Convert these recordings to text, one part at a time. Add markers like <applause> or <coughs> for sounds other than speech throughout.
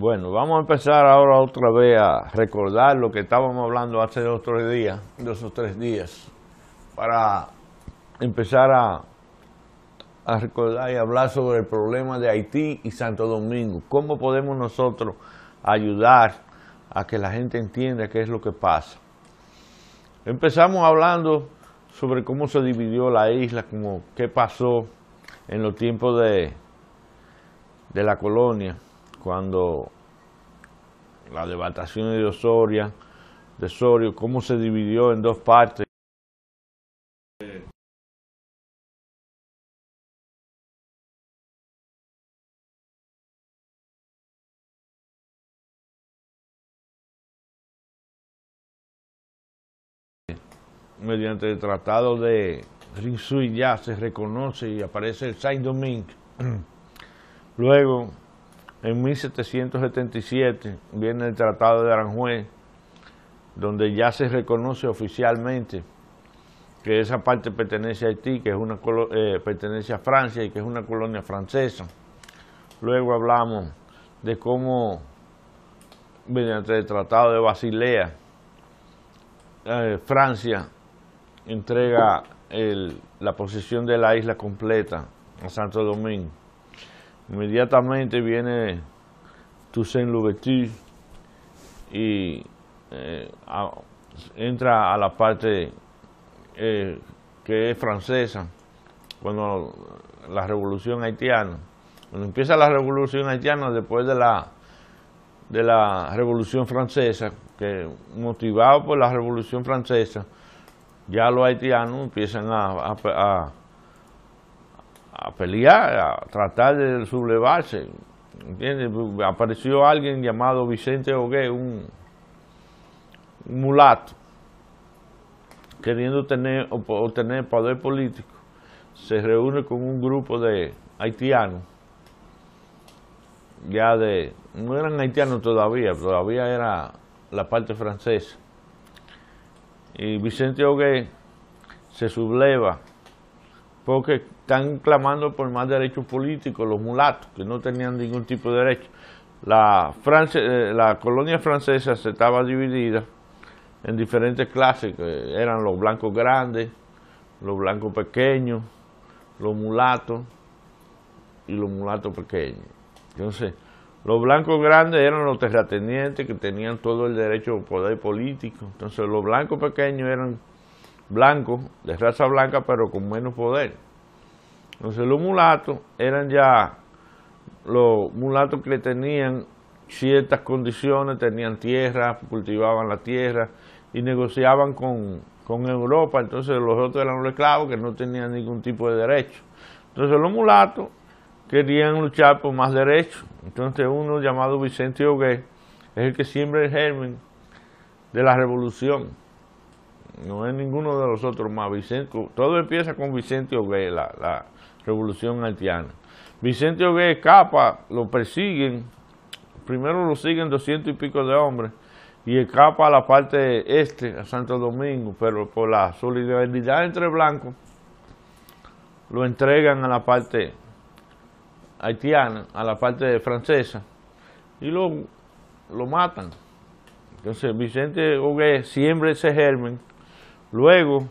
Bueno, vamos a empezar ahora otra vez a recordar lo que estábamos hablando hace dos o tres días, tres días, para empezar a, a recordar y hablar sobre el problema de Haití y Santo Domingo. ¿Cómo podemos nosotros ayudar a que la gente entienda qué es lo que pasa? Empezamos hablando sobre cómo se dividió la isla, como qué pasó en los tiempos de, de la colonia, cuando la devastación de Osoria, de Osorio, cómo se dividió en dos partes. mediante el tratado de Rinzui ya se reconoce y aparece el Saint-Domingue. <clears throat> Luego, en 1777, viene el tratado de Aranjuez, donde ya se reconoce oficialmente que esa parte pertenece a Haití, que es una eh, pertenece a Francia y que es una colonia francesa. Luego hablamos de cómo, mediante el Tratado de Basilea, eh, Francia entrega la posesión de la isla completa a Santo Domingo. Inmediatamente viene Toussaint Louverture y eh, entra a la parte eh, que es francesa, cuando la revolución haitiana, cuando empieza la revolución haitiana después de la de la revolución francesa, que motivado por la revolución francesa, ya los haitianos empiezan a, a, pelear, a tratar de sublevarse. ¿Entiendes? Apareció alguien llamado Vicente Ogué, un, mulato, queriendo tener, obtener poder político. Se reúne con un grupo de haitianos, ya de, no eran haitianos todavía, todavía era la parte francesa y Vicente Ogué se subleva porque están clamando por más derechos políticos los mulatos, que no tenían ningún tipo de derecho. La, eh, la colonia francesa se estaba dividida en diferentes clases, que eran los blancos grandes, los blancos pequeños, los mulatos y los mulatos pequeños. Entonces, los blancos grandes eran los terratenientes que tenían todo el derecho al poder político. Entonces los blancos pequeños eran blancos, de raza blanca, pero con menos poder. Entonces los mulatos eran ya los mulatos que tenían ciertas condiciones, tenían tierra, cultivaban la tierra y negociaban con, con Europa. Entonces los otros eran los esclavos que no tenían ningún tipo de derecho. Entonces los mulatos querían luchar por más derechos. Entonces uno llamado Vicente Ogué es el que siembra el germen de la revolución. No es ninguno de los otros más. Vicente, todo empieza con Vicente Ogué, la, revolución haitiana. Vicente Ogué escapa, lo persiguen, primero lo siguen doscientos y pico de hombres y escapa a la parte este, a Santo Domingo, pero por la solidaridad entre blancos lo entregan a la parte haitiana a la parte francesa y lo, lo matan. Entonces Vicente Huguet siembra ese germen. Luego,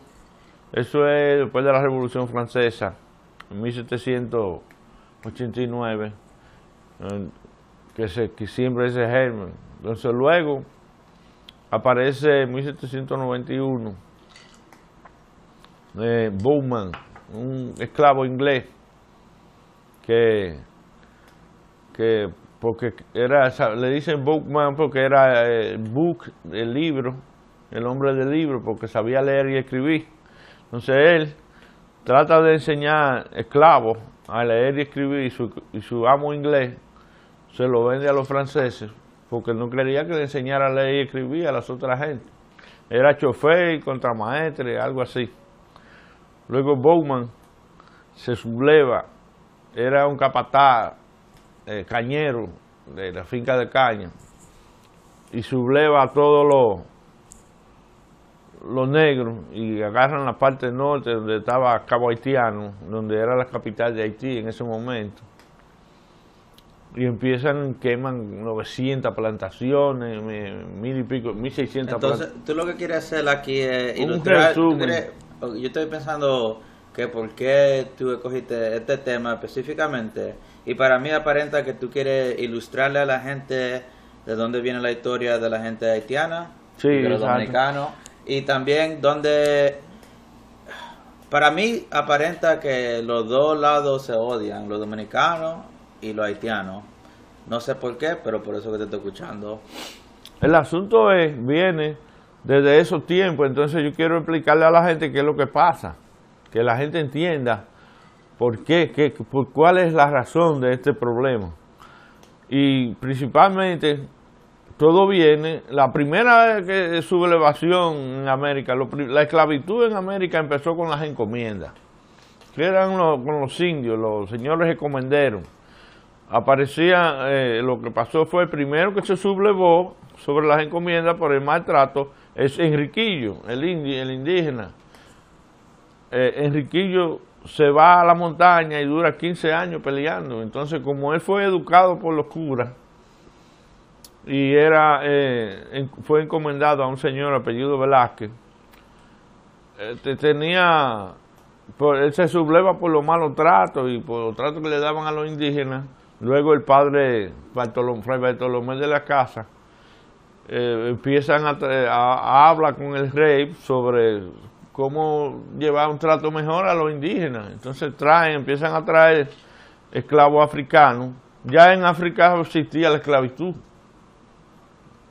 eso es después de la Revolución Francesa, en 1789, que se que siembra ese germen. Entonces luego aparece en 1791 eh, Bowman, un esclavo inglés, que, porque era, le dicen Bookman porque era el book, el libro, el hombre del libro, porque sabía leer y escribir. Entonces él trata de enseñar esclavos a leer y escribir y su, y su amo inglés se lo vende a los franceses porque no quería que le enseñara a leer y escribir a las otras gente. Era chofer, contramaestre, algo así. Luego Bowman se subleva era un capataz eh, cañero de la finca de caña y subleva a todos los los negros y agarran la parte norte donde estaba Cabo Haitiano, donde era la capital de Haití en ese momento. y empiezan, queman 900 plantaciones, mil y pico, 1600 Entonces, tú lo que quieres hacer aquí es ilustrar. yo estoy pensando que por qué tú escogiste este tema específicamente, y para mí aparenta que tú quieres ilustrarle a la gente de dónde viene la historia de la gente haitiana, de los dominicanos, y también donde. Para mí aparenta que los dos lados se odian, los dominicanos y los haitianos. No sé por qué, pero por eso que te estoy escuchando. El asunto es, viene desde esos tiempos, entonces yo quiero explicarle a la gente qué es lo que pasa, que la gente entienda por qué, qué por cuál es la razón de este problema. Y principalmente todo viene, la primera que sublevación en América, la esclavitud en América empezó con las encomiendas, que eran con los indios, los señores encomenderos aparecía, eh, lo que pasó fue el primero que se sublevó sobre las encomiendas por el maltrato es Enriquillo, el, el indígena. Eh, Enriquillo se va a la montaña y dura 15 años peleando. Entonces, como él fue educado por los curas y era eh, fue encomendado a un señor apellido Velázquez, tenía, él se subleva por los malos tratos y por los tratos que le daban a los indígenas Luego el padre Bartolomé, de la Casa eh, empiezan a, hablar con el rey sobre cómo llevar un trato mejor a los indígenas. Entonces traen, empiezan a traer esclavos africanos. Ya en África existía la esclavitud.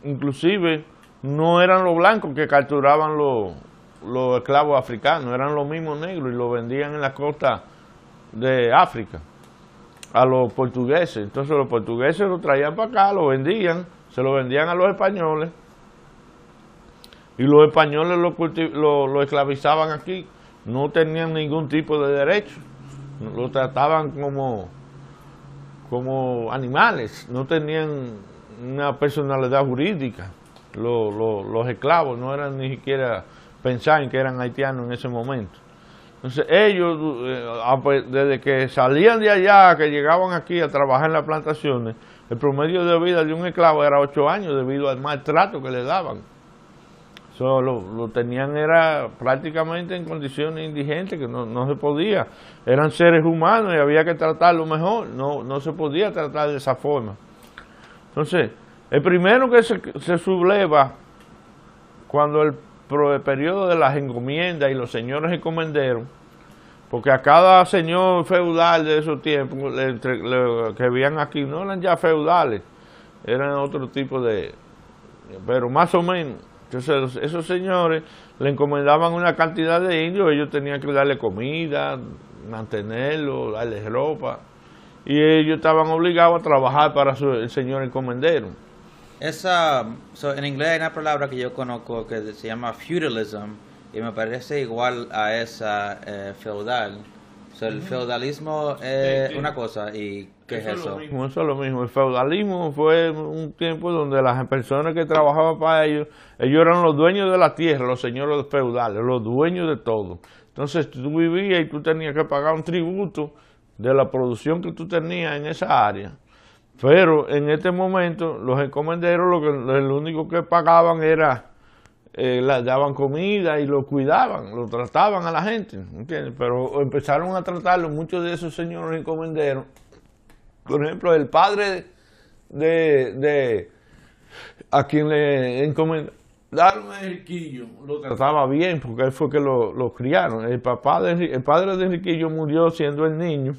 Inclusive no eran los blancos que capturaban los, los esclavos africanos, eran los mismos negros y los vendían en la costa de África a los portugueses. Entonces los portugueses lo traían para acá, lo vendían, se lo vendían a los españoles y los españoles lo, esclavizaban aquí. No tenían ningún tipo de derecho, lo trataban como, como animales, no tenían una personalidad jurídica. los esclavos no eran ni siquiera pensaban que eran haitianos en ese momento. Entonces ellos, eh, ah, pues, desde que salían de allá, que llegaban aquí a trabajar en las plantaciones, el promedio de vida de un esclavo era ocho años debido al maltrato que le daban. Solo lo, tenían era prácticamente en condiciones indigentes que no, se podía. Eran seres humanos y había que tratarlo mejor. No, no se podía tratar de esa forma. Entonces, el primero que se, se subleva cuando el el periodo de las encomiendas y los señores encomenderos, porque a cada señor feudal de esos tiempos que vivían aquí no eran ya feudales, eran otro tipo de, pero más o menos. Entonces esos señores le encomendaban una cantidad de indios, ellos tenían que darle comida, mantenerlo, darle ropa, y ellos estaban obligados a trabajar para el señor encomendero. Esa, en inglés hay una palabra que yo conozco que se llama feudalism y me parece igual a esa eh, feudal. el feudalismo es una cosa y ¿qué es eso? eso es lo mismo. El feudalismo fue un tiempo donde las personas que trabajaban para ellos, ellos eran los dueños de la tierra, los señores feudales, los dueños de todo. Entonces tú vivías y tú tenías que pagar un tributo de la producción que tú tenías en esa área. Pero en este momento los encomenderos lo, que, lo único que pagaban era, eh, daban comida y lo cuidaban, lo trataban a la gente, ¿entiendes? Pero empezaron a tratarlo muchos de esos señores encomenderos. Por ejemplo, el padre de, de a quien le encomendaron Enriquillo, lo trataba bien porque él fue que lo, lo criaron. El, papá de, el padre de Enriquillo murió siendo el niño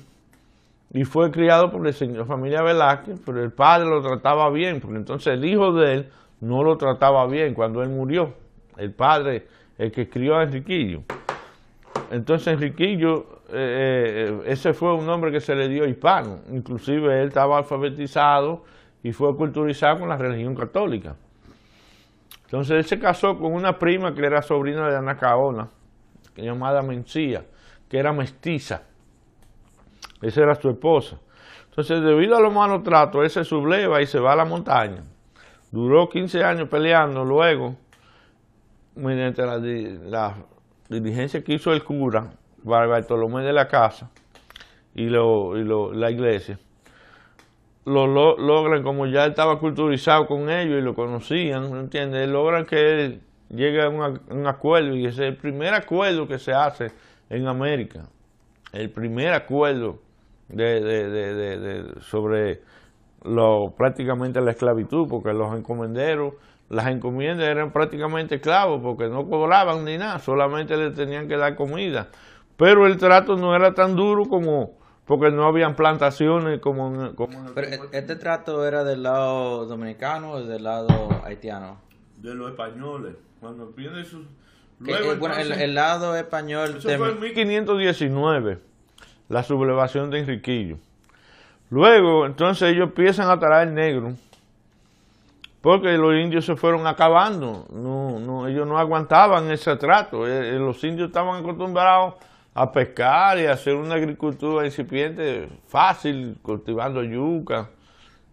y fue criado por la señor familia Velázquez, pero el padre lo trataba bien, porque entonces el hijo de él no lo trataba bien cuando él murió, el padre, el que crió a Enriquillo. Entonces Enriquillo, eh, eh, ese fue un nombre que se le dio hispano, inclusive él estaba alfabetizado y fue culturizado con la religión católica. Entonces él se casó con una prima que era sobrina de Anacaona, llamada Mencía, que era mestiza. Esa era su esposa. Entonces, debido a los malos tratos, él se subleva y se va a la montaña. Duró 15 años peleando. Luego, mediante la, diligencia que hizo el cura, Bartolomé de la Casa y, la iglesia, lo, logran, como ya estaba culturizado con ellos y lo conocían, ¿me entiendes? Logran que él llegue a un, acuerdo y ese es el primer acuerdo que se hace en América. El primer acuerdo de, de, sobre lo, prácticamente la esclavitud, porque los encomenderos, las encomiendas eran prácticamente esclavos, porque no cobraban ni nada, solamente le tenían que dar comida. Pero el trato no era tan duro como porque no habían plantaciones como, como Pero e-, este trato era del lado dominicano o del lado haitiano? De los españoles. Cuando viene su... Luego, bueno, el, lado español... Eso fue en 1519, la sublevación de Enriquillo. Luego, entonces ellos empiezan a traer negro, porque los indios se fueron acabando. No, no, ellos no aguantaban ese trato. Eh, eh, los indios estaban acostumbrados a pescar y a hacer una agricultura incipiente fácil, cultivando yuca.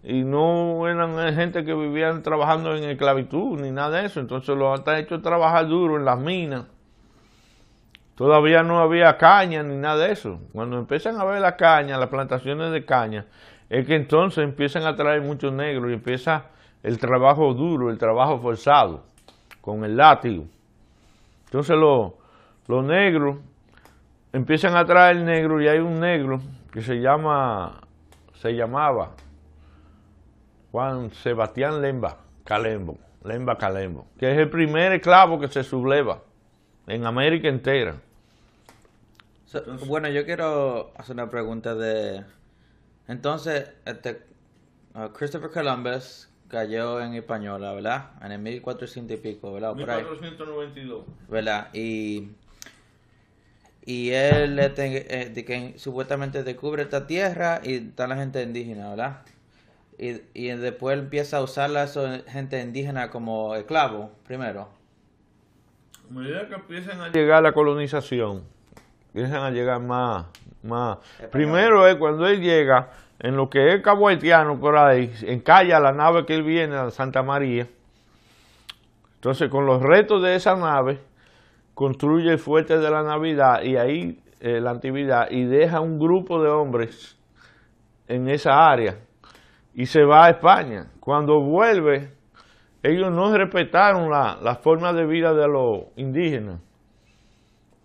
Y no eran gente que vivían trabajando en esclavitud ni nada de eso. Entonces los han hecho trabajar duro en las minas. Todavía no había caña ni nada de eso. Cuando empiezan a ver la caña, las plantaciones de caña, es que entonces empiezan a traer muchos negros y empieza el trabajo duro, el trabajo forzado, con el látigo. Entonces los negros empiezan a traer negro y hay un negro que se llama, se llamaba Juan Sebastián Lemba Calembo, Lemba Calembo, que es el primer esclavo que se subleva en América entera. Bueno, yo quiero hacer una pregunta de... Entonces, este, uh, Christopher Columbus cayó en Española, ¿verdad? En el 1400 y pico, ¿verdad? 1492. ¿Verdad? Y y él eh, de que supuestamente descubre esta tierra y está la gente indígena, ¿verdad? Y, y después empieza a usar la gente indígena como esclavo, primero. A medida que empiezan a llegar la colonización, empiezan a llegar más, más. Primero es cuando él llega en lo que es Cabo Haitiano por ahí, encalla la nave que él viene a Santa María. Entonces, con los restos de esa nave, construye el fuerte de la Navidad y ahí eh, la actividad y deja un grupo de hombres en esa área y se va a España. Cuando vuelve, ellos no respetaron la, la forma de vida de los indígenas.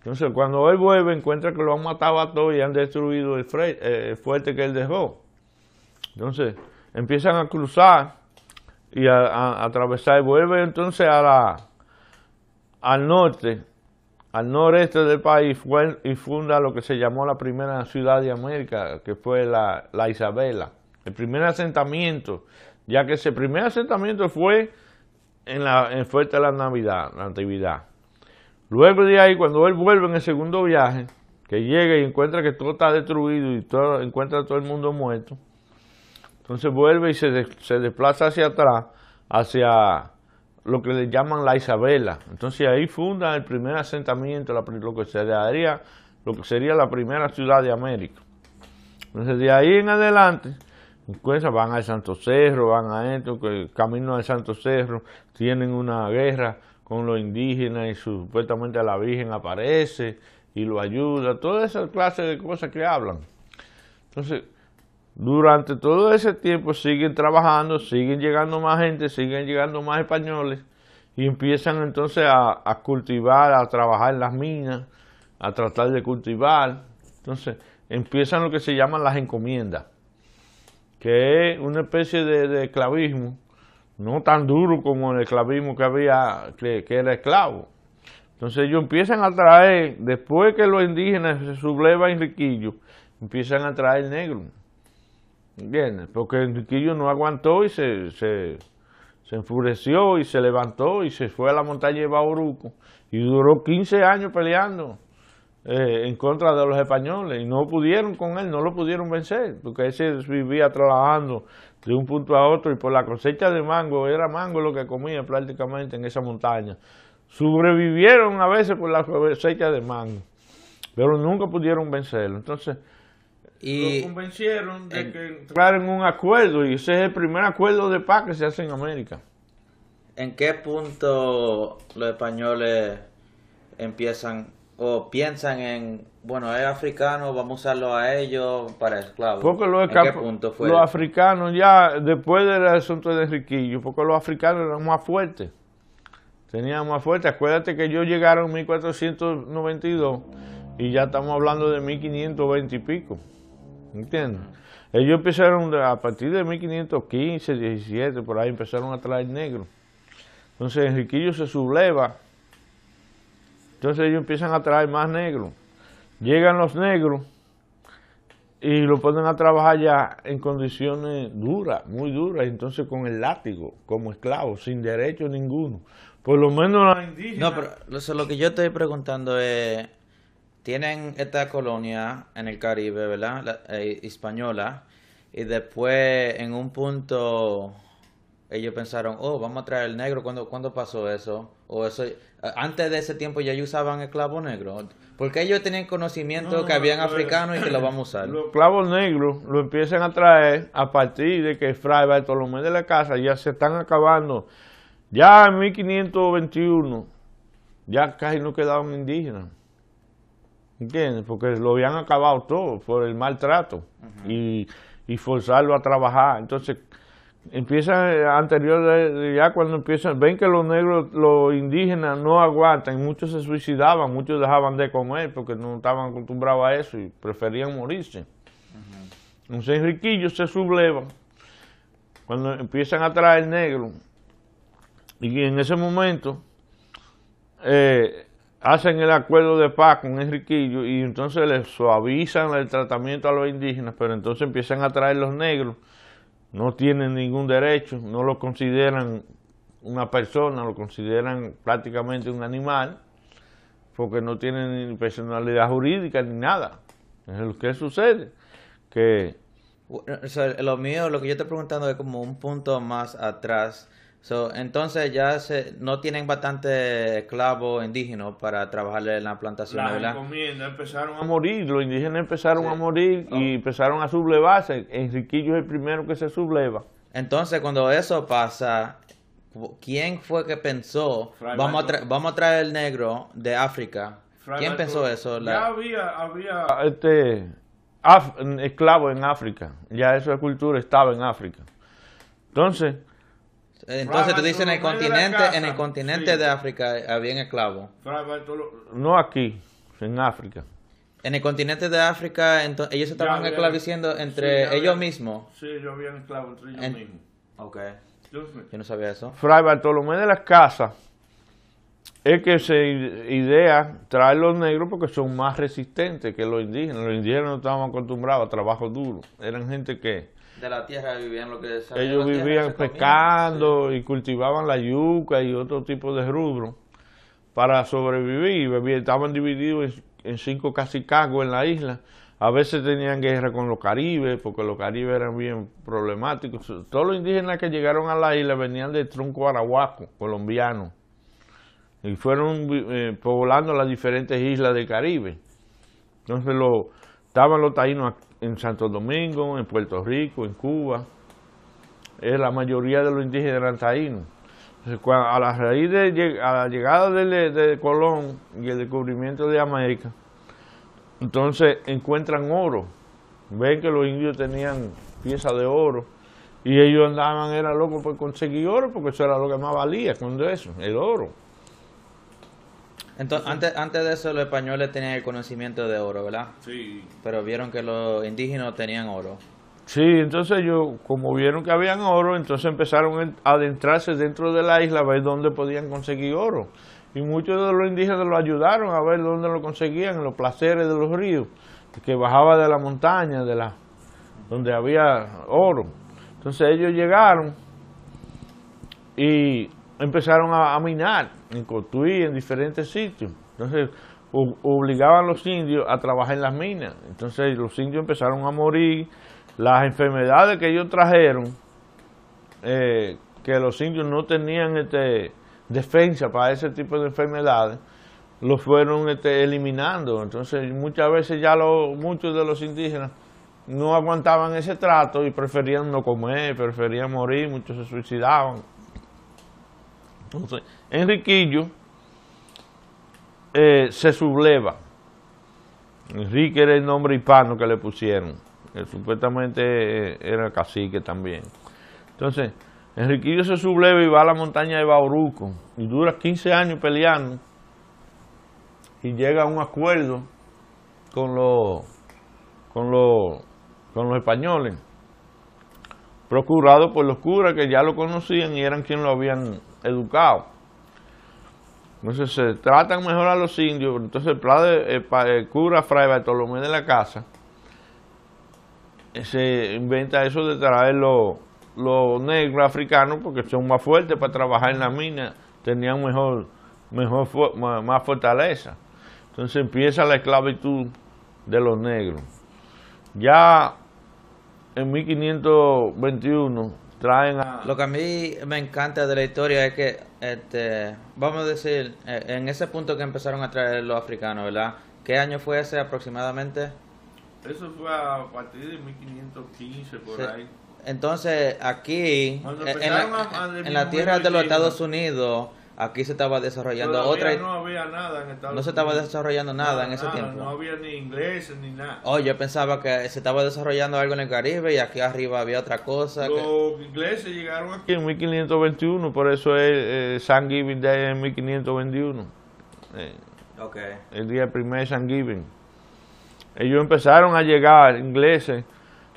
Entonces, cuando él vuelve, encuentra que lo han matado a todos y han destruido el, eh, fuerte que él dejó. Entonces, empiezan a cruzar y a, atravesar. Vuelve entonces a la, al norte al noreste del país y funda lo que se llamó la primera ciudad de América, que fue la, Isabela, el primer asentamiento, ya que ese primer asentamiento fue en, la, Fuerte de la Navidad, la Natividad. Luego de ahí, cuando él vuelve en el segundo viaje, que llega y encuentra que todo está destruido y todo, encuentra a todo el mundo muerto, entonces vuelve y se, se desplaza hacia atrás, hacia lo que le llaman la Isabela. Entonces ahí funda el primer asentamiento, lo que sería, lo que sería la primera ciudad de América. Entonces de ahí en adelante, van al Santo Cerro, van a esto, que camino al Santo Cerro, tienen una guerra con los indígenas y supuestamente la Virgen aparece y lo ayuda, toda esa clase de cosas que hablan. Entonces, durante todo ese tiempo siguen trabajando, siguen llegando más gente, siguen llegando más españoles y empiezan entonces a, cultivar, a trabajar en las minas, a tratar de cultivar. Entonces empiezan lo que se llaman las encomiendas, que es una especie de, esclavismo, no tan duro como el esclavismo que había, que, que era esclavo. Entonces ellos empiezan a traer, después que los indígenas se sublevan en Riquillo, empiezan a traer negros ¿Entiendes? Porque Enriquillo no aguantó y se, se, enfureció y se levantó y se fue a la montaña de Bauruco y duró 15 años peleando eh, en contra de los españoles y no pudieron con él, no lo pudieron vencer, porque ese vivía trabajando de un punto a otro y por la cosecha de mango, era mango lo que comía prácticamente en esa montaña. Sobrevivieron a veces por la cosecha de mango, pero nunca pudieron vencerlo. Entonces, y lo convencieron de que entraran en un acuerdo y ese es el primer acuerdo de paz que se hace en América. ¿En qué punto los españoles empiezan o piensan en, bueno, es africano, vamos a usarlo a ellos para esclavos? Porque los, los africanos ya, después del asunto de Enriquillo, porque los africanos eran más fuertes, tenían más fuertes. Acuérdate que ellos llegaron en 1492 y ya estamos hablando de 1520 y pico, ¿entiendes? Ellos empezaron a partir de 1515, 17, por ahí empezaron a traer negros. Entonces Enriquillo se subleva entonces ellos empiezan a traer más negros. Llegan los negros y lo ponen a trabajar ya en condiciones duras, muy duras, entonces con el látigo, como esclavos, sin derecho ninguno. Por lo menos la indígenas... No, pero lo que yo estoy preguntando es, tienen esta colonia en el Caribe, ¿verdad? Eh, española, y después en un punto ellos pensaron, oh, vamos a traer el negro. ¿Cuándo, ¿cuándo pasó eso? O eso antes de ese tiempo ya usaban esclavo negro. Porque ellos tenían conocimiento que habían africanos y que lo vamos a usar. Los esclavos negros lo empiezan a traer a partir de que Fray Bartolomé de la Casa ya se están acabando. Ya en 1521 ya casi no quedaban indígenas. ¿Entiendes? Porque lo habían acabado todo por el maltrato y, y forzarlo a trabajar. Entonces empiezan eh, anterior ya cuando empiezan ven que los negros los indígenas no aguantan muchos se suicidaban muchos dejaban de comer porque no estaban acostumbrados a eso y preferían morirse. Entonces Enriquillo se subleva cuando empiezan a traer negro y en ese momento eh, hacen el acuerdo de paz con Enriquillo y entonces les suavizan el tratamiento a los indígenas pero entonces empiezan a traer los negros no tienen ningún derecho, no lo consideran una persona, lo consideran prácticamente un animal, porque no tienen ni personalidad jurídica ni nada. Es lo que sucede, que... lo mío, lo que yo estoy preguntando es como un punto más atrás So, entonces ya se, no tienen bastante esclavos indígenas para trabajar en la plantación, ¿verdad? empezaron a morir, los indígenas empezaron a morir y oh. empezaron a sublevarse. Enriquillo es el primero que se subleva. Entonces, cuando eso pasa, ¿quién fue que pensó, vamos a, vamos a traer el negro de África? ¿Quién pensó eso? Ya había, había este, esclavos en África, ya esa cultura estaba en África. Entonces, entonces tú dices en el continente, en el continente de África había esclavos. No aquí, en África. En el continente de África, ellos estaban esclaviciendo entre ellos mismos. Sí, ellos habían esclavos entre ellos mismos. Ok. Yo no sabía eso. Fray Bartolomé de las Casas es que se idea traer los negros porque son más resistentes que los indígenas. Los indígenas no estaban acostumbrados a trabajo duro. Eran gente que de la tierra vivían lo que Ellos vivían pescando y cultivaban la yuca y otro tipo de rubro para sobrevivir. Estaban divididos en, cinco casicagos en la isla. A veces tenían guerra con los caribes, porque los caribes eran bien problemáticos. Todos los indígenas que llegaron a la isla venían de tronco arahuaco, colombiano. Y fueron eh, poblando las diferentes islas del Caribe. Entonces lo, estaban los taínos en Santo Domingo, en Puerto Rico, en Cuba. Es la mayoría de los indígenas eran taínos. a la raíz de a la llegada de, Colón y el descubrimiento de América, entonces encuentran oro. Ven que los indios tenían piezas de oro y ellos andaban, era locos por conseguir oro porque eso era lo que más valía cuando eso, el oro. Entonces, antes, antes de eso los españoles tenían el conocimiento de oro, ¿verdad? Sí. Pero vieron que los indígenas tenían oro. Sí, entonces ellos, como vieron que habían oro, entonces empezaron a adentrarse dentro de la isla a ver dónde podían conseguir oro. Y muchos de los indígenas lo ayudaron a ver dónde lo conseguían, en los placeres de los ríos, que bajaba de la montaña, de la donde había oro. Entonces ellos llegaron y empezaron a, minar en Cotuí, en diferentes sitios. Entonces obligaban a los indios a trabajar en las minas. Entonces los indios empezaron a morir. Las enfermedades que ellos trajeron, eh, que los indios no tenían este, defensa para ese tipo de enfermedades, los fueron este, eliminando. Entonces muchas veces ya muchos de los indígenas no aguantaban ese trato y preferían no comer, preferían morir, muchos se suicidaban. Entonces, Enriquillo eh, se subleva. Enrique era el nombre hispano que le pusieron, supuestamente eh, era cacique también. Entonces, Enriquillo se subleva y va a la montaña de Bauruco y dura 15 años peleando y llega a un acuerdo con los, con los, con los españoles, procurado por los curas que ya lo conocían y eran quienes lo habían educado. Entonces se tratan mejor a los indios, entonces el, plan de, el, cura Fray Bartolomé de la Casa se inventa eso de traer los los negros africanos porque son más fuertes para trabajar en la mina, tenían mejor, mejor más fortaleza. Entonces empieza la esclavitud de los negros. Ya en 1521 traen a... Lo que a mí me encanta de la historia es que, este, vamos a decir, eh, en ese punto que empezaron a traer los africanos, ¿verdad? ¿Qué año fue ese aproximadamente? Eso fue a partir de 1515, por ahí. Entonces, aquí, en la, tierra de los Estados Unidos, aquí se estaba desarrollando otra. No había nada en Estados No se estaba desarrollando nada, en ese tiempo. No había ni inglés ni nada. Oh, yo pensaba que se estaba desarrollando algo en el Caribe y aquí arriba había otra cosa. Los ingleses llegaron aquí en 1521, por eso es eh, San Giving Day en 1521. Eh, okay. El día primer San Giving. Ellos empezaron a llegar, ingleses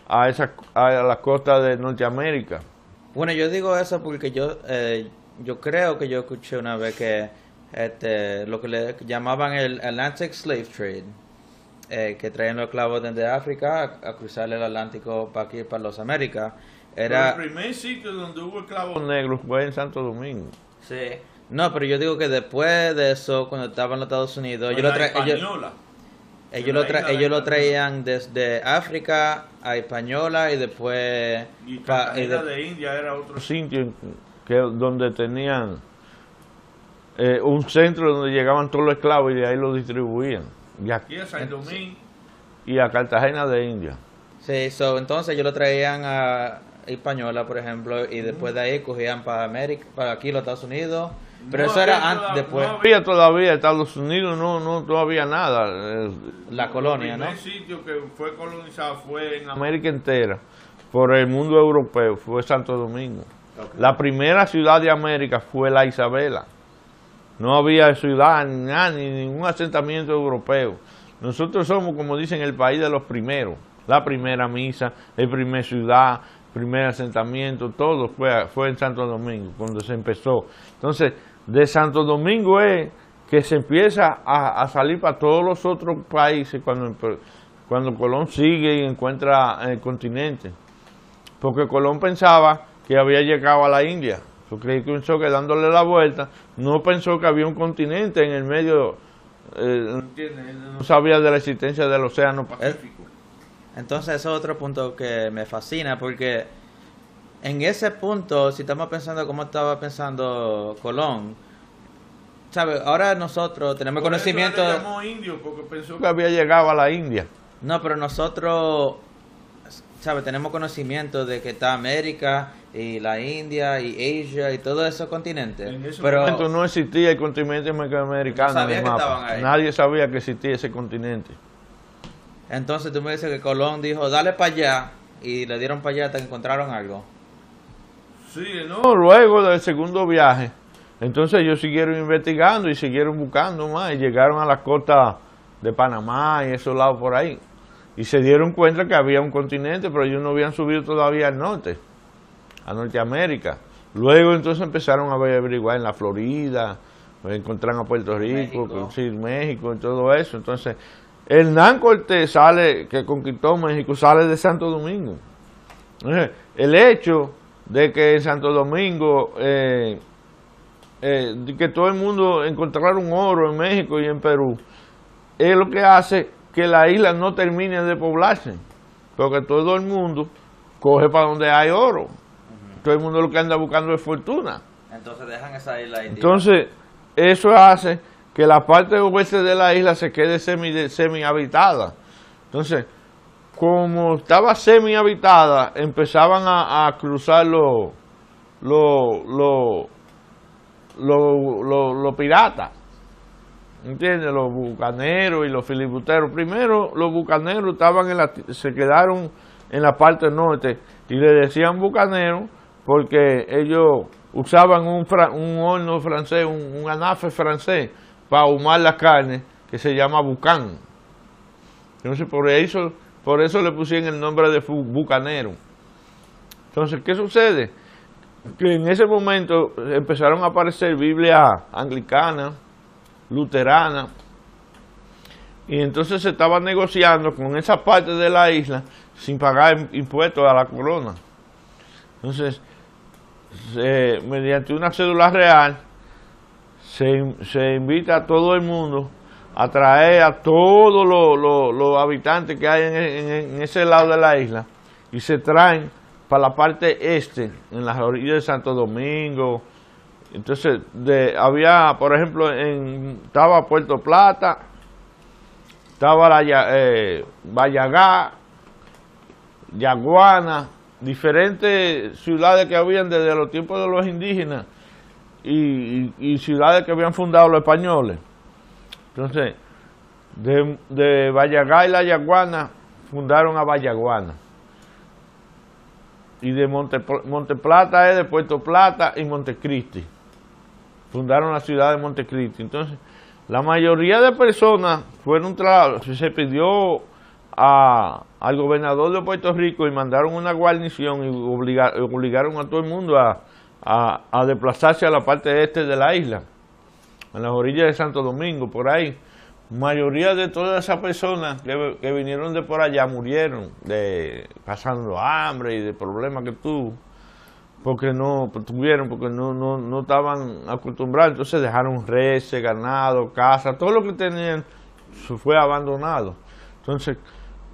a, esa, a la costa de Norteamérica. Bueno, yo digo eso porque yo, eh, yo creo que yo escuché una vez que este, lo que le llamaban el Atlantic Slave Trade, eh, que traían los clavos desde África a, cruzar el Atlántico para aquí, para los Américas. Era... el primer sitio donde hubo clavos negros fue en Santo Domingo. Sí. No, pero yo digo que después de eso, cuando estaba en los Estados Unidos, yo lo ellos lo, ellos lo traían desde África a Española y después... Y de, India era otro sitio que, donde tenían eh, un centro donde llegaban todos los esclavos y de ahí los distribuían. Y aquí a San Domingo y a Cartagena de India. Sí, entonces ellos lo traían a Española, por ejemplo, y después de ahí cogían para América, para aquí los Estados Unidos pero eso era antes, después. No había todavía Estados Unidos, no, no todavía nada. La colonia, ¿no? El sitio que fue colonizado fue en América entera, por el mundo europeo, fue Santo Domingo. La primera ciudad de América fue la Isabela. No había ciudad ni, ni ningún asentamiento europeo. Nosotros somos, como dicen, el país de los primeros. La primera misa, el primer ciudad, primer asentamiento, todo fue, fue en Santo Domingo, cuando se empezó. Entonces, de Santo Domingo es que se empieza a, salir para todos los otros países cuando, cuando Colón sigue y encuentra el continente. Porque Colón pensaba que había llegado a la India. Yo creí que pensó que dándole la vuelta, no pensó que había un continente en el medio, eh, no sabía de la existencia del Océano Pacífico. Entonces, eso es otro punto que me fascina porque en ese punto, si estamos pensando como estaba pensando Colón, ¿sabes? Ahora nosotros tenemos conocimiento. Eso llamó indio porque pensó que había llegado a la India. No, pero nosotros, ¿sabes? Tenemos conocimiento de que está América y la India y Asia y todos esos continentes. En ese pero momento no existía el continente americano. Nadie sabía que existía ese continente. Entonces tú me dices que Colón dijo, dale para allá y le dieron para allá hasta que encontraron algo. Sí, no, luego del segundo viaje, entonces ellos siguieron investigando y siguieron buscando más y llegaron a la costa de Panamá y esos lados por ahí. Y se dieron cuenta que había un continente, pero ellos no habían subido todavía al norte, a Norteamérica. Luego entonces empezaron a averiguar en la Florida, encontraron a Puerto Rico, México. Sí, México y todo eso. Entonces, Hernán Cortés sale, que conquistó México, sale de Santo Domingo. El hecho de que en Santo Domingo, eh, eh, que todo el mundo encontrar un oro en México y en Perú, es lo que hace que la isla no termine de poblarse, porque todo el mundo coge para donde hay oro. Todo el mundo lo que anda buscando es fortuna. Entonces dejan esa isla Entonces, eso hace que la parte oeste de la isla se quede semi, semi habitada. Entonces, como estaba semi habitada, empezaban a, cruzar los los los los piratas. ¿entiendes? Los bucaneros y los filibusteros. Primero, los bucaneros estaban en la, se quedaron en la parte norte y le decían bucaneros porque ellos usaban un, un horno francés, un, anafe francés para ahumar la carne que se llama bucán. Entonces, por eso, por eso le pusieron el nombre de bucanero. Entonces, ¿qué sucede? Que en ese momento empezaron a aparecer Biblias anglicanas, luteranas, y entonces se estaba negociando con esa parte de la isla sin pagar impuestos a la corona. Entonces, mediante una cédula real, se, invita a todo el mundo a traer a todos los, habitantes que hay en, ese lado de la isla y se traen para la parte este, en las orillas de Santo Domingo. Entonces, de, había, por ejemplo, en, estaba Puerto Plata, estaba la, eh, Vallagá, Yaguana, diferentes ciudades que habían desde los tiempos de los indígenas y, ciudades que habían fundado los españoles. Entonces, de, de Vallagá y La Yaguana fundaron a Vallaguana. Y de Monte, Monteplata es de Puerto Plata y Montecristi. Fundaron la ciudad de Montecristi. Entonces, la mayoría de personas fueron, se pidió al gobernador de Puerto Rico y mandaron una guarnición y obligaron a todo el mundo a, desplazarse a la parte este de la isla, en las orillas de Santo Domingo, por ahí. Mayoría de todas esas personas que, vinieron de por allá murieron, de pasando hambre y de problemas que tuvo, porque no tuvieron, porque no, no, no estaban acostumbrados, entonces dejaron reses, ganado, casa, todo lo que tenían fue abandonado. Entonces,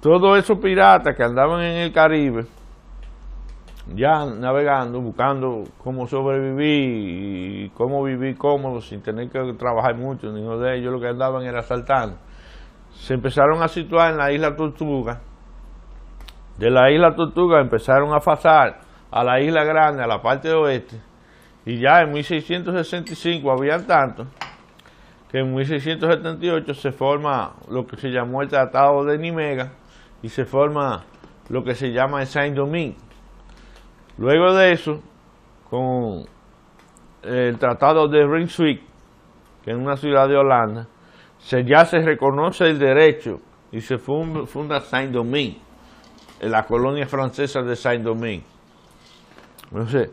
todos esos piratas que andaban en el Caribe, ya navegando, buscando cómo sobrevivir y cómo vivir cómodo sin tener que trabajar mucho, ninguno de ellos lo que andaban era saltando. Se empezaron a situar en la isla Tortuga. De la isla Tortuga empezaron a pasar a la isla Grande, a la parte oeste, y ya en 1665 habían tantos que en 1678 se forma lo que se llamó el Tratado de Nimega, y se forma lo que se llama el Saint-Domingue. Luego de eso, con el Tratado de Rijnswijk, que es una ciudad de Holanda, se, ya se reconoce el derecho y se funda, Saint-Domingue, la colonia francesa de Saint-Domingue. Entonces,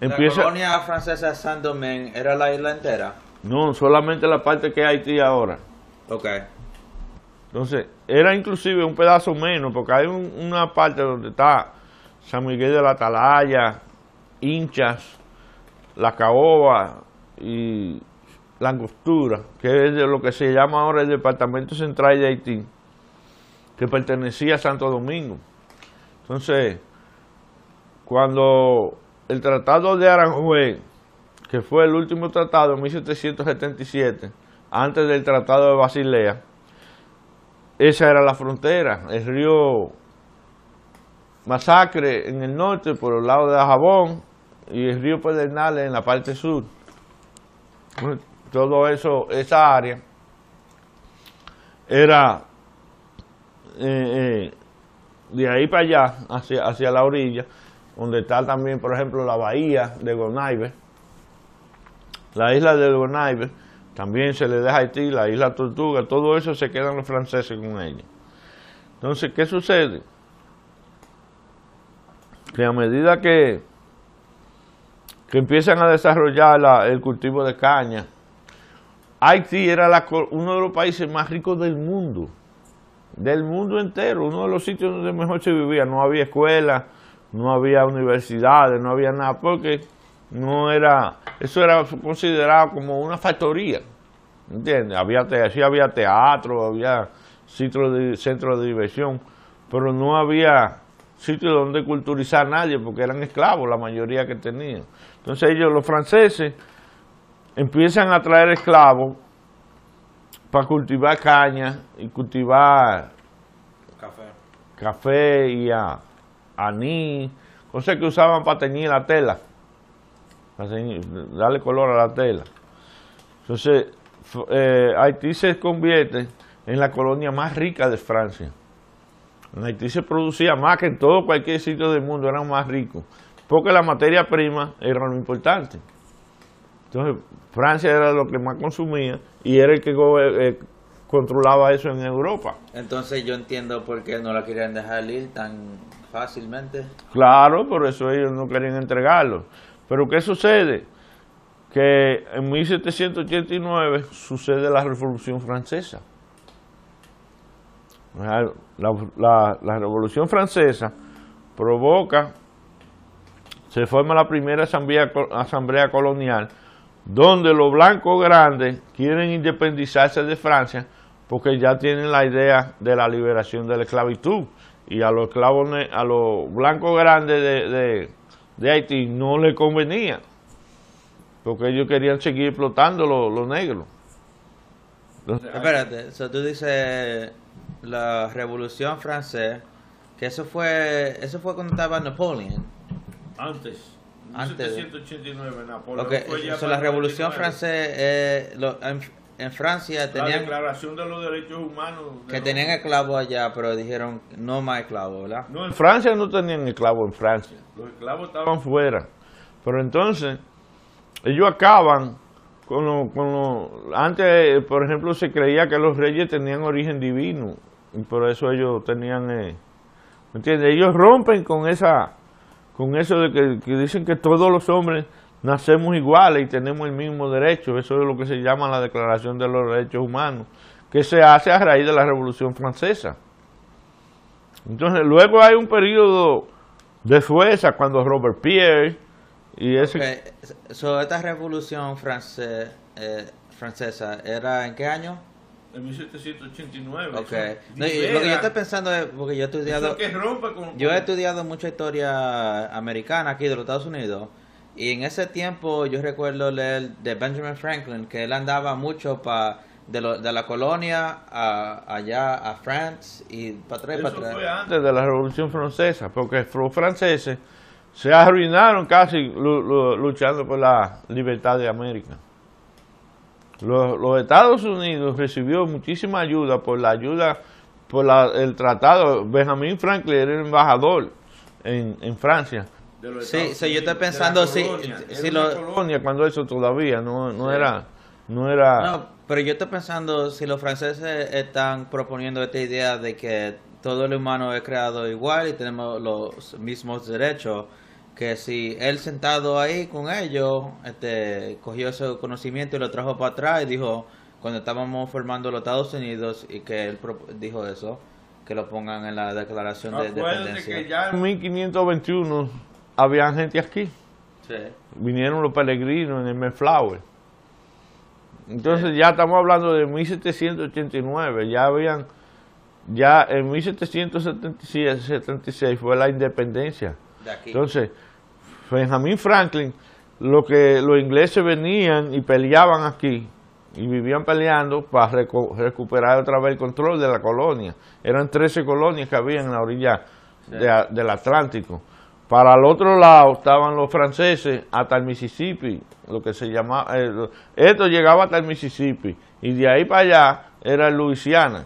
empieza... ¿La colonia francesa de Saint-Domingue era la isla entera? No, solamente la parte que hay Haití ahora. Ok. Entonces, era inclusive un pedazo menos, porque hay una parte donde está San Miguel de la Atalaya, Hinchas, La Caoba y La Angostura, que es de lo que se llama ahora el Departamento Central de Haití, que pertenecía a Santo Domingo. Entonces, cuando el Tratado de Aranjuez, que fue el último tratado en 1777, antes del Tratado de Basilea, esa era la frontera, el río Masacre en el norte por el lado de Jabón y el río Pedernales en la parte sur. Todo eso, esa área era eh, eh, de ahí para allá, hacia, hacia la orilla, donde está también, por ejemplo, la bahía de Gonaive, la isla de Gonaive, también se le deja a Haití, la isla Tortuga, todo eso se quedan los franceses con ellos. Entonces, ¿qué sucede? Que a medida que, que empiezan a desarrollar el cultivo de caña, Haití era uno de los países más ricos del mundo, del mundo entero, uno de los sitios donde mejor se vivía. No había escuelas, no había universidades, no había nada, porque no era, eso era considerado como una factoría, ¿entiendes? Había, sí había teatro, había centros de, centro de diversión, pero no había sitio donde culturizar a nadie porque eran esclavos la mayoría que tenían. Entonces ellos, los franceses, empiezan a traer esclavos para cultivar caña y cultivar café, café y anís, cosas que usaban para teñir la tela darle color a la tela. Entonces, eh, Haití se convierte en la colonia más rica de Francia. En Haití se producía más que en todo cualquier sitio del mundo, eran más ricos, porque la materia prima era lo importante. Entonces, Francia era lo que más consumía y era el que eh, controlaba eso en Europa. Entonces yo entiendo por qué no la querían dejar ir tan fácilmente. Claro, por eso ellos no querían entregarlo. Pero ¿qué sucede? Que en 1789 sucede la Revolución Francesa. La, Revolución Francesa provoca, se forma la primera asamblea, colonial, donde los blancos grandes quieren independizarse de Francia porque ya tienen la idea de la liberación de la esclavitud y a los esclavos blancos grandes de, de, Haití no les convenía porque ellos querían seguir explotando los negros. Espérate, tú dices la Revolución Francesa, que eso fue eso fue cuando estaba Napoleón. Antes. Antes. 1789, Napoleón. fue la Revolución Francesa eh, en Francia tenían... La Declaración de los Derechos Humanos. que tenían esclavos allá, pero dijeron no más esclavos, ¿verdad? No, en Francia no tenían esclavos en Francia. Los esclavos estaban fuera. Pero entonces, ellos acaban con lo, con lo, Antes, por ejemplo, se creía que los reyes tenían origen divino. Y por eso ellos tenían... Eh, ¿Me entiendes? Ellos rompen con esa... Con eso de que dicen que todos los hombres nacemos iguales y tenemos el mismo derecho. Eso es lo que se llama la Declaración de los Derechos Humanos, que se hace a raíz de la Revolución Francesa. Entonces, luego hay un periodo de fuerza cuando Robert Pierre y ese... esta Revolución eh, Francesa, ¿era en qué año? En 1789. Okay. lo que yo estoy pensando es, porque yo he estudiado... Yo he estudiado mucha historia americana aquí de los Estados Unidos y en ese tiempo yo recuerdo leer de Benjamin Franklin que él andaba mucho pa, de, de la colonia a, allá a France y para atrás. Eso fue antes de la Revolución Francesa, porque los franceses se arruinaron casi luchando por la libertad de América. Los, los, Estados Unidos recibió muchísima ayuda por la ayuda, por la, el tratado. Benjamin Franklin era el embajador en, en Francia sí, sí, yo estoy pensando si, si lo... colonia cuando eso todavía no, no era no era no, pero yo estoy pensando si los franceses están proponiendo esta idea de que todo el humano es creado igual y tenemos los mismos derechos que si él sentado ahí con ellos este cogió ese conocimiento y lo trajo para atrás y dijo cuando estábamos formando los Estados Unidos y que él dijo eso que lo pongan en la declaración de independencia. que ya en 1521 había gente aquí. Vinieron los peregrinos en el Mayflower. Entonces ya estamos hablando de 1789, ya habían, ya en 1776 fue la independencia. Entonces, Benjamin Franklin, lo que los ingleses venían y peleaban aquí, y vivían peleando para recuperar otra vez el control de la colonia. Eran 13 colonias que había en la orilla del Atlántico. Para el otro lado estaban los franceses hasta el Mississippi, lo que se llamaba, eh, esto llegaba hasta el Mississippi, y de ahí para allá era Luisiana,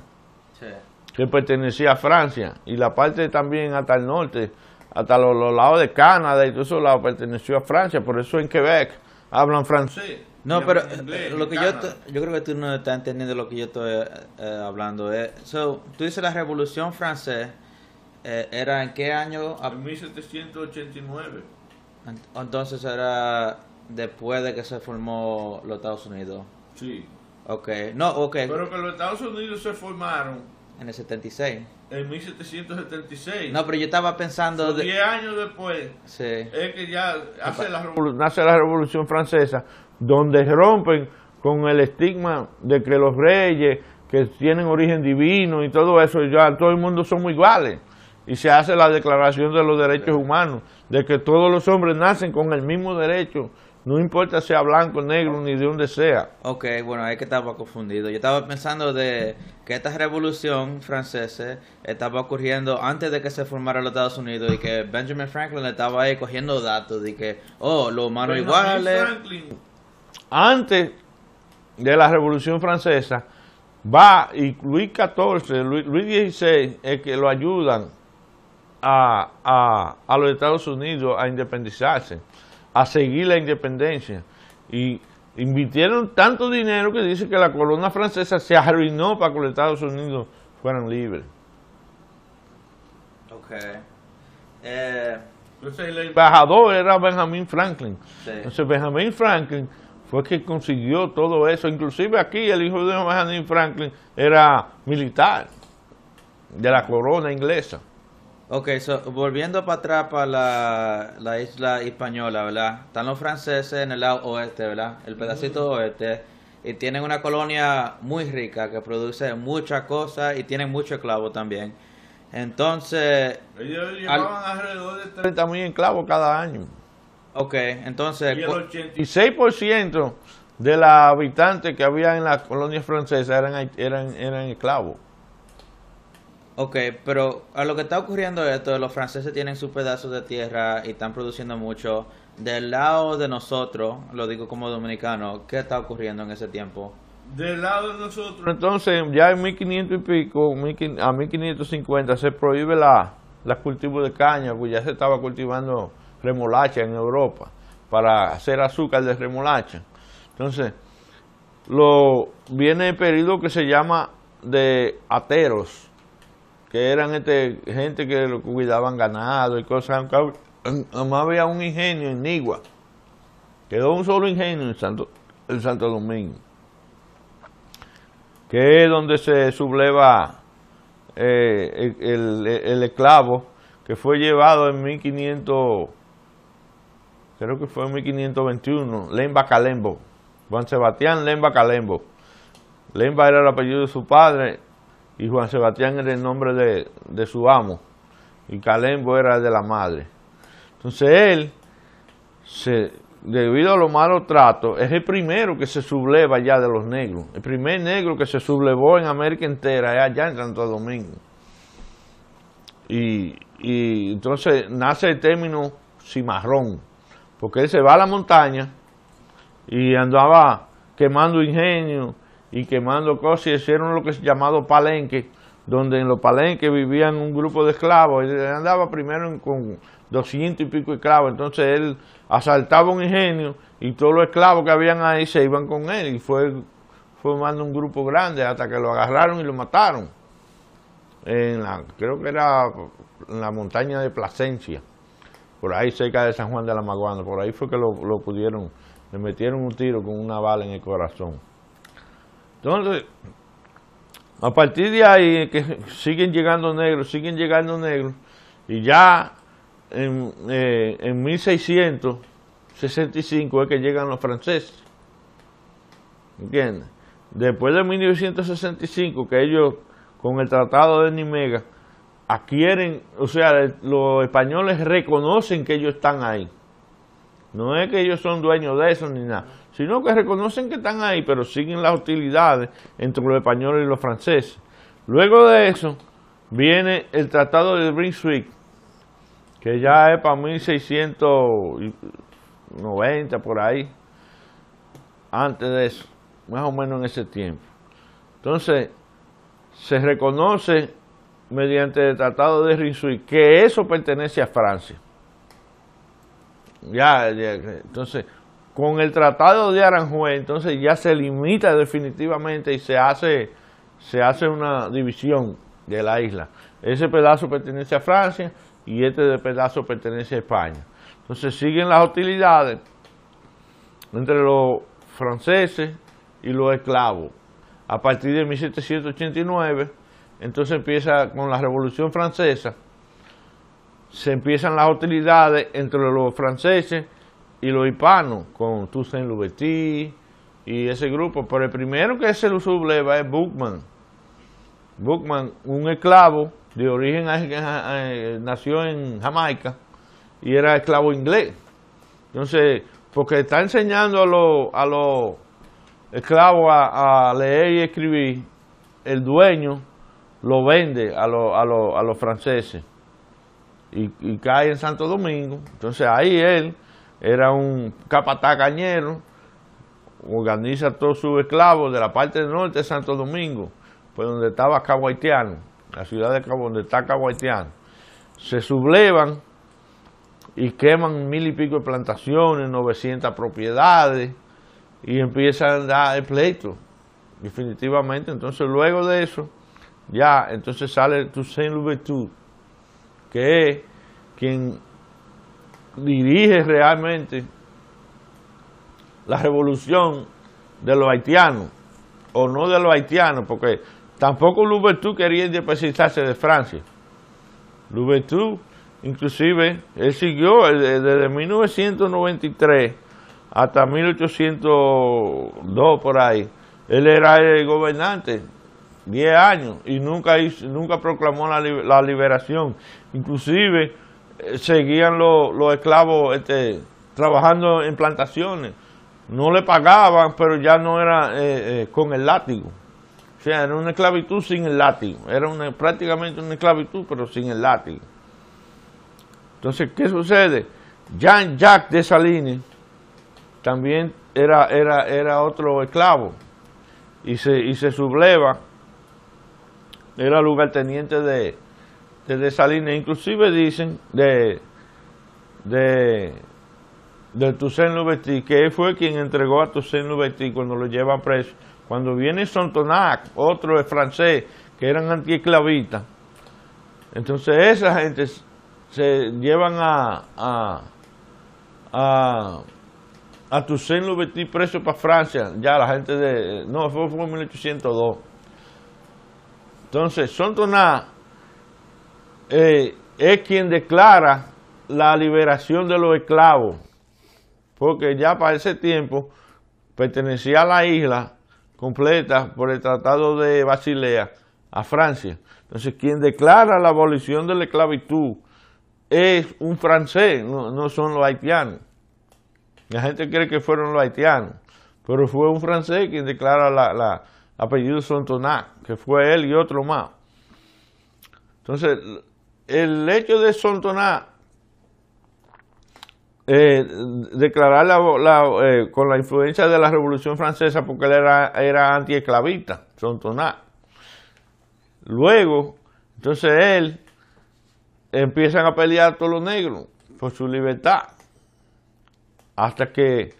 que pertenecía a Francia, y la parte también hasta el norte, hasta los, lados de Canadá y todos esos lados perteneció a Francia, por eso en Quebec hablan francés. No, pero lo que yo, yo creo que tú no estás entendiendo lo que yo estoy eh, hablando. Eh. So, tú dices la Revolución Francesa eh, ¿Era en qué año? En 1789. Entonces era después de que se formó los Estados Unidos. Sí. Ok, no, ok. Pero que los Estados Unidos se formaron. En el 76. En 1776. No, pero yo estaba pensando... 10 años después. Sí. Es que ya hace la, nace la Revolución Francesa, donde rompen con el estigma de que los reyes que tienen origen divino y todo eso, ya todo el mundo somos iguales y se hace la declaración de los derechos humanos, de que todos los hombres nacen con el mismo derecho, no importa sea blanco, negro, ni de donde sea. Ok, bueno, es que estaba confundido. Yo estaba pensando de que esta revolución francesa estaba ocurriendo antes de que se formara los Estados Unidos y que Benjamin Franklin estaba ahí cogiendo datos de que, oh, los humanos iguales. antes de la Revolución Francesa, va y Luis XIV, Luis, XVI, es que lo ayudan a, a, los Estados Unidos a independizarse, a seguir la independencia. Y invirtieron tanto dinero que dice que la colonia francesa se arruinó para que los Estados Unidos fueran libres. Ok. Eh, Entonces el embajador era Benjamin Franklin. Entonces Benjamin Franklin fue que consiguió todo eso. Inclusive aquí el hijo de Benjamin Franklin era militar de la corona inglesa. Ok, volviendo para atrás para la, isla española, ¿verdad? Están los franceses en el lado oeste, ¿verdad? El pedacito oeste. Y tienen una colonia muy rica que produce muchas cosas y tienen mucho esclavo también. Entonces... Ellos llevaban alrededor de 30 mil esclavos cada año. Ok, entonces... Y el 86% de los habitantes que había en la colonia francesa eran, eran, eran esclavos. Ok, pero a lo que está ocurriendo esto, los franceses tienen sus pedazos de tierra y están produciendo mucho. Del lado de nosotros, lo digo como dominicano, ¿qué está ocurriendo en ese tiempo? Del lado de nosotros. Entonces, ya en 1500 y pico, a 1550, se prohíbe la, la cultivo de caña, pues ya se estaba cultivando remolacha en Europa para hacer azúcar de remolacha. Entonces, lo viene el periodo que se llama de ateros que eran este, gente que cuidaban ganado y cosas. Además había un ingenio en Nigua. Quedó un solo ingenio en Santo, el Santo Domingo. Que es donde se subleva eh, el, esclavo que fue llevado en 1500, creo que fue en 1521, Lemba Calembo. Juan Sebastián Lemba Calembo. Lemba era el apellido de su padre y Juan Sebastián era el nombre de, su amo y Calembo era de la madre. Entonces él, se, debido a los malos tratos, es el primero que se subleva ya de los negros. El primer negro que se sublevó en América entera es allá en Santo Domingo. Y, y entonces nace el término cimarrón, porque él se va a la montaña y andaba quemando ingenio y quemando cosas y hicieron lo que es llamado palenque, donde en los palenques vivían un grupo de esclavos. Él andaba primero con doscientos y pico esclavos, entonces él asaltaba un ingenio y todos los esclavos que habían ahí se iban con él y fue formando un grupo grande hasta que lo agarraron y lo mataron. En la, creo que era en la montaña de Plasencia, por ahí cerca de San Juan de la Maguana, por ahí fue que lo, lo pudieron, le metieron un tiro con una bala en el corazón. Entonces, a partir de ahí que siguen llegando negros, siguen llegando negros, y ya en, eh, en 1665 es que llegan los franceses. ¿Entiendes? Después de 1965, que ellos con el Tratado de Nimega adquieren, o sea, los españoles reconocen que ellos están ahí. No es que ellos son dueños de eso ni nada sino que reconocen que están ahí, pero siguen las hostilidades entre los españoles y los franceses. Luego de eso, viene el Tratado de Brunswick, que ya es para 1690 por ahí, antes de eso, más o menos en ese tiempo. Entonces, se reconoce mediante el Tratado de Brunswick que eso pertenece a Francia. Ya, ya entonces, con el Tratado de Aranjuez, entonces ya se limita definitivamente y se hace, se hace una división de la isla. Ese pedazo pertenece a Francia y este pedazo pertenece a España. Entonces siguen las hostilidades entre los franceses y los esclavos. A partir de 1789, entonces empieza con la Revolución Francesa, se empiezan las hostilidades entre los franceses y los hispanos, con Toussaint Louverture y ese grupo. Pero el primero que se lo subleva es Bookman. Bookman, un esclavo de origen, nació en Jamaica y era esclavo inglés. Entonces, porque está enseñando a los, a los esclavos a, leer y escribir, el dueño lo vende a, a, a los franceses y cae en Santo Domingo. Entonces ahí él era un capataz cañero, organiza todos sus esclavos de la parte del norte de Santo Domingo, pues donde estaba Cabo la ciudad de Cabo, donde está Cabo se sublevan y queman mil y pico de plantaciones, 900 propiedades y empiezan a dar el pleito, definitivamente. Entonces luego de eso, ya, entonces sale Toussaint Louverture, que es quien dirige realmente la revolución de los haitianos, o no de los haitianos, porque tampoco Louverture quería independizarse de Francia. Louverture, inclusive, él siguió desde 1993 hasta 1802 por ahí. Él era el gobernante 10 años y nunca, nunca proclamó la, liberación. Inclusive seguían los, esclavos este, trabajando en plantaciones. No le pagaban, pero ya no era eh, eh, con el látigo. O sea, era una esclavitud sin el látigo. Era una, prácticamente una esclavitud, pero sin el látigo. Entonces, ¿qué sucede? Jean-Jacques Dessalines también era, era, era otro esclavo y se, y se subleva. Era lugarteniente de, de Dessalines, inclusive dicen de, de, de Toussaint Louverture, que él fue quien entregó a Toussaint Louverture cuando lo lleva preso. Cuando viene Sontonac, otro francés, que eran antiesclavistas, entonces esa gente se llevan a, a, a, a Toussaint Louverture preso para Francia, ya la gente de, no, fue, fue en 1802. Entonces, Sontonac eh, es quien declara la liberación de los esclavos, porque ya para ese tiempo pertenecía a la isla completa por el Tratado de Basilea a Francia. Entonces, quien declara la abolición de la esclavitud es un francés, no, son los haitianos. La gente cree que fueron los haitianos, pero fue un francés quien declara la, la apellido Sontonac, que fue él y otro más. Entonces, el hecho de Sontoná eh, declarar la, eh, con la influencia de la Revolución Francesa porque él era, era antiesclavista, Sontoná. Luego, entonces él empiezan a pelear a todos los negros por su libertad. Hasta que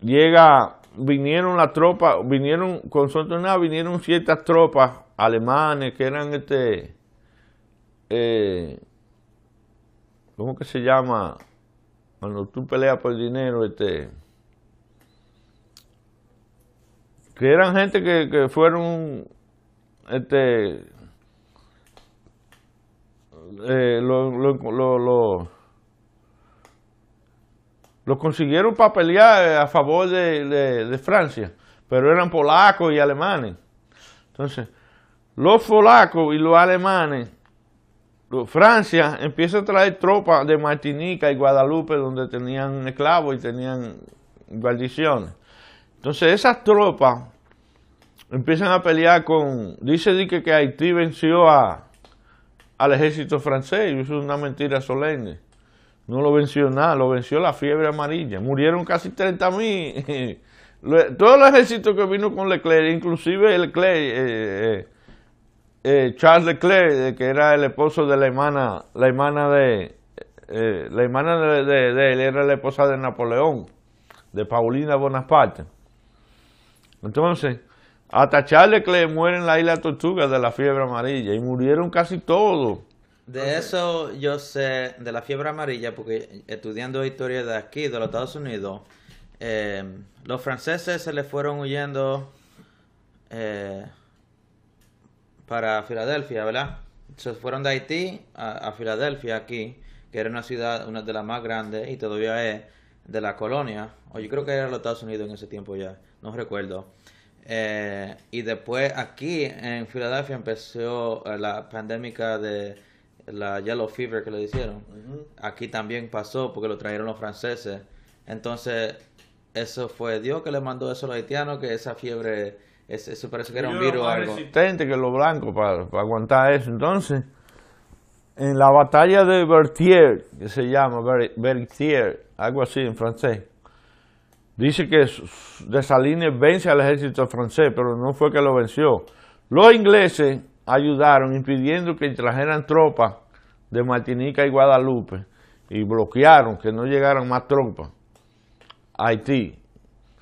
llega, vinieron las tropas, vinieron, con Sontoná vinieron ciertas tropas alemanes que eran este eh, ¿cómo que se llama? Cuando tú peleas por dinero, este, que eran gente que, que fueron, este, eh, lo, lo, lo, lo, consiguieron para pelear a favor de, de Francia, pero eran polacos y alemanes. Entonces, los polacos y los alemanes Francia empieza a traer tropas de Martinica y Guadalupe donde tenían esclavos y tenían guarniciones. Entonces esas tropas empiezan a pelear con... Dice que, que Haití venció a, al ejército francés y eso es una mentira solemne. No lo venció nada, lo venció la fiebre amarilla. Murieron casi 30 mil. <laughs> Todo el ejército que vino con Leclerc, inclusive Leclerc... Eh, eh, eh, Charles Leclerc, que era el esposo de la hermana, la hermana de, eh, la hermana de, él era la esposa de Napoleón, de Paulina Bonaparte. Entonces, hasta Charles Leclerc muere en la isla Tortuga de la fiebre amarilla y murieron casi todos. De eso yo sé, de la fiebre amarilla, porque estudiando historia de aquí, de los Estados Unidos, eh, los franceses se le fueron huyendo para Filadelfia, ¿verdad? Se fueron de Haití a, Filadelfia aquí, que era una ciudad, una de las más grandes y todavía es de la colonia, o yo creo que era los Estados Unidos en ese tiempo ya, no recuerdo. Eh, y después aquí en Filadelfia empezó eh, la pandemia de la Yellow Fever que le hicieron. Aquí también pasó porque lo trajeron los franceses. Entonces, eso fue Dios que le mandó eso a los haitianos, que esa fiebre eso parece que era un virus algo. resistente que los blancos para, aguantar eso. Entonces, en la batalla de Berthier, que se llama Berthier, algo así en francés, dice que Dessalines vence al ejército francés, pero no fue que lo venció. Los ingleses ayudaron impidiendo que trajeran tropas de Martinica y Guadalupe y bloquearon que no llegaran más tropas a Haití.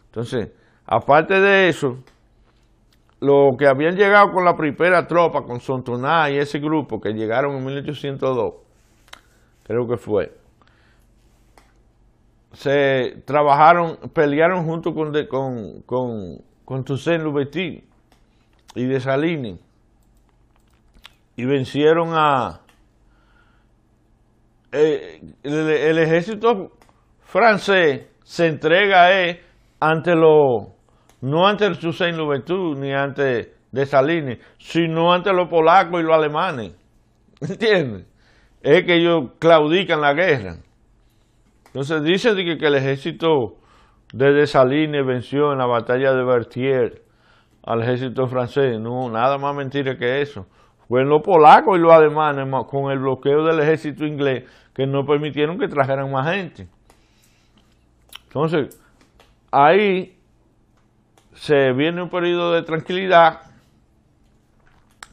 Entonces, aparte de eso, los que habían llegado con la primera tropa, con Sontoná y ese grupo que llegaron en 1802, creo que fue, se trabajaron, pelearon junto con, con, con, con Toussaint Louverture y de Salini y vencieron a eh, el, ejército francés se entrega eh, ante los no ante el Toussaint Louverture ni ante Salini, sino ante los polacos y los alemanes. <laughs> ¿Entiendes? Es que ellos claudican la guerra. Entonces dice que, que el ejército de Dessalines venció en la batalla de Berthier al ejército francés. No, nada más mentira que eso. Fueron los polacos y los alemanes con el bloqueo del ejército inglés que no permitieron que trajeran más gente. Entonces, ahí se viene un periodo de tranquilidad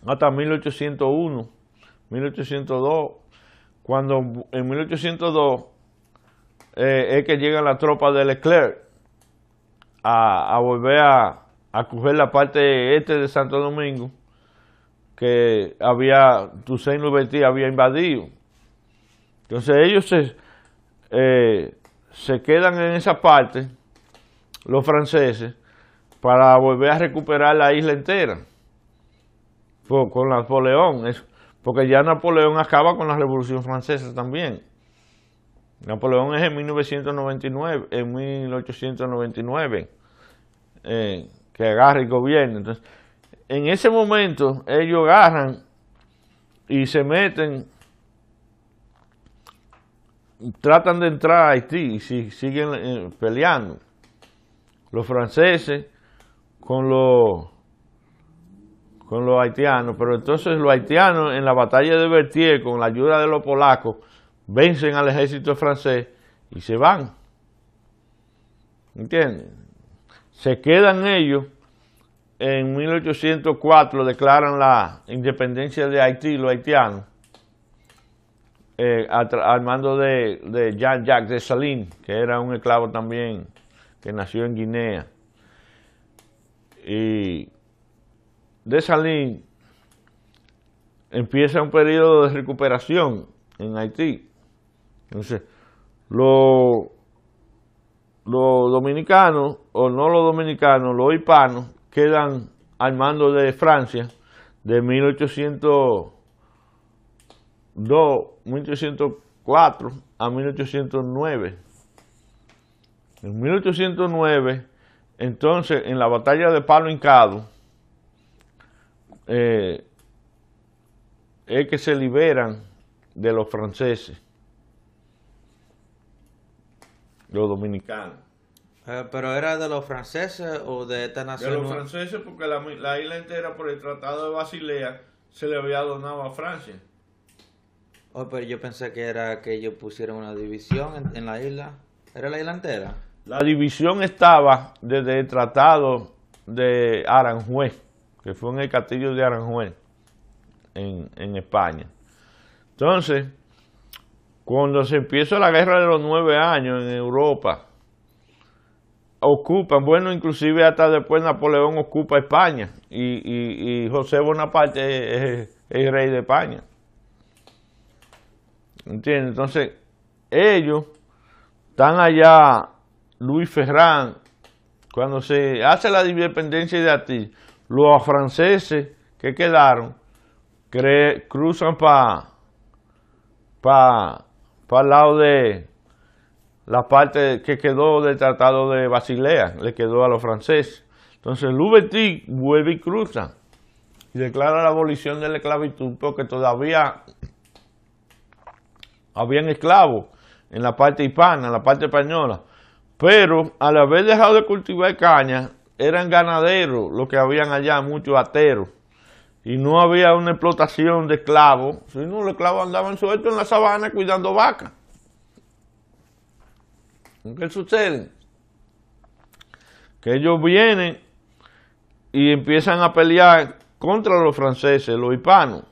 hasta 1801, 1802, cuando en 1802 eh, es que llega la tropa de Leclerc a, volver a, a, coger la parte este de Santo Domingo que había, Toussaint Louverture había invadido. Entonces ellos se, eh, se quedan en esa parte, los franceses, para volver a recuperar la isla entera con Napoleón, porque ya Napoleón acaba con la Revolución Francesa también. Napoleón es en 1999, en 1899, eh, que agarra el gobierno. Entonces, en ese momento ellos agarran y se meten, tratan de entrar a Haití y siguen eh, peleando. Los franceses con los con haitianos, pero entonces los haitianos en la batalla de Berthier con la ayuda de los polacos vencen al ejército francés y se van. ¿Entienden? Se quedan ellos, en 1804 declaran la independencia de Haití, los haitianos, eh, al mando de, Jean-Jacques de Salines, que era un esclavo también que nació en Guinea. Y de Salines empieza un periodo de recuperación en Haití. Entonces, los dominicanos, o no los dominicanos, los hispanos, quedan al mando de Francia de 1802, 1804 a 1809. En 1809, entonces, en la batalla de Palo Hincado, eh, es que se liberan de los franceses, los dominicanos. Eh, ¿Pero era de los franceses o de esta nación? De los franceses porque la, isla entera por el Tratado de Basilea se le había donado a Francia. Oh, pero yo pensé que era que ellos pusieron una división en, la isla. ¿Era la isla entera? La división estaba desde el Tratado de Aranjuez, que fue en el castillo de Aranjuez, en, España. Entonces, cuando se empieza la guerra de los nueve años en Europa, ocupan, bueno, inclusive hasta después Napoleón ocupa España y, José Bonaparte es, el rey de España. ¿Entiendes? Entonces, ellos están allá, Luis Ferrán, cuando se hace la independencia de Haití, los franceses que quedaron cruzan para pa, pa el lado de, la parte que quedó del Tratado de Basilea, le quedó a los franceses. Entonces Louverture vuelve y cruza y declara la abolición de la esclavitud porque todavía habían esclavos en la parte hispana, en la parte española. Pero al haber dejado de cultivar caña, eran ganaderos los que habían allá, muchos ateros. Y no había una explotación de esclavos, sino los esclavos andaban sueltos en la sabana cuidando vacas. ¿Qué sucede? que ellos vienen y empiezan a pelear contra los franceses, los hispanos,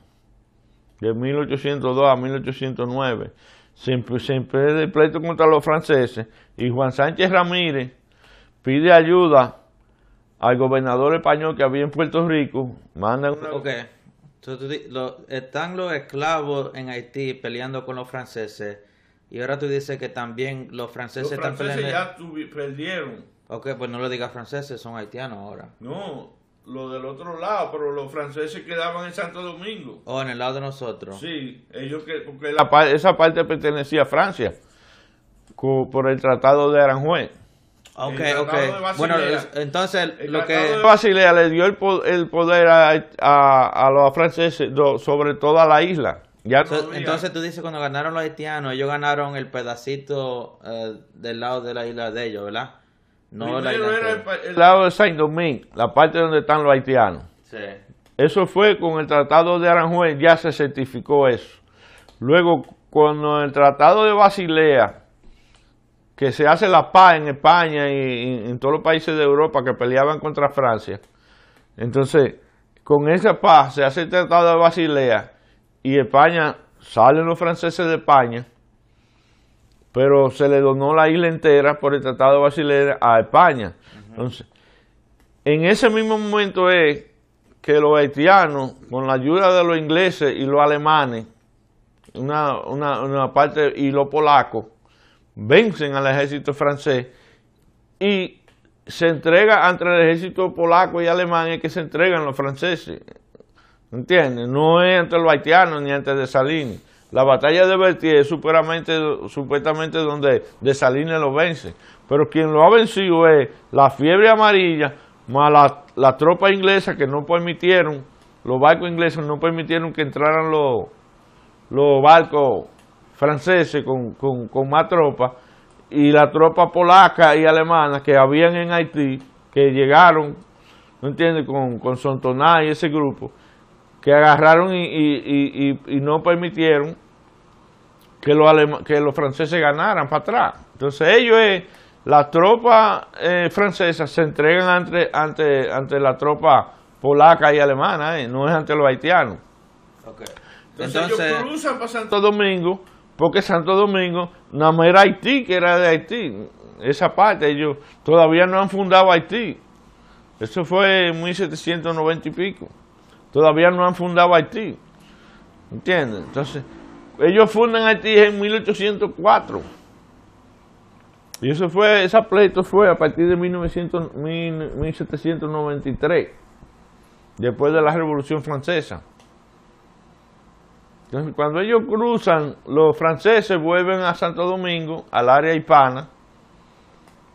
de 1802 a 1809. Siempre, siempre el pleito contra los franceses y Juan Sánchez Ramírez pide ayuda al gobernador español que había en Puerto Rico, mandan están los esclavos en Haití peleando con los franceses y ahora tú dices que también los franceses, los franceses ya perdieron. Ok, pues no lo digas franceses, son haitianos ahora. No, lo del otro lado, pero los franceses quedaban en Santo Domingo. O oh, en el lado de nosotros. Sí, ellos que, porque esa parte pertenecía a Francia por el Tratado de Aranjuez. Ok, ok. Bueno, entonces lo que... de Basilea le dio el, poder a, a, los franceses sobre toda la isla. Ya entonces, tú dices cuando ganaron los haitianos, ellos ganaron el pedacito eh, del lado de la isla de ellos, ¿verdad? No la isla era el, lado de Saint Domingue, la parte donde están los haitianos. Sí. Eso fue con el Tratado de Aranjuez, ya se certificó eso. Luego, cuando el Tratado de Basilea que se hace la paz en España y, en todos los países de Europa que peleaban contra Francia. Entonces, con esa paz se hace el Tratado de Basilea y España, salen los franceses de España, pero se le donó la isla entera por el Tratado de Basilea a España. Entonces, en ese mismo momento es que los haitianos, con la ayuda de los ingleses y los alemanes, una, una, una parte, y los polacos, vencen al ejército francés y se entrega ante el ejército polaco y alemán y que se entregan los franceses. ¿Entiendes? No es ante los haitianos ni ante Salines La batalla de Berthier es supuestamente donde Salines lo vence. Pero quien lo ha vencido es la fiebre amarilla más la, la tropa inglesa que no permitieron, los barcos ingleses no permitieron que entraran los, los barcos franceses con, con, más tropas y la tropa polaca y alemana que habían en Haití, que llegaron, ¿no entiendes?, con, con Sontoná y ese grupo, que agarraron y, y, no permitieron que los, que los franceses ganaran para atrás. Entonces ellos, es, las tropas eh, francesas se entregan ante, ante, ante la tropa polaca y alemana, eh, no es ante los haitianos. Entonces, Entonces ellos cruzan para Santo Domingo porque Santo Domingo no era Haití, que era de Haití. Esa parte, ellos todavía no han fundado Haití. Eso fue en 1790 y pico. Todavía no han fundado Haití. ¿Entiendes? Entonces, ellos fundan Haití en 1804. Y eso fue, esa pleito fue a partir de 1900, 1793, después de la Revolución Francesa. Entonces, cuando ellos cruzan, los franceses vuelven a Santo Domingo, al área hispana,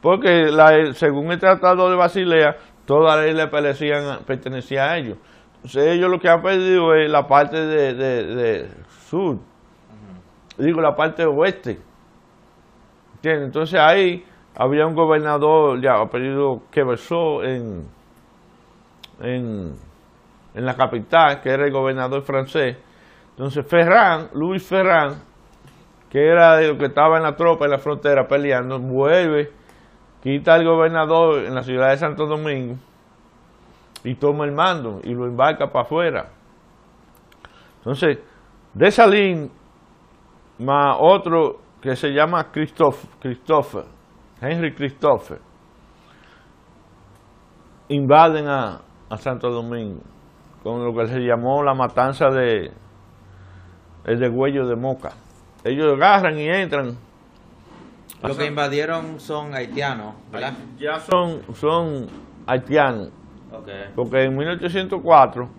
porque según el Tratado de Basilea, toda la isla pertenecía a ellos. Entonces, ellos lo que han perdido es la parte de, sur, digo, la parte oeste. Entonces, ahí había un gobernador ya apellido que versó en, en, en la capital, que era el gobernador francés entonces Ferran, Luis Ferran, que era el que estaba en la tropa en la frontera peleando, vuelve, quita al gobernador en la ciudad de Santo Domingo y toma el mando y lo embarca para afuera. Entonces, de Salín, más otro que se llama Christopher Henry Christopher, invaden a Santo Domingo con lo que se llamó la matanza de, el de Huello de Moca. Ellos agarran y entran. Los que invadieron son haitianos, ¿verdad? Ya son, son haitianos. Porque en 1804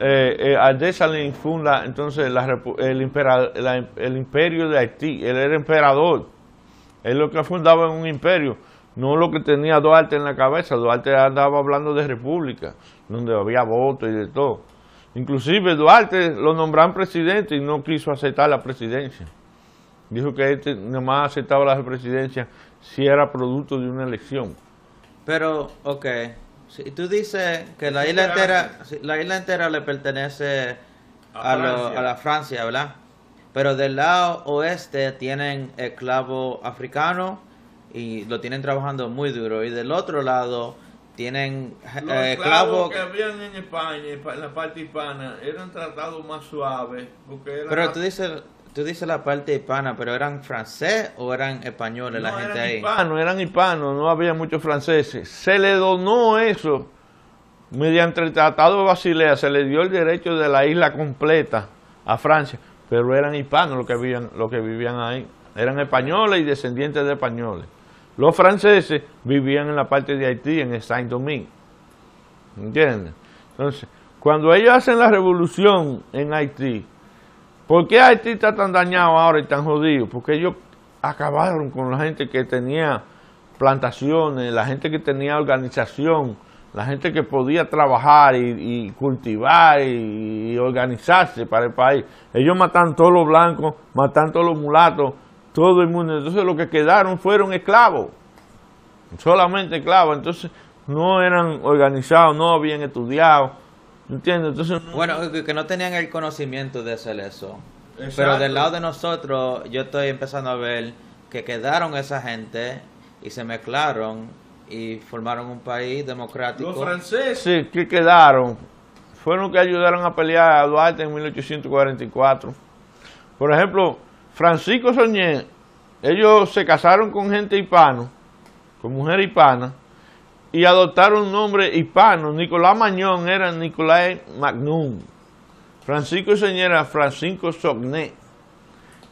eh, eh funda entonces el, el imperio de Haití. Él era emperador. Él lo que fundaba en un imperio, no lo que tenía Duarte en la cabeza. Duarte andaba hablando de república, donde había votos y de todo. Inclusive Duarte lo nombraron presidente y no quiso aceptar la presidencia. Dijo que este más aceptaba la presidencia si era producto de una elección. Pero, ok, si tú dices que la isla entera, la isla entera le pertenece a, a, la Francia, ¿verdad? Pero del lado oeste tienen esclavos africanos y lo tienen trabajando muy duro. Y del otro lado tienen Los eh, esclavos que habían en España, en la parte hispana, eran tratados más suaves. Porque pero tú dices tú dices la parte hispana, pero ¿eran francés o eran españoles la gente eran ahí? Hispanos, eran hispanos, no había muchos franceses. Se le donó eso mediante el Tratado de Basilea, se le dio el derecho de la isla completa a Francia, pero eran hispanos los que vivían, los que vivían ahí. Eran españoles y descendientes de españoles. Los franceses vivían en la parte de Haití, en Saint-Domingue. ¿Entiendes? Entonces, cuando ellos hacen la revolución en Haití, ¿por qué Haití está tan dañado ahora y tan jodido? Porque ellos acabaron con la gente que tenía plantaciones, la gente que tenía organización, la gente que podía trabajar y, cultivar y, organizarse para el país. Ellos matan todos los blancos, matan todos los mulatos, todo el mundo. Entonces lo que quedaron fueron esclavos, solamente esclavos. Entonces no eran organizados, no habían estudiado, ¿entiendes? Entonces, bueno, que no tenían el conocimiento de hacer eso. Pero del lado de nosotros, yo estoy empezando a ver que quedaron esa gente y se mezclaron y formaron un país democrático. Los franceses que quedaron fueron los que ayudaron a pelear a Duarte en 1844. Por ejemplo, Francisco Soñé, ellos se casaron con gente hispana, con mujeres hispanas, y adoptaron un nombre hispano. Nicolás Mañón era Nicolás Magnum. Francisco Soñé era Francisco Sogné.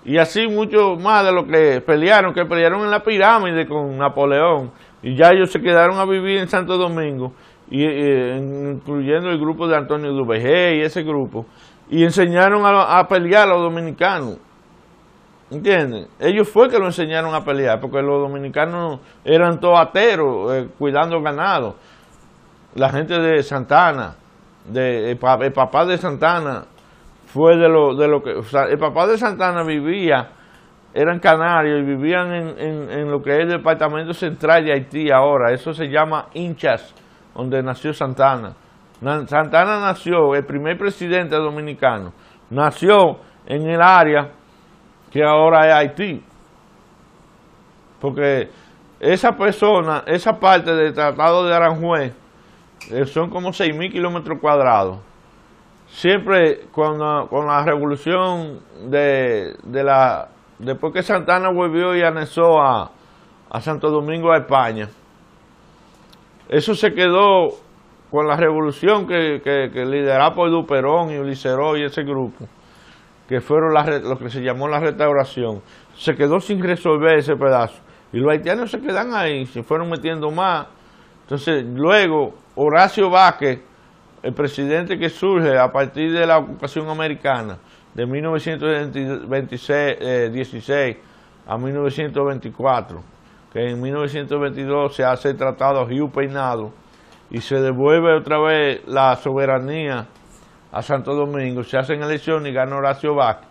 Y así muchos más de los que pelearon, que pelearon en la pirámide con Napoleón. Y ya ellos se quedaron a vivir en Santo Domingo, y, incluyendo el grupo de Antonio Dubejé y ese grupo, y enseñaron a, a pelear a los dominicanos. ¿Entienden? Ellos fue que lo enseñaron a pelear, porque los dominicanos eran todos ateros, eh, cuidando ganado. La gente de Santana, de, el, papá de Santana, fue de lo, de lo que... O sea, el papá de Santana vivía, eran canarios y vivían en, en, lo que es el departamento central de Haití ahora. Eso se llama Hinchas, donde nació Santana. Santana nació, el primer presidente dominicano, nació en el área que ahora es Haití. Porque esa persona, esa parte del Tratado de Aranjuez, eh, son como 6.000 kilómetros cuadrados. Siempre con la, con la revolución de, de, la... Después que Santana volvió y anexó a, a Santo Domingo a España, eso se quedó con la revolución que, que, que lideraba por Duperón y Uliceró y ese grupo que fueron lo que se llamó la restauración, se quedó sin resolver ese pedazo. Y los haitianos se quedan ahí, se fueron metiendo más. Entonces, luego, Horacio Vázquez, el presidente que surge a partir de la ocupación americana de 1916 eh, a 1924, que en 1922 se hace el tratado Río Peinado y se devuelve otra vez la soberanía a Santo Domingo, se hacen elecciones y gana Horacio Vázquez.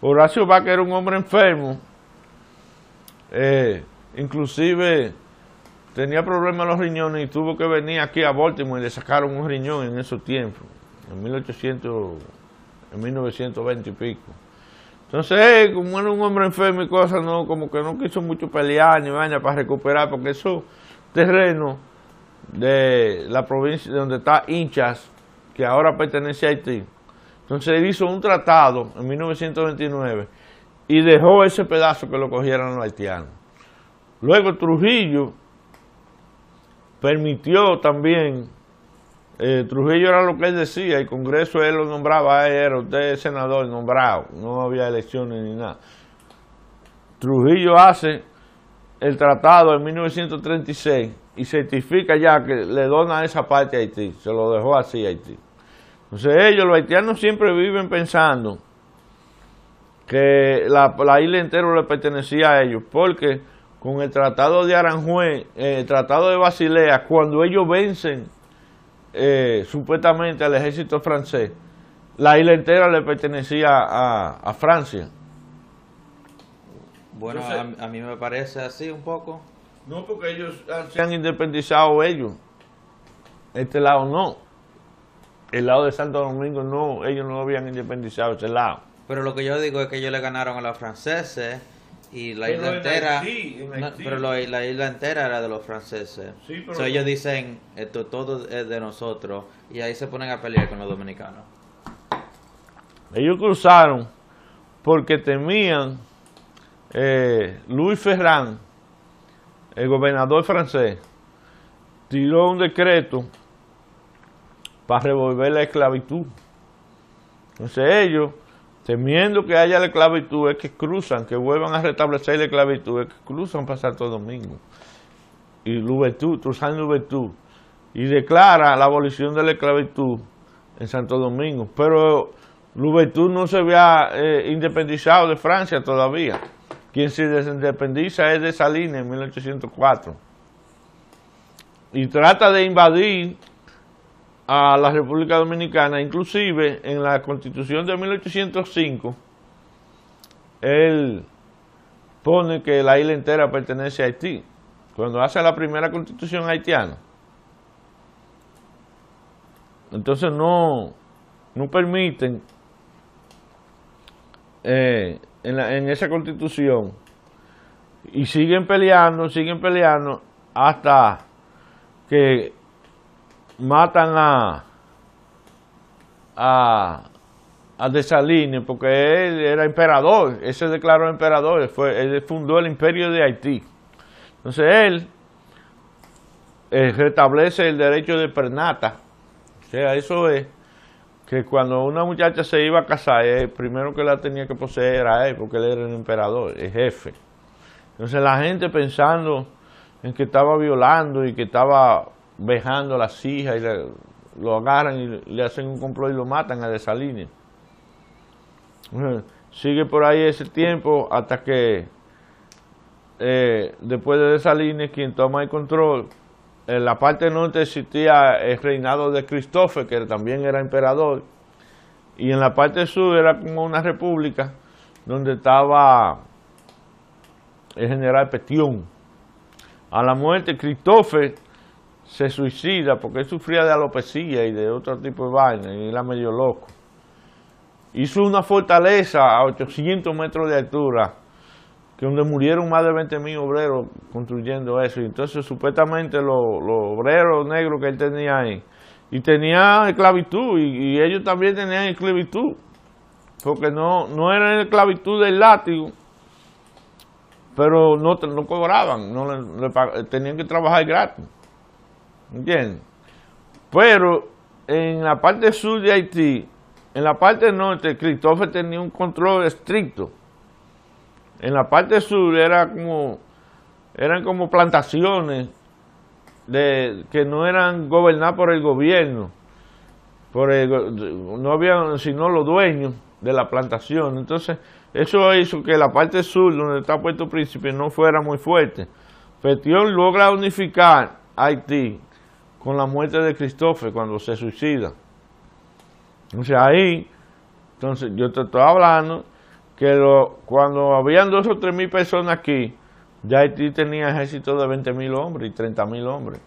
Horacio Vázquez era un hombre enfermo, eh, inclusive tenía problemas en los riñones y tuvo que venir aquí a Baltimore y le sacaron un riñón en esos tiempos, en 1800, en 1920 y pico. Entonces, como era un hombre enfermo y cosas, no, como que no quiso mucho pelear ni vaina para recuperar, porque esos terrenos de la provincia donde está Hinchas, que ahora pertenece a Haití. Entonces él hizo un tratado en 1929 y dejó ese pedazo que lo cogieran los haitianos. Luego Trujillo permitió también, eh, Trujillo era lo que él decía, el Congreso él lo nombraba, era usted senador nombrado, no había elecciones ni nada. Trujillo hace el tratado en 1936 y certifica ya que le dona esa parte a Haití, se lo dejó así a Haití. Entonces ellos, los haitianos, siempre viven pensando que la, isla entera le pertenecía a ellos, porque con el Tratado de Aranjuez, eh, el Tratado de Basilea, cuando ellos vencen eh, supuestamente al ejército francés, la isla entera le pertenecía a, Francia. Bueno, a, a, mí me parece así un poco. No, porque ellos se han independizado ellos. Este lado no el lado de Santo Domingo no, ellos no habían independizado ese lado. Pero lo que yo digo es que ellos le ganaron a los franceses y la isla entera pero la isla entera era de los franceses. Sí, ellos dicen esto todo es de nosotros y ahí se ponen a pelear con los dominicanos. Ellos cruzaron porque temían eh, Luis Ferrand el gobernador francés tiró un decreto para revolver la esclavitud entonces ellos temiendo que haya la esclavitud, es que cruzan, que vuelvan a restablecer la esclavitud, es que cruzan para Santo Domingo. Y Lubertud, Trujillo Lubertud, y declara la abolición de la esclavitud en Santo Domingo. Pero Lubertud no se había eh, independizado de Francia todavía. Quien se desindependiza es de Salinas en 1804. Y trata de invadir a la República Dominicana, inclusive en la Constitución de 1805, él pone que la isla entera pertenece a Haití, cuando hace la primera constitución haitiana. Entonces no, no permiten eh, en, en esa constitución y siguen peleando, siguen peleando hasta que matan a, a, a Desalines porque él era emperador, él se declaró emperador, fue, él fundó el imperio de Haití. Entonces él eh, restablece el derecho de pernata. O sea, eso es que cuando una muchacha se iba a casar, el primero que la tenía que poseer era él, porque él era el emperador, el jefe. Entonces la gente pensando en que estaba violando y que estaba vejando a las hijas y lo agarran y le hacen un complot y lo matan a Desalines. <laughs> Sigue por ahí ese tiempo hasta que eh, después de Desalines quien toma el control, en la parte norte existía el reinado de Cristófe, que también era emperador, y en la parte sur era como una república donde estaba el general Petión. A la muerte, Cristófe se suicida porque él sufría de alopecia y de otro tipo de vaina y era medio loco. Hizo una fortaleza a 800 metros de altura, que donde murieron más de 20 mil obreros construyendo eso. Y entonces supuestamente los, obreros negros que él tenía ahí, y tenía esclavitud, y, ellos también tenían esclavitud, porque no, no era esclavitud del látigo, pero no, no cobraban, no tenían que trabajar gratis. ¿Entiendes? Pero en la parte sur de Haití, en la parte norte, Cristóbal tenía un control estricto. En la parte sur era como, eran como plantaciones de, que no eran gobernadas por el gobierno, por no había sino los dueños de la plantación. Entonces, eso hizo que la parte sur, donde está Puerto Príncipe, no fuera muy fuerte. Petión logra unificar Haití con la muerte de Cristóbal cuando se suicida. Entonces ahí, entonces yo te estoy hablando que cuando habían dos o tres mil personas aquí, ya Haití tenía ejército de 20 mil hombres y 30 mil hombres.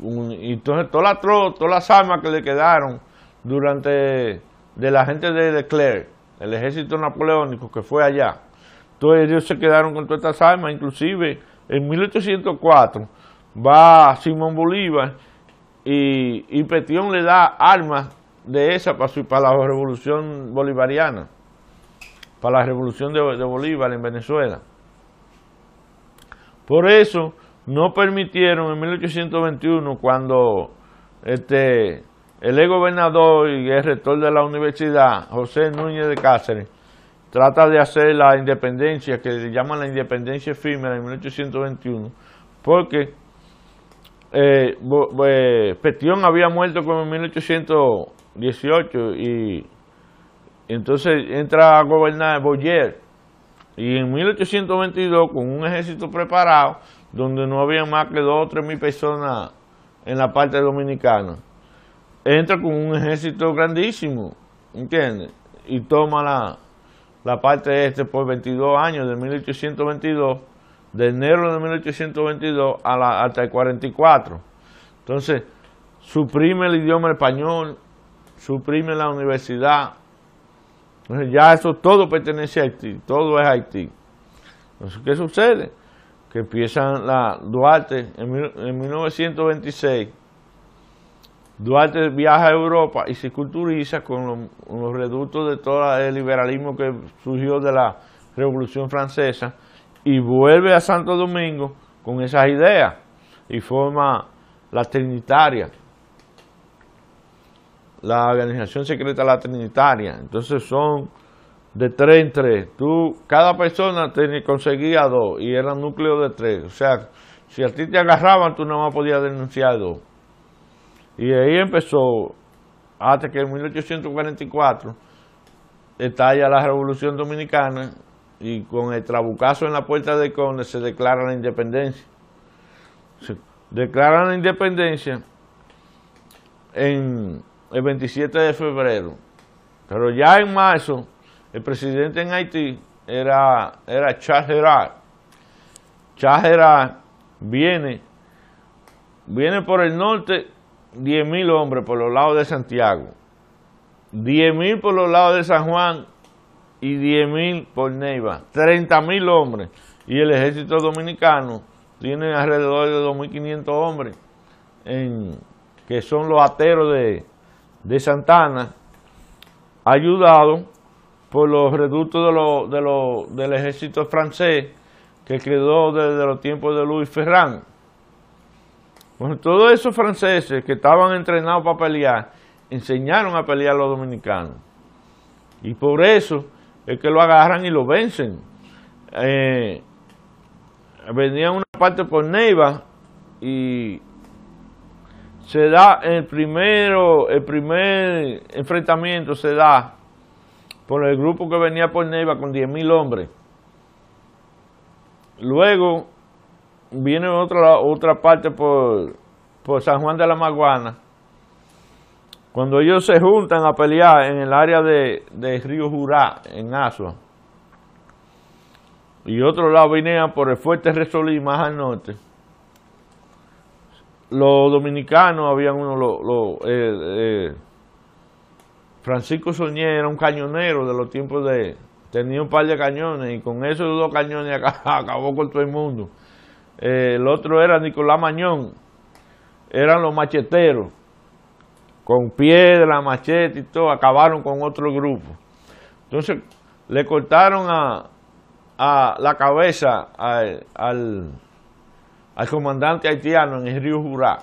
y entonces todas las, todas las armas que le quedaron durante de la gente de Leclerc, el ejército napoleónico que fue allá, todos ellos se quedaron con todas estas armas, inclusive en 1804 va Simón Bolívar y, y Petión le da armas de esa para, para la revolución bolivariana, para la revolución de, Bolívar en Venezuela. Por eso no permitieron en 1821 cuando este el ex gobernador y el rector de la universidad, José Núñez de Cáceres, trata de hacer la independencia, que le llaman la independencia efímera en 1821, porque eh, eh, Petión había muerto como en 1818 y entonces entra a gobernar Boyer y en 1822 con un ejército preparado donde no había más que dos o tres mil personas en la parte dominicana entra con un ejército grandísimo ¿entiendes? y toma la, la parte este por 22 años de 1822 de enero de 1822 a la, hasta el 44. Entonces, suprime el idioma español, suprime la universidad. Entonces, ya eso todo pertenece a Haití, todo es Haití. Entonces, ¿qué sucede? Que empiezan la Duarte en, 1926. Duarte viaja a Europa y se culturiza con los, reductos de todo el liberalismo que surgió de la Revolución Francesa y vuelve a Santo Domingo con esas ideas y forma la Trinitaria, la organización secreta La Trinitaria. Entonces son de tres en tres. Tú, cada persona tenía, conseguía dos y eran núcleos de tres. O sea, si a ti te agarraban, tú no más podías denunciar dos. Y ahí empezó, hasta que en 1844 estalla la Revolución Dominicana y con el trabucazo en la puerta de Conde se declara la independencia. Se declaran la independencia en el 27 de febrero. Pero ya en marzo el presidente en Haití era, era Charles Gerard. viene, viene por el norte 10.000 hombres por los lados de Santiago, 10.000 por los lados de San Juan y 10.000 por Neiva, 30.000 hombres. Y el ejército dominicano tiene alrededor de 2.500 hombres, que son los ateros de, de Santana, ayudados por los reductos de de del ejército francés que quedó desde los tiempos de Louis Ferrand. Bueno, todos esos franceses que estaban entrenados para pelear, enseñaron a pelear a los dominicanos. Y por eso es que lo agarran y lo vencen. Eh, venían una parte por Neiva y se da el primero, el primer enfrentamiento se da por el grupo que venía por Neiva con 10.000 hombres. Luego viene otra, otra parte por, por San Juan de la Maguana. Cuando ellos se juntan a pelear en el área de, Río Jurá, en Asua. Y otro lado venían por el fuerte Resolí, más al norte. Los dominicanos habían uno, eh, eh, Francisco Soñé era un cañonero de los tiempos de... Tenía un par de cañones y con esos dos cañones <laughs> acabó con todo el mundo. Eh, el otro era Nicolás Mañón. Eran los macheteros. Con piedra, machete y todo, acabaron con otro grupo. Entonces le cortaron a, a la cabeza al, al comandante haitiano en el río Jurá.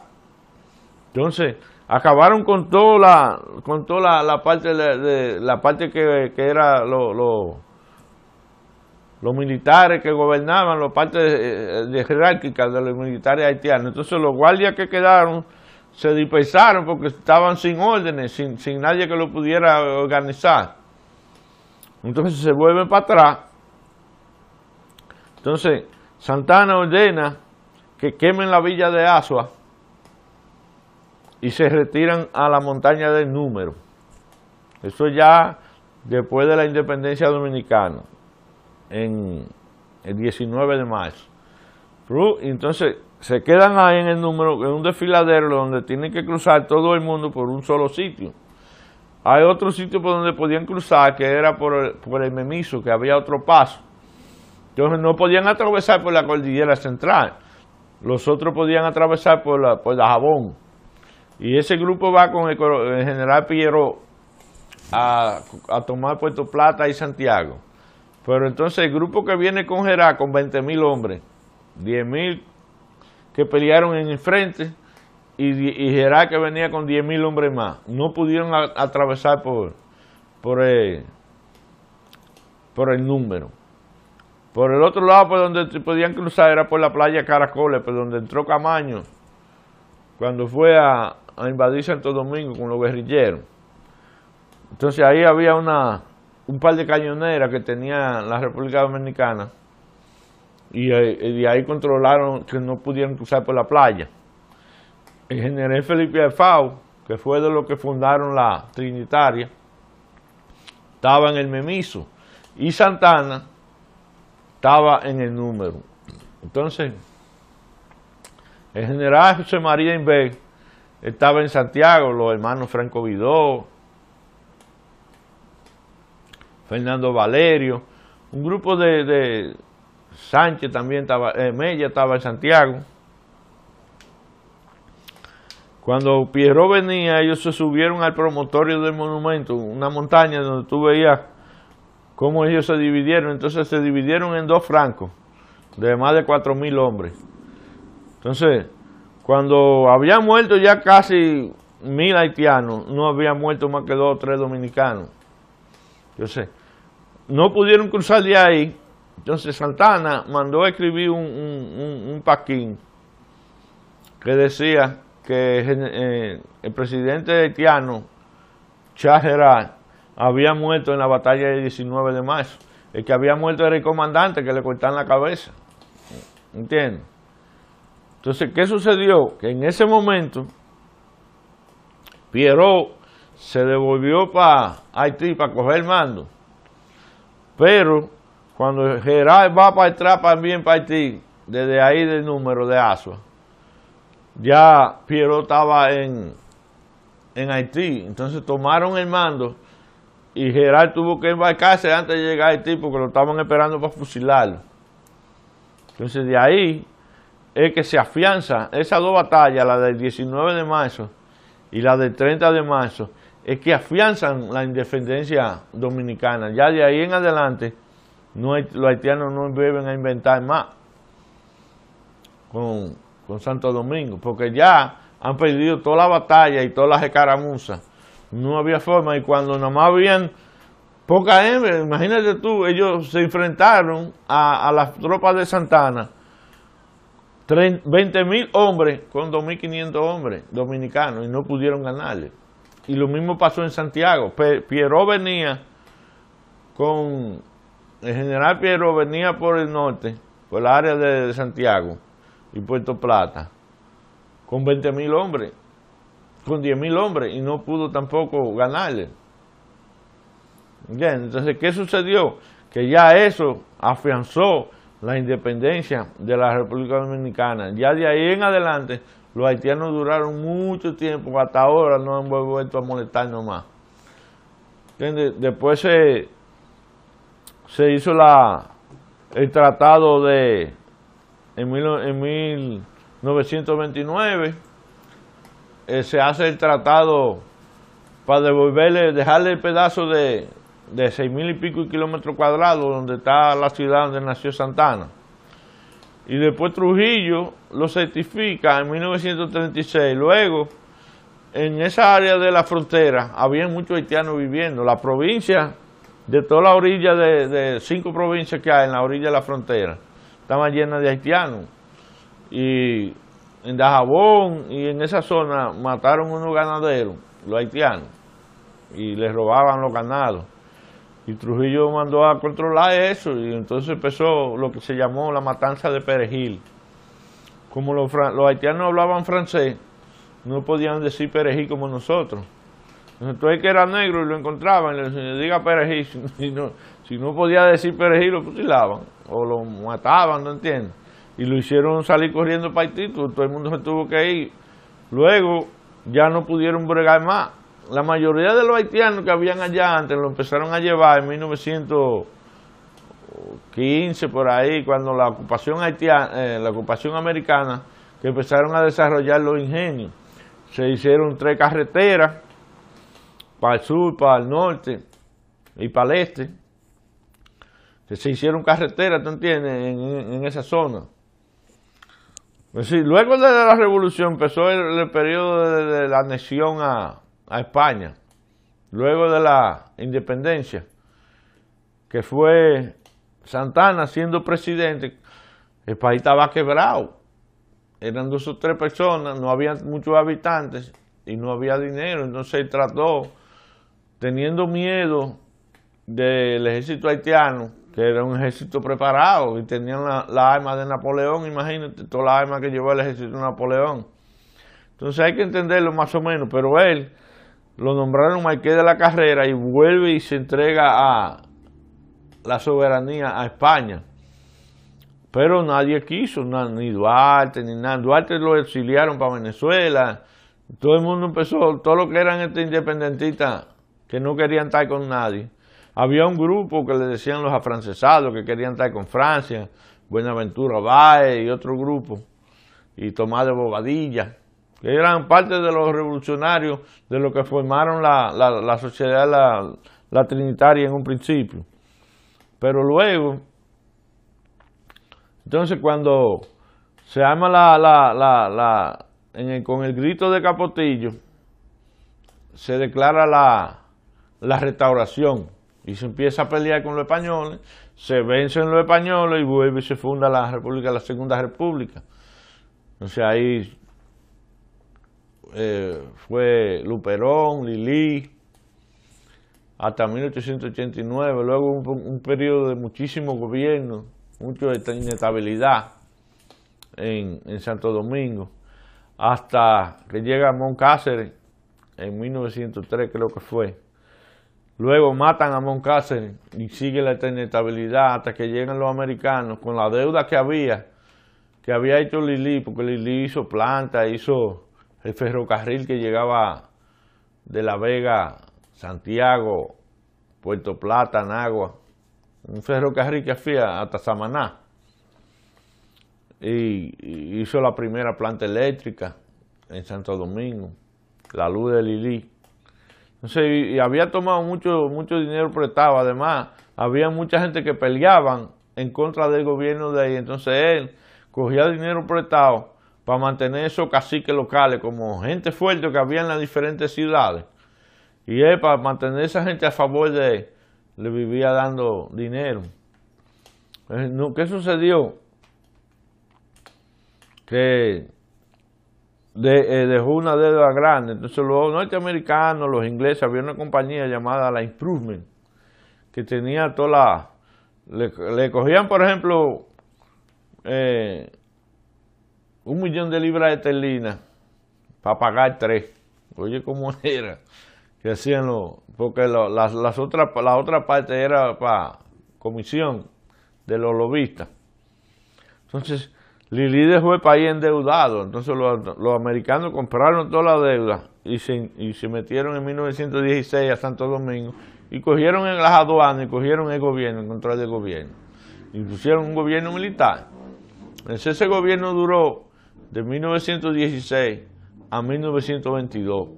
Entonces, acabaron con toda la con toda la, parte de, la parte que, era los militares que gobernaban la parte de, jerárquica de los militares haitianos entonces los guardias que quedaron se dispersaron porque estaban sin órdenes sin, sin nadie que lo pudiera organizar entonces se vuelven para atrás entonces Santana ordena que quemen la villa de Asua y se retiran a la montaña del número. Eso ya después de la independencia dominicana, en el 19 de marzo. Entonces se quedan ahí en el número, en un desfiladero donde tienen que cruzar todo el mundo por un solo sitio. Hay otro sitio por donde podían cruzar, que era por el, por el Memiso, que había otro paso. Entonces no podían atravesar por la cordillera central. Los otros podían atravesar por la, por la Jabón y ese grupo va con el, general Piero a, tomar Puerto Plata y Santiago. Pero entonces el grupo que viene con Gerard con 20 mil hombres, 10 mil que pelearon en el frente y, y Gerard que venía con 10 mil hombres más, no pudieron atravesar por, por, el, por el número. Por el otro lado, por donde podían cruzar era por la playa Caracoles, por donde entró Camaño, cuando fue a, a invadir Santo Domingo con los guerrilleros. Entonces ahí había una, un par de cañoneras que tenía la República Dominicana y, eh, de ahí controlaron que no pudieran cruzar por la playa. El general Felipe Alfao, que fue de los que fundaron la Trinitaria, estaba en el Memiso y Santana estaba en el número. Entonces, el general José María Inver estaba en Santiago, los hermanos Franco Vidó, Fernando Valerio, un grupo de, Sánchez también estaba, eh, Mella estaba en Santiago. Cuando Pierrot venía, ellos se subieron al promotorio del monumento, una montaña donde tú veías cómo ellos se dividieron. Entonces se dividieron en dos francos, de más de cuatro mil hombres. Entonces, cuando había muerto ya casi mil haitianos, no había muerto más que dos o tres dominicanos. Entonces, no pudieron cruzar de ahí. Entonces Santana mandó a escribir un, un, paquín que decía que eh, el presidente haitiano, Charles había muerto en la batalla del 19 de marzo. El que había muerto era el comandante que le cortaron la cabeza. ¿Entiendes? Entonces, ¿qué sucedió? Que en ese momento, Pierrot se devolvió para Haití para coger el mando. Pero cuando Gerard va para atrás también para Haití, desde ahí del número de Asua, ya Pierrot estaba en, en Haití. Entonces tomaron el mando y Gerard tuvo que embarcarse antes de llegar a Haití porque lo estaban esperando para fusilarlo. Entonces de ahí es que se afianza esas dos batallas, la del 19 de marzo y la del 30 de marzo, es que afianzan la independencia dominicana. Ya de ahí en adelante no los haitianos no deben a inventar más con, con Santo Domingo, porque ya han perdido toda la batalla y todas las escaramuzas no había forma. Y cuando nada más habían poca hembra, imagínate tú, ellos se enfrentaron a, las tropas de Santana, 20 mil hombres con 2.500 hombres dominicanos y no pudieron ganarle. Y lo mismo pasó en Santiago. Piero venía con, el general Piero venía por el norte, por el área de, Santiago y Puerto Plata, con 20 mil hombres con 10 mil hombres y no pudo tampoco ganarle. Bien, entonces, ¿qué sucedió? Que ya eso afianzó la independencia de la República Dominicana. Ya de ahí en adelante, los haitianos duraron mucho tiempo, hasta ahora no han vuelto a molestarnos más. Después se, se hizo el tratado de en, en 1929 eh, se hace el tratado para devolverle, dejarle el pedazo de, de seis mil y pico kilómetros cuadrados donde está la ciudad donde nació Santana. Y después Trujillo lo certifica en 1936. Luego, en esa área de la frontera, había muchos haitianos viviendo. La provincia, de toda la orilla de, cinco provincias que hay en la orilla de la frontera, estaban llenas de haitianos. Y en Dajabón y en esa zona mataron unos ganaderos, los haitianos, y les robaban los ganados. Y Trujillo mandó a controlar eso y entonces empezó lo que se llamó la matanza de Perejil. Como los, haitianos hablaban francés, no podían decir perejil como nosotros. Entonces que era negro y lo encontraban y le decían, diga perejil. <laughs> Si no, si no podía decir perejil, lo fusilaban o lo mataban, ¿no entiendes? y lo hicieron salir corriendo para Haití, todo el mundo se tuvo que ir. Luego ya no pudieron bregar más. La mayoría de los haitianos que habían allá antes lo empezaron a llevar en 1915 por ahí, cuando la ocupación haitiana, eh, la ocupación americana, que empezaron a desarrollar los ingenios. Se hicieron tres carreteras para el sur, para el norte y para el este. Se hicieron carreteras, ¿tú entiendes?, en esa zona. Pues sí, luego de la revolución empezó el, periodo de, la anexión a, España, luego de la independencia, que fue Santana siendo presidente, el país estaba quebrado, eran dos o tres personas, no había muchos habitantes y no había dinero, entonces él trató, teniendo miedo del ejército haitiano, que era un ejército preparado y tenían la, la arma de Napoleón, imagínate, toda la arma que llevó el ejército de Napoleón. Entonces hay que entenderlo más o menos, pero él lo nombraron marqués de la carrera y vuelve y se entrega a la soberanía a España. Pero nadie quiso, ni Duarte, ni nada. Duarte lo exiliaron para Venezuela. Todo el mundo empezó, todo lo que eran este independentistas que no querían estar con nadie había un grupo que le decían los afrancesados que querían estar con Francia, Buenaventura Baez y otro grupo, y Tomás de Bobadilla, que eran parte de los revolucionarios de lo que formaron la, la, sociedad la, la, trinitaria en un principio. Pero luego, entonces cuando se arma la, la, la, con el grito de Capotillo, se declara la, la restauración y se empieza a pelear con los españoles, se vencen los españoles y vuelve y se funda la República, la Segunda República. Entonces ahí eh, fue Luperón, Lili, hasta 1889, luego un, un periodo de muchísimo gobierno, mucha inestabilidad en, en, Santo Domingo, hasta que llega Moncáceres en 1903 creo que fue. Luego matan a Moncáceres y sigue la inestabilidad hasta que llegan los americanos con la deuda que había, que había hecho Lili, porque Lili hizo planta, hizo el ferrocarril que llegaba de La Vega, Santiago, Puerto Plata, Nagua, un ferrocarril que hacía hasta Samaná. Y, hizo la primera planta eléctrica en Santo Domingo, la luz de Lili. Entonces, y, había tomado mucho, mucho dinero prestado, además, había mucha gente que peleaban en contra del gobierno de ahí, entonces él cogía dinero prestado para mantener esos caciques locales como gente fuerte que había en las diferentes ciudades. Y él, para mantener esa gente a favor de él, le vivía dando dinero. Eh, ¿Qué sucedió? Que eh, dejó una deuda grande. Entonces los norteamericanos, los ingleses, había una compañía llamada La Improvement, que tenía toda la... Le, cogían, por ejemplo, eh, un millón de libras de esterlina para pagar tres. Oye, ¿cómo <laughs> era? Que hacían los... Porque las, las otras, la otra parte era para comisión de los lobistas. Entonces, Dejó el país endeudado. Entonces, los, americanos compraron toda la deuda y se, y se metieron en 1916 a Santo Domingo y cogieron en las aduanas y cogieron el gobierno, el control del gobierno. Y pusieron un gobierno militar. Entonces, ese gobierno duró de 1916 a 1922,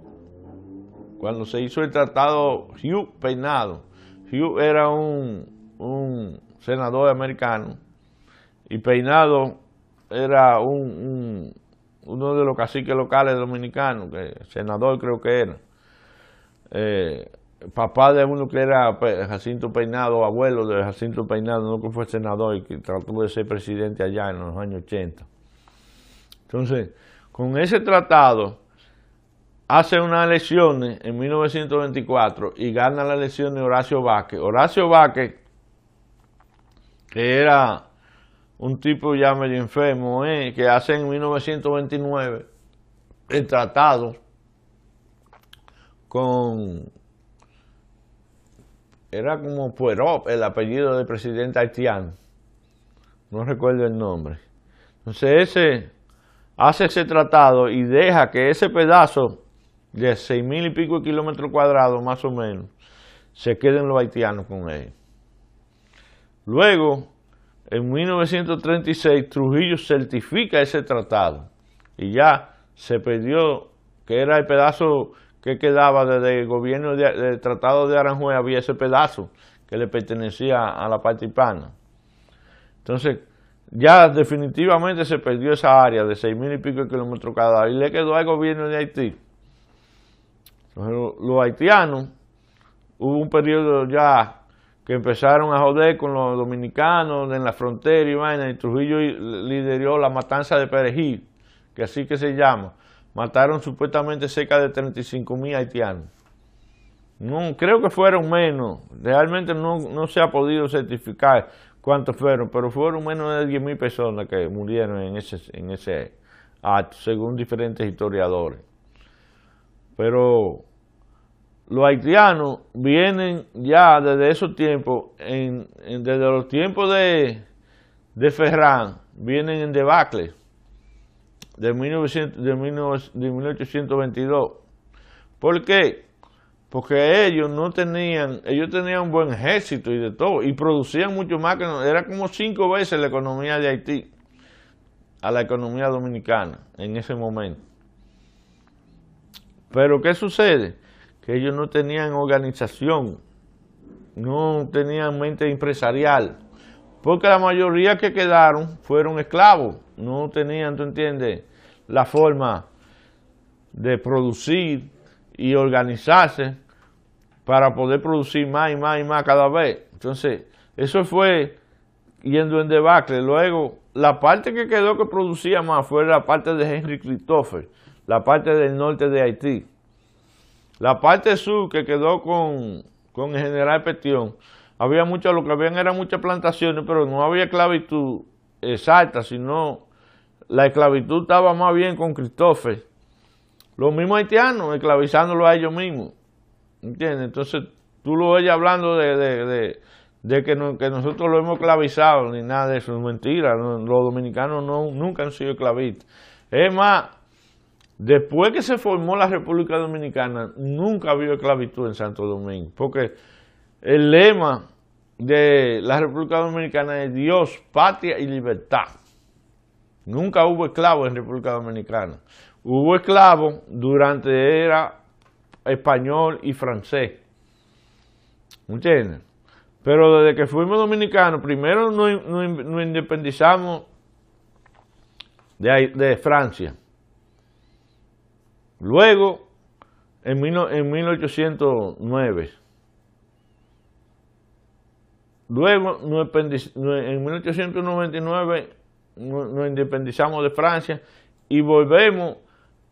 cuando se hizo el tratado Hugh Peinado. Hugh era un, un senador americano y Peinado era un, uno de los caciques locales dominicanos, que senador creo que era. Eh, papá de uno que era Jacinto Peinado, abuelo de Jacinto Peinado, no que fue senador y que trató de ser presidente allá en los años 80. Entonces, con ese tratado, hace unas elecciones en 1924 y gana la elección de Horacio Vázquez. Horacio Vázquez, que era un tipo ya medio enfermo, ¿eh? que hace en 1929 el tratado con era como Puerop, el apellido del presidente haitiano. No recuerdo el nombre. Entonces ese hace ese tratado y deja que ese pedazo de seis mil y pico de kilómetros cuadrados, más o menos, se queden los haitianos con él. Luego, en 1936, Trujillo certifica ese tratado y ya se perdió, que era el pedazo que quedaba desde el gobierno del Tratado de Aranjuez, había ese pedazo que le pertenecía a la parte hispana. Entonces, ya definitivamente se perdió esa área de seis mil y pico de kilómetros cada y le quedó al gobierno de Haití. los haitianos, hubo un periodo ya que empezaron a joder con los dominicanos en la frontera y vaina, y Trujillo lideró la matanza de Perejil, que así que se llama. Mataron supuestamente cerca de 35 mil haitianos. No, creo que fueron menos, realmente no, no se ha podido certificar cuántos fueron, pero fueron menos de 10 mil personas que murieron en ese, en ese acto, según diferentes historiadores. Pero los haitianos vienen ya desde esos tiempos, en, desde los tiempos de, de Ferran, vienen en debacle de, 1900, de, 1822. ¿Por qué? porque ellos no tenían, ellos tenían un buen ejército y de todo, y producían mucho más que era como cinco veces la economía de Haití a la economía dominicana en ese momento. Pero ¿qué sucede? Que ellos no tenían organización, no tenían mente empresarial, porque la mayoría que quedaron fueron esclavos, no tenían, tú entiendes, la forma de producir y organizarse para poder producir más y más y más cada vez. Entonces, eso fue yendo en debacle. Luego, la parte que quedó que producía más fue la parte de Henry Christopher, la parte del norte de Haití. La parte sur que quedó con, con el general Petión, había mucho, lo que habían eran muchas plantaciones, pero no había esclavitud exacta, sino la esclavitud estaba más bien con Christopher los mismos haitianos esclavizándolo a ellos mismos. ¿Entiendes? Entonces tú lo oyes hablando de, que, nosotros lo hemos esclavizado, ni nada de eso, es mentira. Los dominicanos no, nunca han sido esclavistas. Es más, después que se formó la República Dominicana, nunca habido esclavitud en Santo Domingo, porque el lema de la República Dominicana es Dios, patria y libertad. Nunca hubo esclavos en República Dominicana. Hubo esclavos durante era español y francés. ¿Entiendes? Pero desde que fuimos dominicanos, primero nos, independizamos de, de, Francia. Luego, en, en 1809. Luego, en 1899 nos independizamos de Francia y volvemos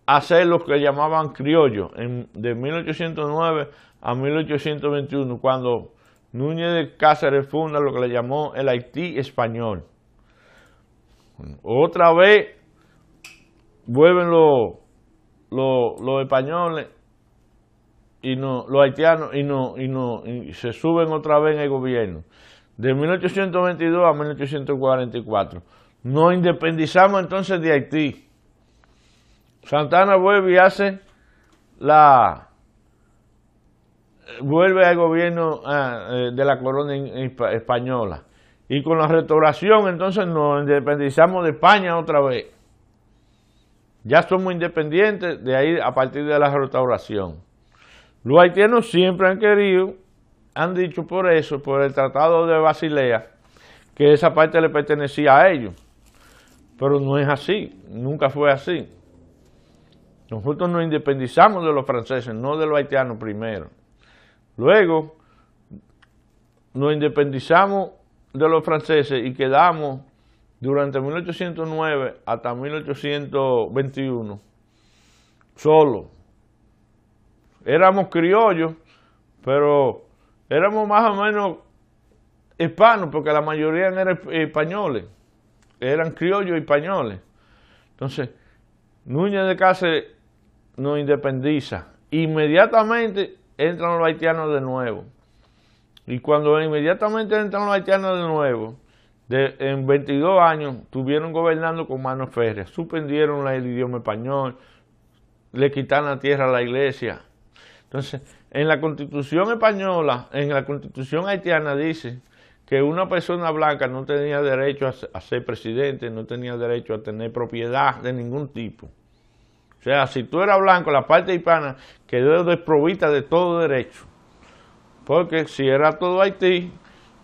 hacer lo que llamaban criollo en, de 1809 a 1821, cuando Núñez de Cáceres funda lo que le llamó el Haití español. Otra vez vuelven los, los, españoles y no, los haitianos y no, y no, y se suben otra vez en el gobierno. De 1822 a 1844. Nos independizamos entonces de Haití. Santana vuelve y hace la vuelve al gobierno ah, eh, de la corona española y con la restauración entonces nos independizamos de España otra vez ya somos independientes de ahí a partir de la restauración. Los haitianos siempre han querido han dicho por eso por el tratado de Basilea que esa parte le pertenecía a ellos. Pero no es así nunca fue así. Nosotros nos independizamos de los franceses, no de los haitianos primero. Luego nos independizamos de los franceses y quedamos durante 1809 hasta 1821 solos. Éramos criollos, pero éramos más o menos hispanos, porque la mayoría eran españoles, eran criollos españoles. Entonces, Núñez de Cáceres nos independiza, inmediatamente entran los haitianos de nuevo. Y cuando inmediatamente entran los haitianos de nuevo, en 22 años estuvieron gobernando con manos férreas, suspendieron el idioma español, le quitaron la tierra a la iglesia. Entonces, en la constitución española, en la constitución haitiana dice que una persona blanca no tenía derecho a ser presidente, no tenía derecho a tener propiedad de ningún tipo. O sea, si tú eras blanco, la parte hispana quedó desprovista de todo derecho. Porque si era todo Haití,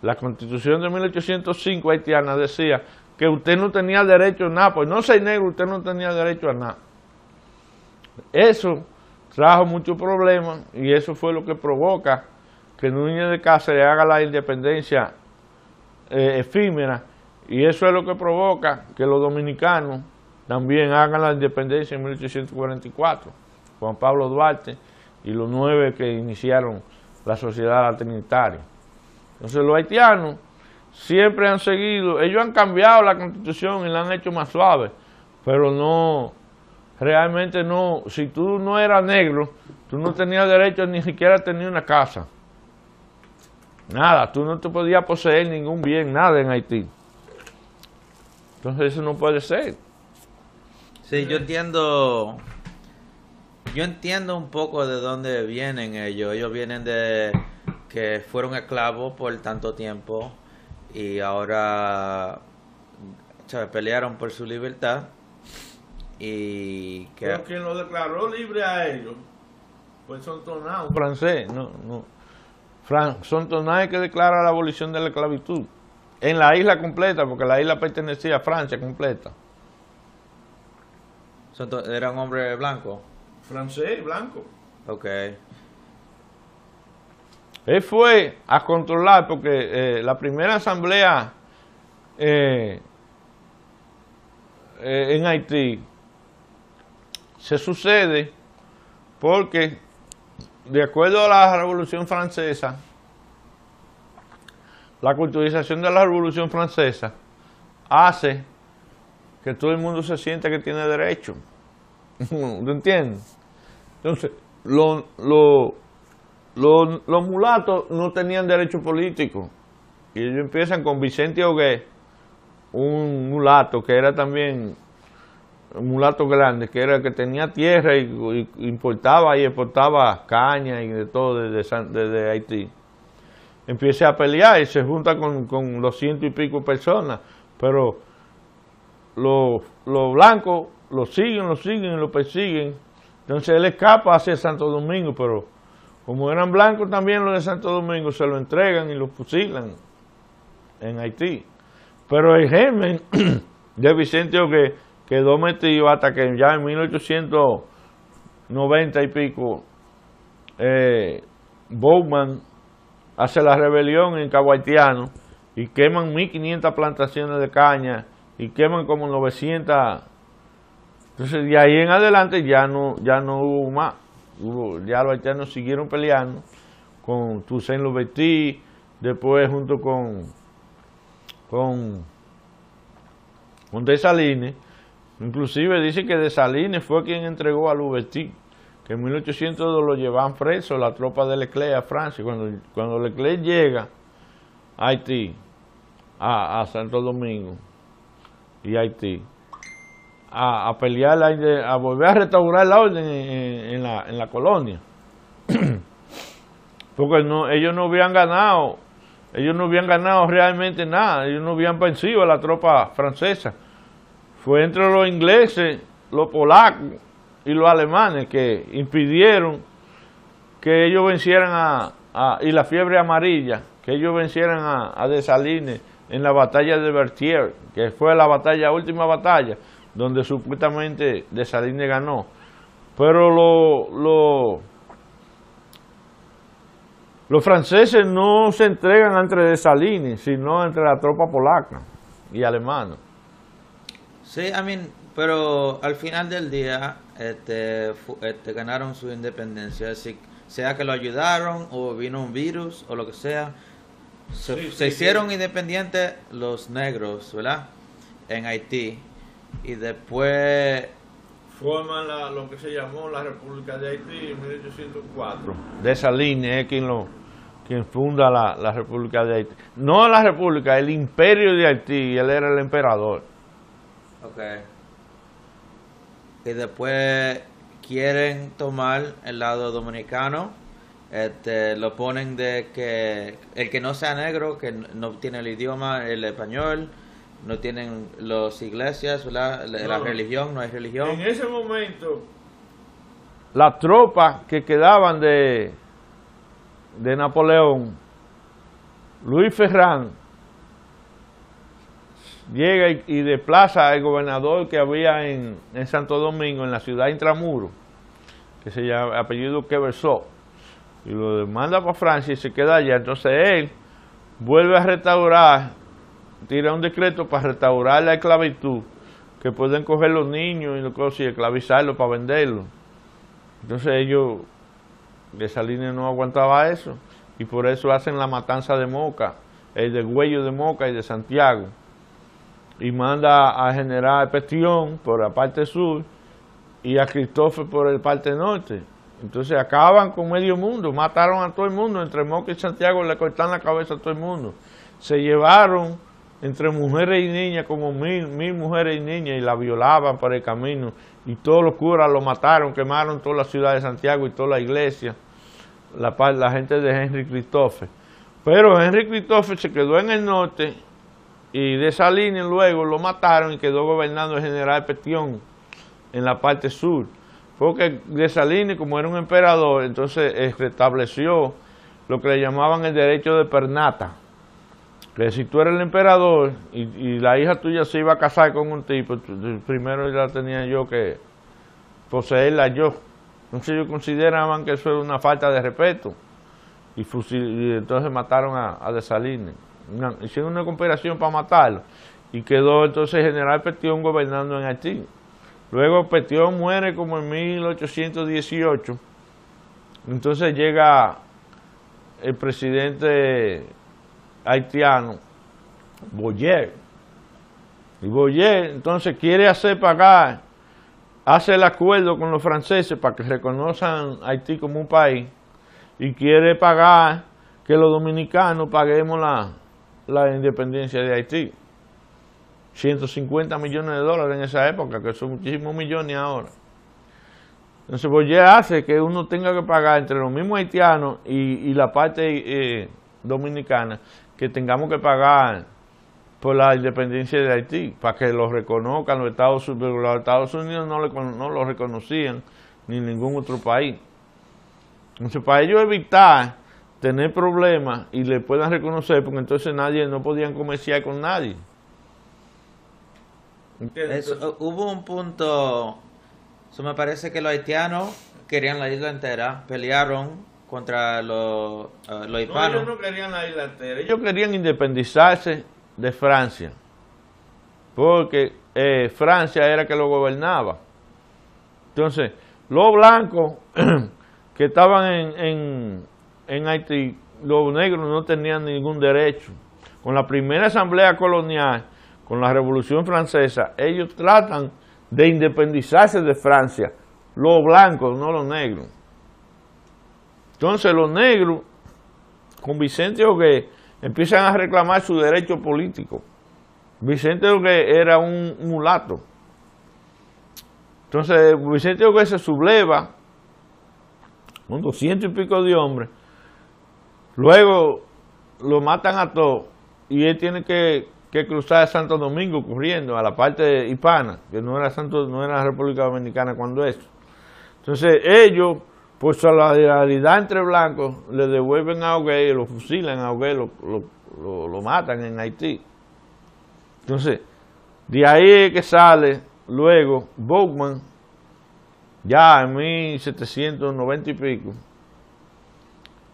la constitución de 1805 haitiana decía que usted no tenía derecho a nada, pues no ser negro, usted no tenía derecho a nada. Eso trajo muchos problemas y eso fue lo que provoca que Núñez de Cáceres haga la independencia eh, efímera y eso es lo que provoca que los dominicanos también hagan la independencia en 1844, Juan Pablo Duarte y los nueve que iniciaron la sociedad trinitaria. Entonces los haitianos siempre han seguido, ellos han cambiado la constitución y la han hecho más suave, pero no, realmente no, si tú no eras negro, tú no tenías derecho ni siquiera a tener una casa. Nada, tú no te podías poseer ningún bien, nada en Haití. Entonces eso no puede ser. Sí, yo entiendo yo entiendo un poco de dónde vienen ellos. Ellos vienen de que fueron esclavos por tanto tiempo y ahora pelearon por su libertad y que... Pero quien lo declaró libre a ellos fue Sontonay, francés, no, no. Fran, Sontonay que declara la abolición de la esclavitud en la isla completa, porque la isla pertenecía a Francia completa. ¿Era un hombre blanco? Francés, blanco. Ok. Él fue a controlar, porque eh, la primera asamblea eh, eh, en Haití se sucede porque, de acuerdo a la Revolución Francesa, la culturización de la Revolución Francesa hace que todo el mundo se sienta que tiene derecho. <laughs> ¿Tú entiendes? Entonces, los mulatos no tenían derecho político. Y ellos empiezan con Vicente Ogué, un mulato que era también un mulato grande, que era que tenía tierra y, importaba y exportaba caña y de todo desde, desde Haití empiece a pelear y se junta con, con los ciento y pico personas, pero los, los blancos lo siguen, lo siguen y lo persiguen. Entonces él escapa hacia Santo Domingo, pero como eran blancos también los de Santo Domingo, se lo entregan y lo fusilan en Haití. Pero el germen <clears throat> de Vicente Ogue quedó metido hasta que ya en 1890 y pico, eh, Bowman hace la rebelión en Cabo y queman 1.500 plantaciones de caña y queman como 900. Entonces, de ahí en adelante ya no, ya no hubo más. Ya los haitianos siguieron peleando con Toussaint Louverture, después junto con, con, Desalines. Inclusive dice que Desalines fue quien entregó a Louverture que en 1800 lo llevaban preso la tropa de Leclerc a Francia. Cuando, cuando Leclerc llega a Haití, a, Santo Domingo y Haití, a, a, pelear, a volver a restaurar la orden en, la, en la colonia. <clears throat> Porque no, ellos no habían ganado, ellos no habían ganado realmente nada, ellos no habían vencido a la tropa francesa. Fue entre los ingleses, los polacos y los alemanes que impidieron que ellos vencieran a, y la fiebre amarilla, que ellos vencieran a, a Desalines en la batalla de Berthier, que fue la batalla, última batalla, donde supuestamente Desalines ganó. Pero lo, lo, los franceses no se entregan entre Desalines, sino entre la tropa polaca y alemana. Sí, I mean, pero al final del día, este, este, ganaron su independencia, así, sea que lo ayudaron o vino un virus o lo que sea, se, hicieron independientes los negros, ¿verdad? En Haití y después forman lo que se llamó la República de Haití en 1804. De esa línea es quien lo quien funda la, la República de Haití. No la República, el Imperio de Haití, él era el emperador. Okay y después quieren tomar el lado dominicano, este, lo ponen de que el que no sea negro, que no tiene el idioma, el español, no tienen las iglesias, la, la religión, no hay religión. En ese momento, las tropas que quedaban de, de Napoleón, Luis Ferrán, llega y, desplaza al gobernador que había en, Santo Domingo, en la ciudad de Intramuro, que se llama apellido Queversó, y lo manda para Francia y se queda allá. Entonces él vuelve a restaurar, tira un decreto para restaurar la esclavitud, que pueden coger los niños y, los cosas, y esclavizarlos para venderlos. Entonces ellos, de esa línea no aguantaba eso, y por eso hacen la matanza de Moca, el de Huello de Moca y de Santiago y manda a General Petión por la parte sur y a Cristóbal por la parte norte. Entonces acaban con medio mundo, mataron a todo el mundo, entre Moca y Santiago le cortan la cabeza a todo el mundo. Se llevaron entre mujeres y niñas, como mil, mil mujeres y niñas, y la violaban por el camino, y todos los curas lo mataron, quemaron toda la ciudad de Santiago y toda la iglesia, la, la gente de Henry Christophe. Pero Henry Christophe se quedó en el norte, y de esa línea luego lo mataron y quedó gobernando el general Petión en la parte sur. Porque Desalines, como era un emperador, entonces restableció lo que le llamaban el derecho de pernata. Que si tú eres el emperador y, la hija tuya se iba a casar con un tipo, primero ya tenía yo que poseerla yo. Entonces ellos consideraban que eso era una falta de respeto. Y, entonces mataron a, a Desalines. hicieron una conspiración para matarlo. Y quedó entonces el general Petión gobernando en Haití. Luego Petión muere como en 1818. Entonces llega el presidente haitiano, Boyer. Y Boyer entonces quiere hacer pagar, hace el acuerdo con los franceses para que reconozcan Haití como un país y quiere pagar que los dominicanos paguemos la, la independencia de Haití. 150 millones de dólares en esa época, que son muchísimos millones ahora. Entonces, ya hace que uno tenga que pagar entre los mismos haitianos y, la parte eh, dominicana, que tengamos que pagar por la independencia de Haití, para que lo reconozcan los Estados Unidos. Los Estados Unidos no, no lo reconocían, ni ningún otro país. Entonces, para ellos evitar tener problemas y le puedan reconocer, porque entonces nadie, no podían comerciar con nadie hubo un punto, eso me parece que los haitianos querían la isla entera, pelearon contra los, uh, los hispanos. No, ellos no querían la isla entera, ellos querían independizarse de Francia, porque eh, Francia era que lo gobernaba. Entonces, los blancos <clears throat> que estaban en, en, en Haití, los negros no tenían ningún derecho. Con la primera asamblea colonial, con la Revolución Francesa, ellos tratan de independizarse de Francia, los blancos, no los negros. Entonces los negros, con Vicente Ogué, empiezan a reclamar su derecho político. Vicente Ogué era un mulato. Entonces Vicente Ogué se subleva con doscientos y pico de hombres. Luego lo matan a todos y él tiene que que cruzar Santo Domingo corriendo a la parte hispana, que no era Santo, no era la República Dominicana cuando eso. Entonces ellos, por solidaridad entre blancos, le devuelven a Ogué, lo fusilan a Ogué, lo, lo, matan en Haití. Entonces, de ahí es que sale luego Bowman, ya en 1790 y pico,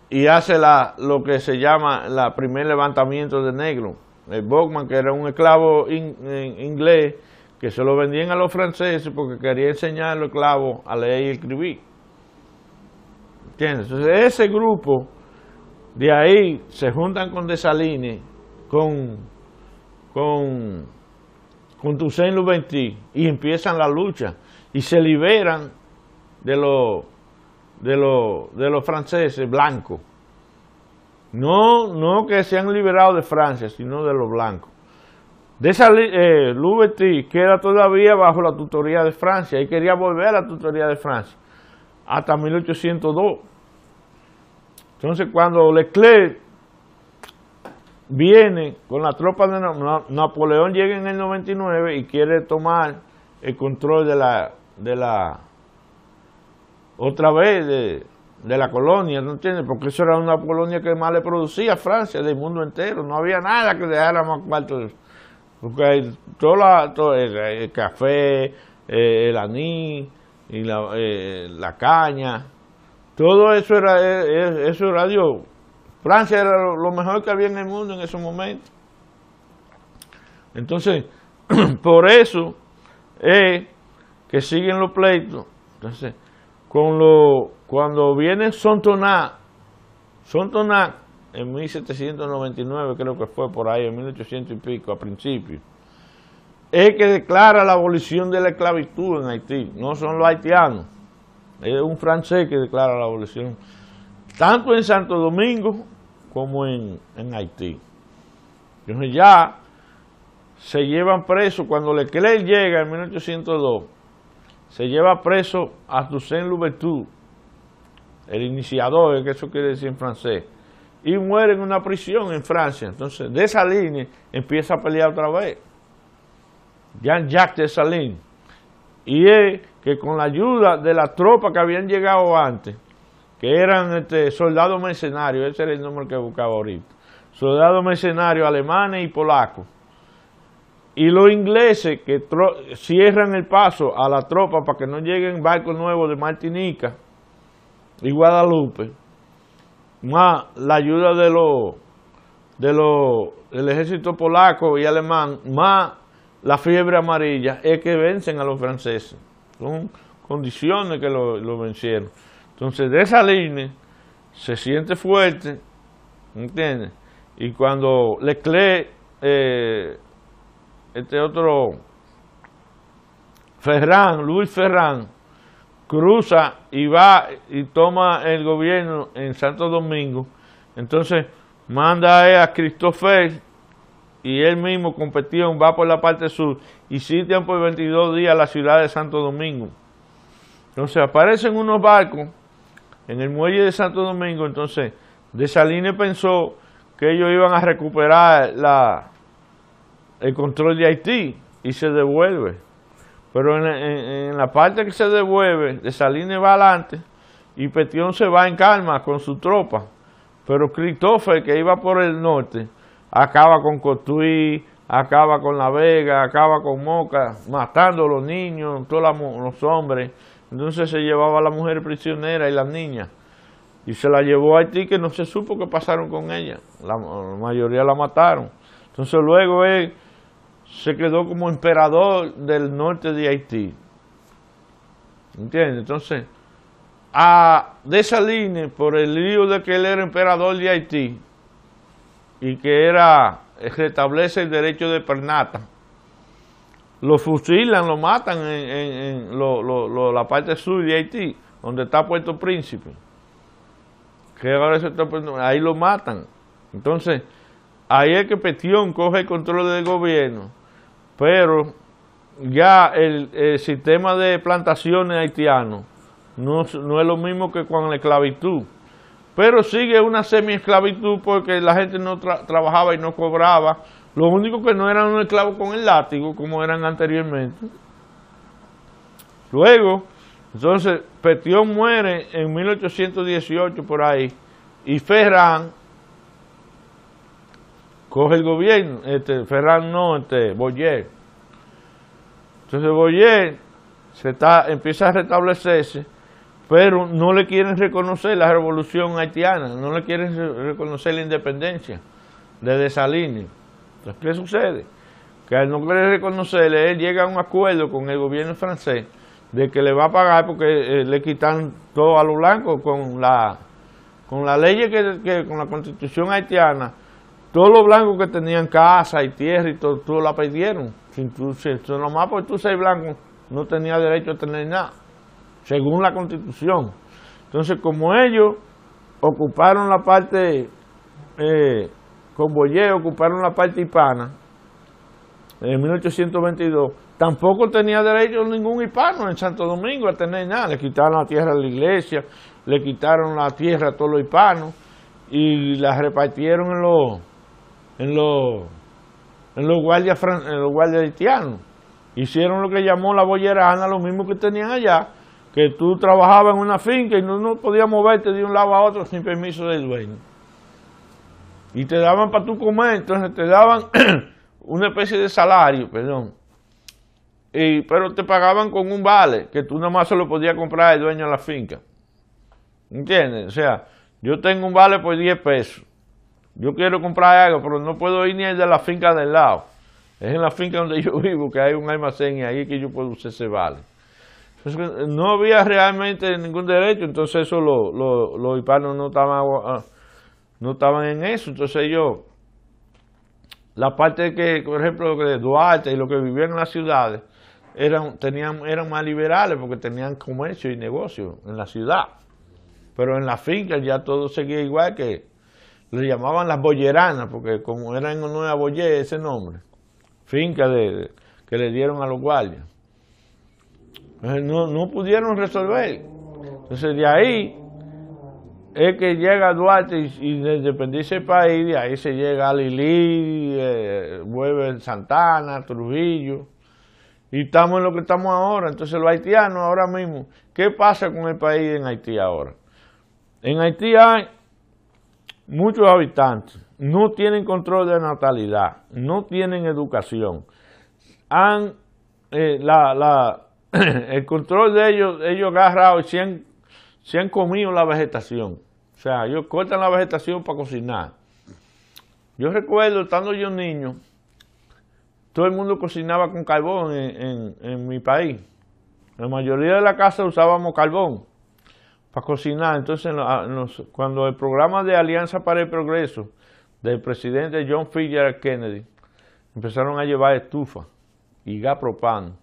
y hace la, lo que se llama la primer levantamiento de negro el Bogman, que era un esclavo inglés, que se lo vendían a los franceses porque quería enseñar a los esclavos a leer y escribir. Entonces ese grupo, de ahí se juntan con Desalines, con, con, con Toussaint Louverture y empiezan la lucha y se liberan de los de los de los franceses blancos no, no que se han liberado de Francia, sino de los blancos. De esa eh, queda todavía bajo la tutoría de Francia y quería volver a la tutoría de Francia hasta 1802. Entonces cuando Leclerc viene con la tropa de Napoleón llega en el 99 y quiere tomar el control de la de la otra vez de, de la colonia, ¿no entiendes? Porque eso era una colonia que más le producía a Francia del mundo entero, no había nada que dejara más cuarto. Porque todo, la, todo el, café, eh, el anís, y la, eh, la, caña, todo eso era, eh, eso era Dios. Francia era lo mejor que había en el mundo en ese momento. Entonces, <clears throat> por eso es que siguen los pleitos. Entonces, con lo, cuando viene Sontoná, Sontoná en 1799 creo que fue por ahí, en 1800 y pico, a principio, es que declara la abolición de la esclavitud en Haití, no son los haitianos, es un francés que declara la abolición, tanto en Santo Domingo como en, Haití. Entonces ya se llevan preso, cuando Leclerc llega en 1802, se lleva preso a Toussaint Louverture, el iniciador, que eso quiere decir en francés, y muere en una prisión en Francia. Entonces, de esa línea empieza a pelear otra vez. Jean-Jacques de Salines. Y es que con la ayuda de la tropa que habían llegado antes, que eran este, soldados mercenarios, ese era el nombre que buscaba ahorita, soldados mercenarios alemanes y polacos, y los ingleses que cierran el paso a la tropa para que no lleguen barcos nuevos de Martinica y Guadalupe, más la ayuda de los de los del ejército polaco y alemán, más la fiebre amarilla, es que vencen a los franceses. Son condiciones que lo, vencieron. Entonces, de esa línea se siente fuerte, ¿entiendes? Y cuando Leclerc eh, este otro, Ferran, Luis Ferran, cruza y va y toma el gobierno en Santo Domingo, entonces manda a Christopher y él mismo competió, va por la parte sur y sitian por 22 días la ciudad de Santo Domingo. Entonces aparecen unos barcos en el muelle de Santo Domingo, entonces Desalines pensó que ellos iban a recuperar la, el control de Haití y se devuelve. Pero en, la parte que se devuelve, de Salines va adelante y Petión se va en calma con su tropa. Pero Christopher, que iba por el norte, acaba con Cotuí, acaba con La Vega, acaba con Moca, matando a los niños, todos los hombres. Entonces se llevaba a la mujer prisionera y las niñas. Y se la llevó a Haití que no se supo qué pasaron con ella. La, mayoría la mataron. Entonces luego él se quedó como emperador del norte de Haití. ¿Entiendes? Entonces, a línea, por el lío de que él era emperador de Haití y que era restablece el derecho de pernata, lo fusilan, lo matan en, la parte sur de Haití, donde está Puerto Príncipe. Que ahora se está, ahí lo matan. Entonces, ahí es que Petión coge el control del gobierno pero ya el, sistema de plantaciones haitiano no, es lo mismo que con la esclavitud, pero sigue una semi-esclavitud porque la gente no trabajaba y no cobraba, lo único que no eran un esclavo con el látigo como eran anteriormente. Luego, entonces, Petión muere en 1818 por ahí y Ferran coge el gobierno, este, Ferran no, este, Boyer. Entonces Boyer se está, empieza a restablecerse, pero no le quieren reconocer la revolución haitiana, no le quieren reconocer la independencia de Dessalines. Entonces, ¿qué sucede? Que al no querer reconocerle, él llega a un acuerdo con el gobierno francés de que le va a pagar porque eh, le quitan todo a los blancos con la con la ley que, con la constitución haitiana todos los blancos que tenían casa y tierra y todo, todo la perdieron. Sin tú, nomás porque tú seas blanco, no tenía derecho a tener nada, según la constitución. Entonces, como ellos ocuparon la parte, eh, con Boyer ocuparon la parte hispana, en 1822, tampoco tenía derecho ningún hispano en Santo Domingo a tener nada. Le quitaron la tierra a la iglesia, le quitaron la tierra a todos los hispanos y la repartieron en los en los, en los guardias en los guardias haitianos. Hicieron lo que llamó la bollerana, lo mismo que tenían allá, que tú trabajabas en una finca y no, podías moverte de un lado a otro sin permiso del dueño. Y te daban para tu comer, entonces te daban <clears throat> una especie de salario, perdón. Y, pero te pagaban con un vale, que tú nada más se lo podías comprar el dueño de la finca. ¿Entiendes? O sea, yo tengo un vale por 10 pesos. Yo quiero comprar algo, pero no puedo ir ni de la finca del lado. Es en la finca donde <laughs> yo vivo que hay un almacén y ahí que yo puedo usar ese vale. No había realmente ningún derecho, entonces eso los hispanos no estaban, ah, no estaban en eso. Entonces ellos, la parte que, por ejemplo, de Duarte y lo que vivían en las ciudades, eran, tenían, eran más liberales porque tenían comercio y negocio en la ciudad. Pero en la finca ya todo seguía igual que le llamaban las boyeranas, porque como era en Boyer ese nombre, finca de, que le dieron a los guardias. No, no pudieron resolver. Entonces de ahí es que llega Duarte y, y independiza el país, de ahí se llega a Lili, eh, vuelve Santana, Trujillo, y estamos en lo que estamos ahora. Entonces los haitianos ahora mismo, ¿qué pasa con el país en Haití ahora? En Haití hay muchos habitantes, no tienen control de natalidad, no tienen educación, han, eh, la, la, <coughs> el control de ellos, ellos agarrados y han se han comido la vegetación. O sea, ellos cortan la vegetación para cocinar. Yo recuerdo, estando yo niño, todo el mundo cocinaba con carbón en, mi país. La mayoría de la casa usábamos carbón para cocinar. Entonces, cuando el programa de Alianza para el Progreso del presidente John F. Kennedy, empezaron a llevar estufa y gas propano.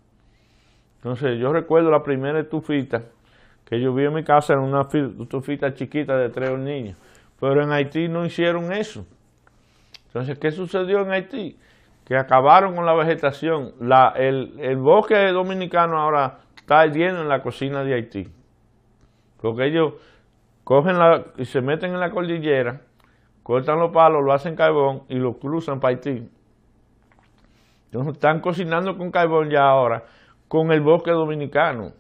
Entonces, yo recuerdo la primera estufita que yo vi en mi casa en una estufita chiquita de tres niños. Pero en Haití no hicieron eso. Entonces, ¿qué sucedió en Haití? Que acabaron con la vegetación. El, el bosque dominicano ahora está lleno en la cocina de Haití. Porque ellos cogen la, y se meten en la cordillera, cortan los palos, lo hacen carbón y lo cruzan para Haití. Entonces están cocinando con carbón ya ahora, con el bosque dominicano.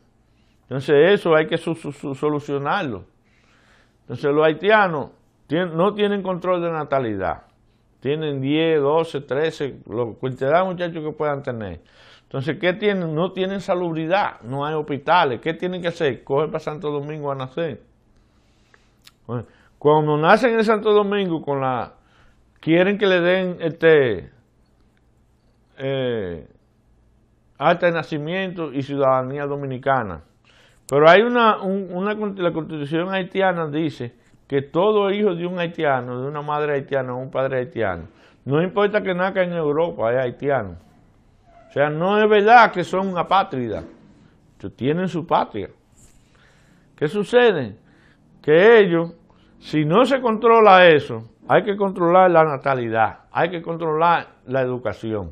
Entonces eso hay que solucionarlo. Entonces los haitianos no tienen control de natalidad. Tienen 10, 12, 13, la cantidad de muchachos que puedan tener. Entonces, ¿qué tienen? No tienen salubridad, no hay hospitales. ¿Qué tienen que hacer? Coger para Santo Domingo a nacer. Cuando nacen en Santo Domingo, con la quieren que le den este eh, de nacimiento y ciudadanía dominicana. Pero hay una, una, la constitución haitiana dice que todo hijo de un haitiano, de una madre haitiana o un padre haitiano, no importa que nazca en Europa, es haitiano. O sea, no es verdad que son apátridas, tienen su patria. ¿Qué sucede? Que ellos, si no se controla eso, hay que controlar la natalidad, hay que controlar la educación,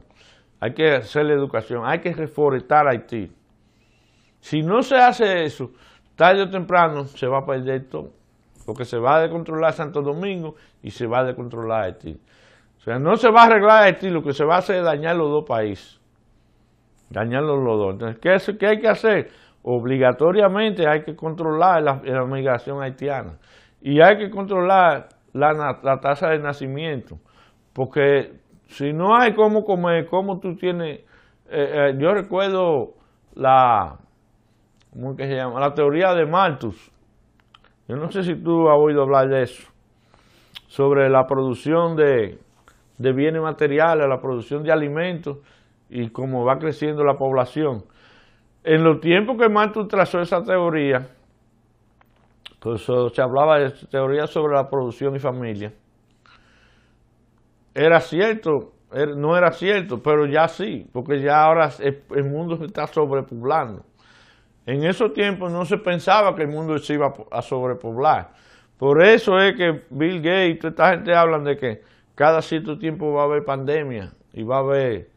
hay que hacer la educación, hay que reforestar Haití. Si no se hace eso, tarde o temprano se va a perder todo. Porque se va a descontrolar Santo Domingo y se va a descontrolar Haití. O sea, no se va a arreglar Haití, lo que se va a hacer es dañar los dos países. Dañarlos los dos. Entonces, ¿qué, hay que hacer? Obligatoriamente hay que controlar la, migración haitiana. Y hay que controlar la, tasa de nacimiento. Porque si no hay cómo comer, cómo tú tienes... Eh, eh, yo recuerdo la ¿cómo que se llama? La teoría de Malthus. Yo no sé si tú has oído hablar de eso, sobre la producción de, bienes materiales, la producción de alimentos y cómo va creciendo la población. En los tiempos que Malthus trazó esa teoría, pues se hablaba de teoría sobre la producción y familia, era cierto, no era cierto, pero ya sí, porque ya ahora el mundo se está sobrepoblando. En esos tiempos no se pensaba que el mundo se iba a sobrepoblar. Por eso es que Bill Gates y toda esta gente hablan de que cada cierto tiempo va a haber pandemia y va a haber,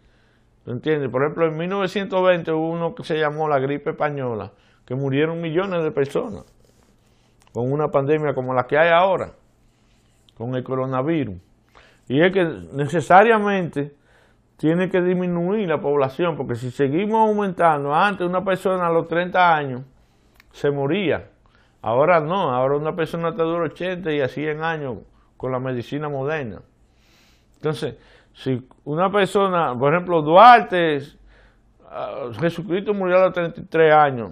¿tú entiendes? Por ejemplo, en 1920 hubo uno que se llamó la gripe española, que murieron millones de personas con una pandemia como la que hay ahora, con el coronavirus. Y es que necesariamente tiene que disminuir la población, porque si seguimos aumentando, antes una persona a los 30 años se moría, ahora no, ahora una persona te dura 80 y a 100 años con la medicina moderna. Entonces, si una persona, por ejemplo, Duarte, ah, Jesucristo murió a los 33 años,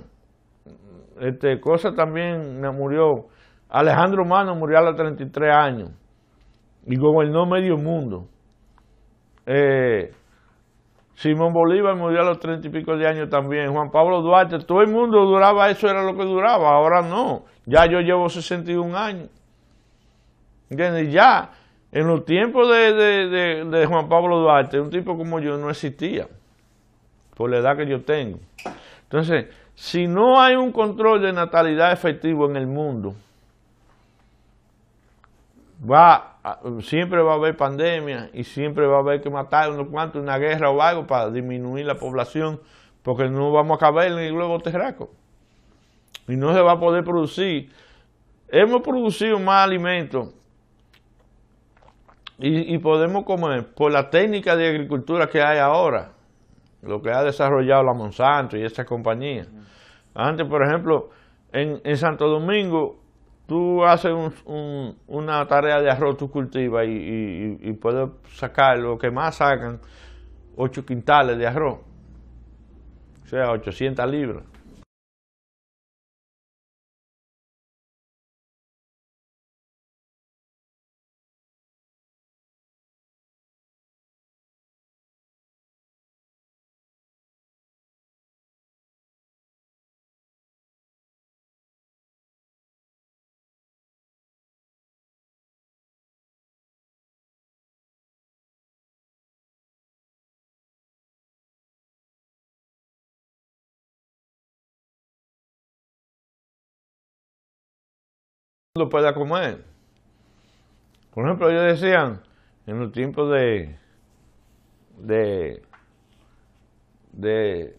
este, cosa también murió, Alejandro Mano murió a los 33 años y gobernó medio mundo. Eh, Simón Bolívar murió a los treinta y pico de años también. Juan Pablo Duarte, todo el mundo duraba, eso era lo que duraba. Ahora no. Ya yo llevo 61 años. Ya, en los tiempos de, de, Juan Pablo Duarte, un tipo como yo no existía. Por la edad que yo tengo. Entonces, si no hay un control de natalidad efectivo en el mundo, va siempre va a haber pandemia y siempre va a haber que matar unos cuantos, una guerra o algo para disminuir la población, porque no vamos a caber en el globo terráqueo. Y no se va a poder producir. Hemos producido más alimentos y, podemos comer por la técnica de agricultura que hay ahora, lo que ha desarrollado la Monsanto y esa compañía. Antes, por ejemplo, en, en Santo Domingo tú haces una tarea de arroz, tú cultivas y, puedes sacar lo que más sacan, 8 quintales de arroz, o sea, 800 libras. Lo pueda comer. Por ejemplo, ellos decían en los tiempos de, de, de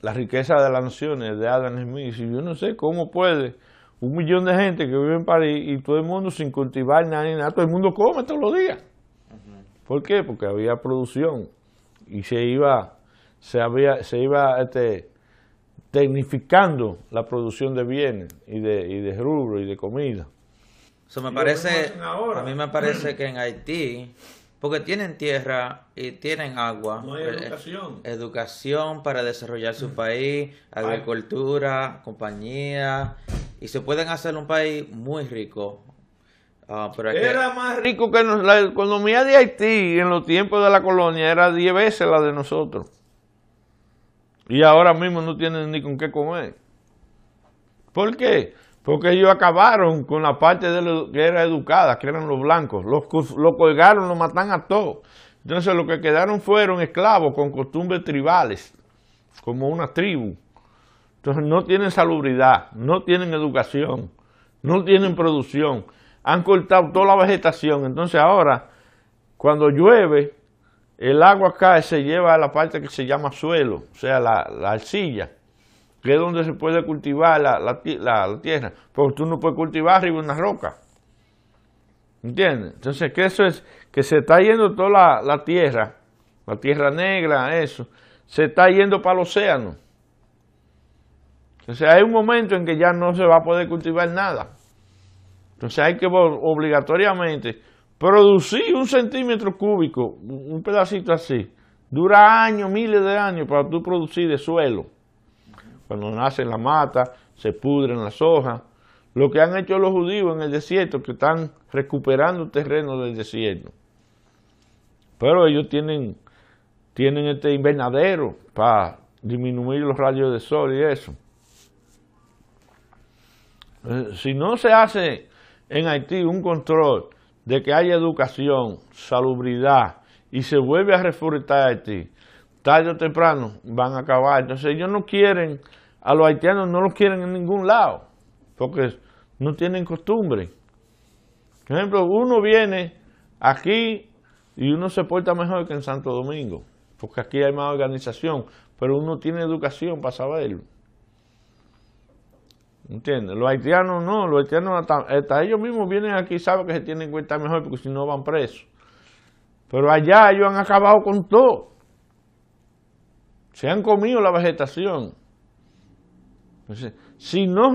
la riqueza de las naciones de Adam Smith, y yo no sé cómo puede un millón de gente que vive en París y todo el mundo sin cultivar nada ni nada, todo el mundo come todos los días. ¿Por qué? Porque había producción y se iba, se había, se iba este, tecnificando la producción de bienes y de, y de rubro y de comida. Eso me parece, a mí me parece que en Haití, porque tienen tierra y tienen agua, no hay eh, educación. para desarrollar su país, agricultura, compañía, y se pueden hacer un país muy rico. Ah, era más rico que la economía de Haití en los tiempos de la colonia, era 10 veces la de nosotros. Y ahora mismo no tienen ni con qué comer. ¿Por qué? Porque ellos acabaron con la parte de lo que era educada, que eran los blancos. Los, los colgaron, los matan a todos. Entonces lo que quedaron fueron esclavos con costumbres tribales, como una tribu. Entonces no tienen salubridad, no tienen educación, no tienen producción. Han cortado toda la vegetación. Entonces ahora, cuando llueve, el agua cae, se lleva a la parte que se llama suelo, o sea, la, arcilla, que es donde se puede cultivar la, tierra, porque tú no puedes cultivar arriba una roca. ¿Entiendes? Entonces, que eso es, que se está yendo toda la, tierra, la tierra negra, eso, se está yendo para el océano. Entonces, hay un momento en que ya no se va a poder cultivar nada. Entonces, hay que obligatoriamente Producir un centímetro cúbico, un pedacito así, dura años, miles de años para tú producir de suelo. Cuando nace la mata, se pudren las hojas. Lo que han hecho los judíos en el desierto, que están recuperando terreno del desierto. Pero ellos tienen, tienen este invernadero para disminuir los rayos de sol y eso. Eh, si no se hace en Haití un control de que haya educación, salubridad y se vuelve a reforestar Haití, tarde o temprano van a acabar. Entonces ellos no quieren, a los haitianos no los quieren en ningún lado, porque no tienen costumbre. Por ejemplo, uno viene aquí y uno se porta mejor que en Santo Domingo, porque aquí hay más organización, pero uno tiene educación para saberlo. ¿Entiendes? Los haitianos no, los haitianos hasta, ellos mismos vienen aquí y saben que se tienen que cuenta mejor porque si no van presos. Pero allá ellos han acabado con todo. Se han comido la vegetación. Entonces, si no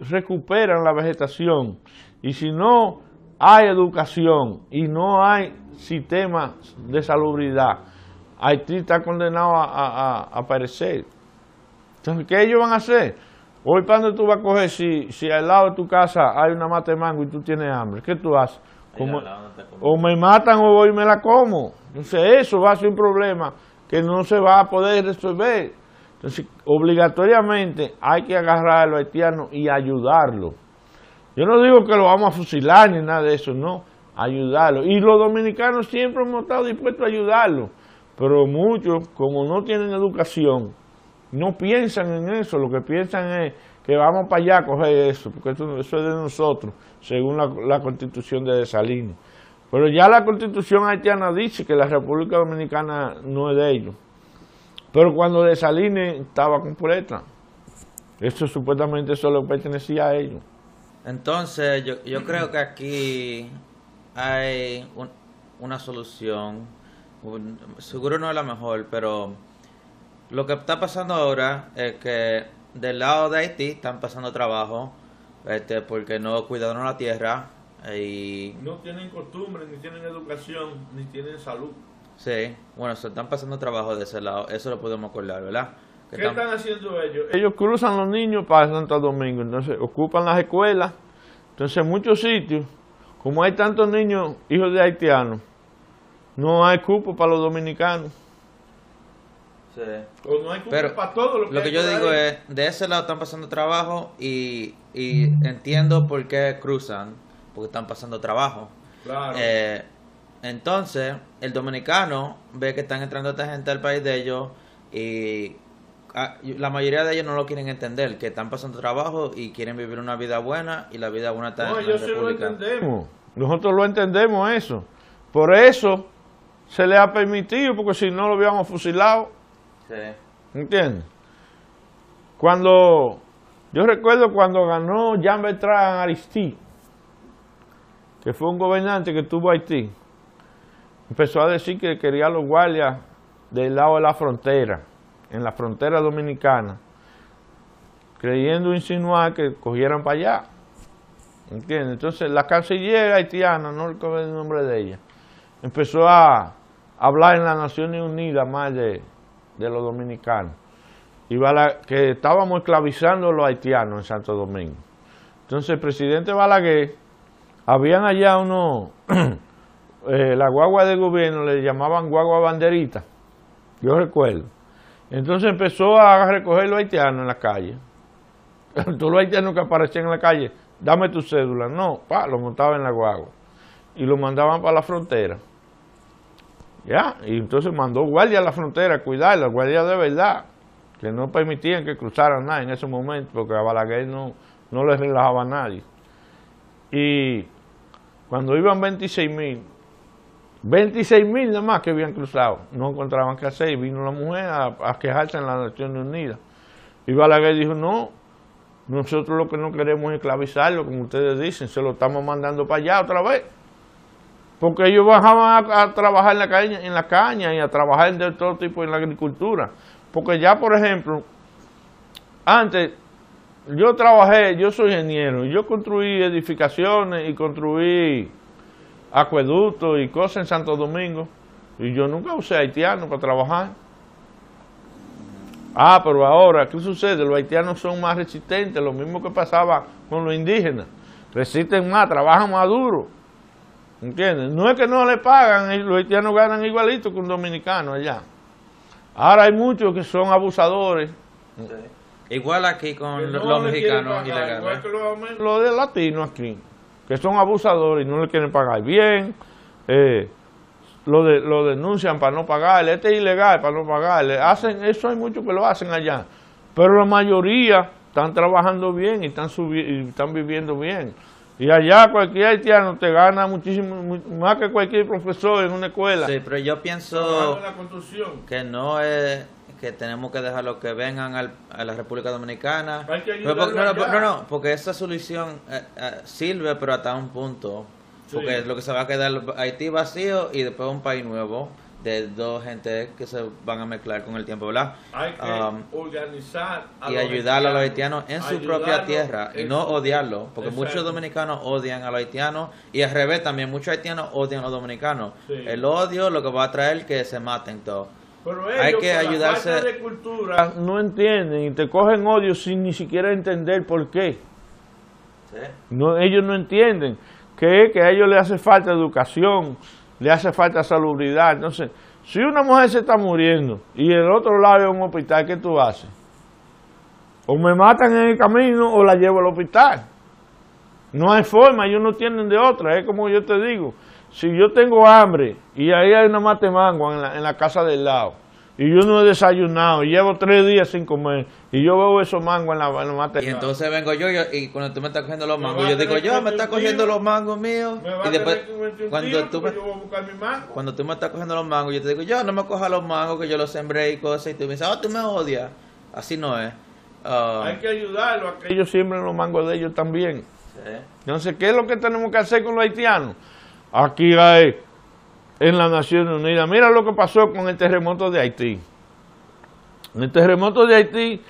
recuperan la vegetación y si no hay educación y no hay sistema de salubridad, Haití está condenado a, a, perecer. Entonces, ¿qué ellos van a hacer? Hoy, ¿para dónde tú vas a coger si, si al lado de tu casa hay una mata de mango y tú tienes hambre? ¿Qué tú haces? o me matan o voy y me la como. Entonces, eso va a ser un problema que no se va a poder resolver. Entonces, obligatoriamente hay que agarrar a los haitianos y ayudarlos. Yo no digo que lo vamos a fusilar ni nada de eso, no, ayudarlos. Y los dominicanos siempre hemos estado dispuestos a ayudarlos, pero muchos, como no tienen educación, no piensan en eso, lo que piensan es que vamos para allá a coger eso, porque eso, es de nosotros, según la, constitución de Desalines. Pero ya la constitución haitiana dice que la República Dominicana no es de ellos. Pero cuando Desalines estaba completa, eso supuestamente solo pertenecía a ellos. Entonces, yo, yo creo que aquí hay una solución. seguro no es la mejor, pero lo que está pasando ahora es que del lado de Haití están pasando trabajo este, porque no cuidaron la tierra y... No tienen costumbre, ni tienen educación, ni tienen salud. Sí, bueno, se están pasando trabajo de ese lado, eso lo podemos acordar, ¿verdad? ¿Qué están... haciendo ellos? Ellos cruzan los niños para Santo Domingo, entonces ocupan las escuelas, entonces en muchos sitios, como hay tantos niños hijos de haitianos, no hay cupo para los dominicanos. Sí. O no hay cupo para todo lo que, lo que yo digo es, de ese lado están pasando trabajo y, y entiendo por qué cruzan, porque están pasando trabajo. Claro. Eh, entonces, el dominicano ve que están entrando esta gente al país de ellos y ah, la mayoría de ellos no lo quieren entender, que están pasando trabajo y quieren vivir una vida buena y la vida buena está en la República. Lo entendemos. Nosotros lo entendemos eso. Por eso se le ha permitido, porque si no lo habíamos fusilado. Sí. ¿Entiendes? Cuando, yo recuerdo cuando ganó Jean Bertrand Aristide, que fue un gobernante que tuvo Haití, empezó a decir que quería los guardias del lado de la frontera, en la frontera dominicana, creyendo insinuar que cogieran para allá. ¿Entiendes? Entonces la canciller haitiana, no recuerdo el nombre de ella, empezó a hablar en las Naciones Unidas más de, los dominicanos. Y que estábamos esclavizando a los haitianos en Santo Domingo. Entonces el presidente Balaguer, habían allá unos <clears throat> eh, la guagua de gobierno le llamaban guagua banderita, yo recuerdo. Entonces empezó a recoger los haitianos en la calle. <clears throat> Todos los haitianos que aparecían en la calle, dame tu cédula. No, pa, lo montaba en la guagua. Y lo mandaban para la frontera. Ya, y entonces mandó guardia a la frontera, cuidar, la guardia de verdad, que no permitían que cruzaran nada en ese momento, porque a Balaguer no, no le relajaba a nadie. Y cuando iban 26 mil, 26 mil nada más que habían cruzado. No encontraban qué hacer y vino la mujer a, quejarse en las Naciones Unidas. Y Balaguer dijo, no, nosotros lo que no queremos es esclavizarlo, como ustedes dicen, se lo estamos mandando para allá otra vez. Porque ellos bajaban a, trabajar en la, caña, en la caña y a trabajar de todo tipo en la agricultura. Porque ya, por ejemplo, antes yo trabajé, yo soy ingeniero, yo construí edificaciones y construí acueductos y cosas en Santo Domingo. Y yo nunca usé haitiano para trabajar. Ah, pero ahora, ¿qué sucede? Los haitianos son más resistentes, lo mismo que pasaba con los indígenas. Resisten más, trabajan más duro. ¿Entiendes? No es que no le pagan, los haitianos ganan igualito que un dominicano allá. Ahora hay muchos que son abusadores. Igual aquí con los, mexicanos ilegales. Igual que los, los de latinos aquí que son abusadores y no le quieren pagar bien, eh, lo, de, lo denuncian para no pagarle, este es ilegal para no pagarle, hacen, eso hay muchos que lo hacen allá, pero la mayoría están trabajando bien y están, y están viviendo bien. Y allá cualquier haitiano te gana muchísimo, más que cualquier profesor en una escuela. Sí, pero yo pienso que no es que tenemos que dejarlo que vengan a la República Dominicana. no, no, porque esa solución eh, eh, sirve, pero hasta un punto. Porque lo que se va a quedar Haití vacío y después un país nuevo de dos gente que se van a mezclar con el tiempo, ¿verdad? Hay que um, organizar y ayudar a los haitianos en su propia tierra y no odiarlo, porque muchos dominicanos odian a los haitianos y al revés también muchos haitianos odian a los dominicanos. El odio lo que va a traer que se maten todos. Pero ellos, hay que ayudarse. de cultura no entienden y te cogen odio sin ni siquiera entender por qué. No, ellos no entienden que, que a ellos les hace falta educación, le hace falta salubridad. Entonces, si una mujer se está muriendo y el otro lado es un hospital, ¿qué tú haces? O me matan en el camino o la llevo al hospital. No hay forma, ellos no tienen de otra, es como yo te digo si yo tengo hambre y ahí hay una mate mangua en la, en la casa del lado, y yo no he desayunado, y llevo tres días sin comer, y yo veo esos mangos en la, en Y entonces vengo yo, y cuando tú me estás cogiendo los mangos, yo digo, yo me estás cogiendo los mangos míos. Y después, cuando tú, me, cuando tú me estás cogiendo los mangos, yo te digo, yo no me coja los mangos, que yo los sembré y cosas, y tú me dices, oh, tú me odias. Así no es. Ah, hay que ayudarlo a que ellos siembren los mangos de ellos también. Entonces, ¿qué es lo que tenemos que hacer con los haitianos? Aquí hay en las Naciones Unidas. Mira lo que pasó con el terremoto de Haití. En el terremoto de Haití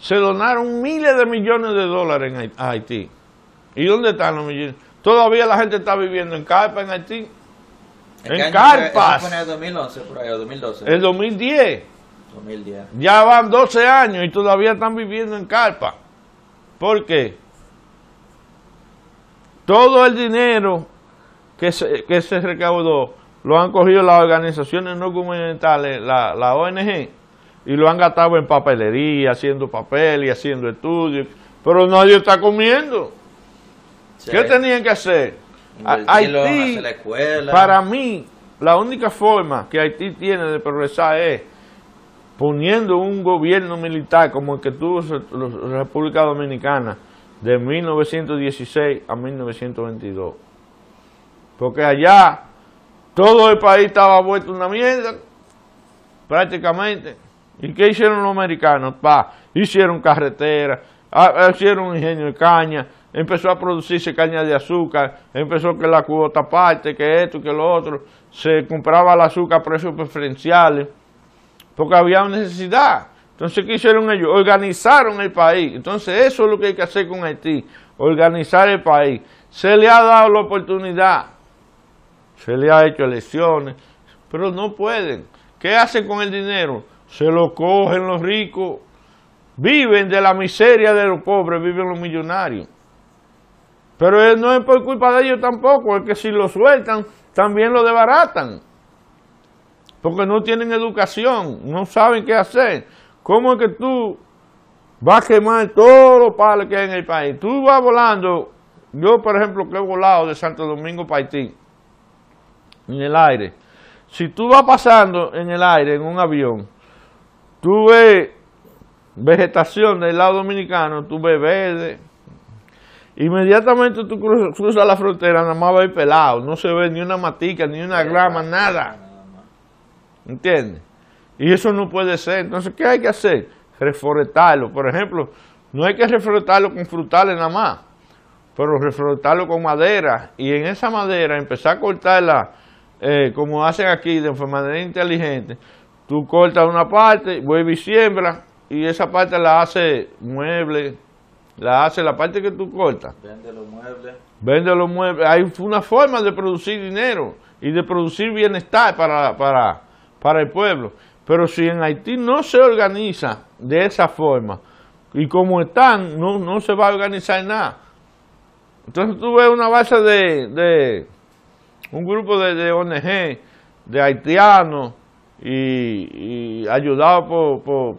se donaron miles de millones de dólares en Haití. ¿Y dónde están los millones? Todavía la gente está viviendo en carpa en Haití. En, carpas. Fue en el 2011, por ahí, 2012. El 2010. 2010. Ya van 12 años y todavía están viviendo en carpa. ¿Por qué? Todo el dinero que se, que se recaudó lo han cogido las organizaciones no gubernamentales, la, la ONG, y lo han gastado en papelería, haciendo papel y haciendo estudios, pero nadie está comiendo. ¿Qué tenían que hacer? Haití, para mí, la única forma que Haití tiene de progresar es poniendo un gobierno militar como el que tuvo la República Dominicana de 1916 a 1922. Porque allá todo el país estaba vuelto una mierda, prácticamente. ¿Y qué hicieron los americanos? Pa, hicieron carreteras, hicieron ingenio de caña, empezó a producirse caña de azúcar, empezó que la cuota parte, que esto, que lo otro, se compraba el azúcar a precios preferenciales, porque había necesidad. Entonces, ¿qué hicieron ellos? Organizaron el país. Entonces, eso es lo que hay que hacer con Haití, organizar el país. Se le ha dado la oportunidad se le ha hecho elecciones, pero no pueden. ¿Qué hacen con el dinero? Se lo cogen los ricos, viven de la miseria de los pobres, viven los millonarios. Pero no es por culpa de ellos tampoco, es que si lo sueltan, también lo debaratan. Porque no tienen educación, no saben qué hacer. ¿Cómo es que tú vas a quemar todos los palos que hay en el país? Tú vas volando, yo por ejemplo que he volado de Santo Domingo para Haití, en el aire. Si tú vas pasando en el aire, en un avión, tú ves vegetación del lado dominicano, tú ves verde. Inmediatamente tú cruzas la frontera, nada más va pelado, no se ve ni una matica, ni una grama, nada. ¿Entiendes? Y eso no puede ser. Entonces, ¿qué hay que hacer? Reforestarlo. Por ejemplo, no hay que reforestarlo con frutales nada más, pero reforestarlo con madera. Y en esa madera empezar a cortarla eh, como hacen aquí de manera inteligente, tú cortas una parte, vuelves y siembras, y esa parte la hace mueble, la hace la parte que tú cortas. Vende los muebles. Vende los muebles. Hay una forma de producir dinero y de producir bienestar para, para, para el pueblo. Pero si en Haití no se organiza de esa forma, y como están, no, no se va a organizar nada. Entonces tú ves una base de un grupo de, ONG, de haitianos, y, ayudado por,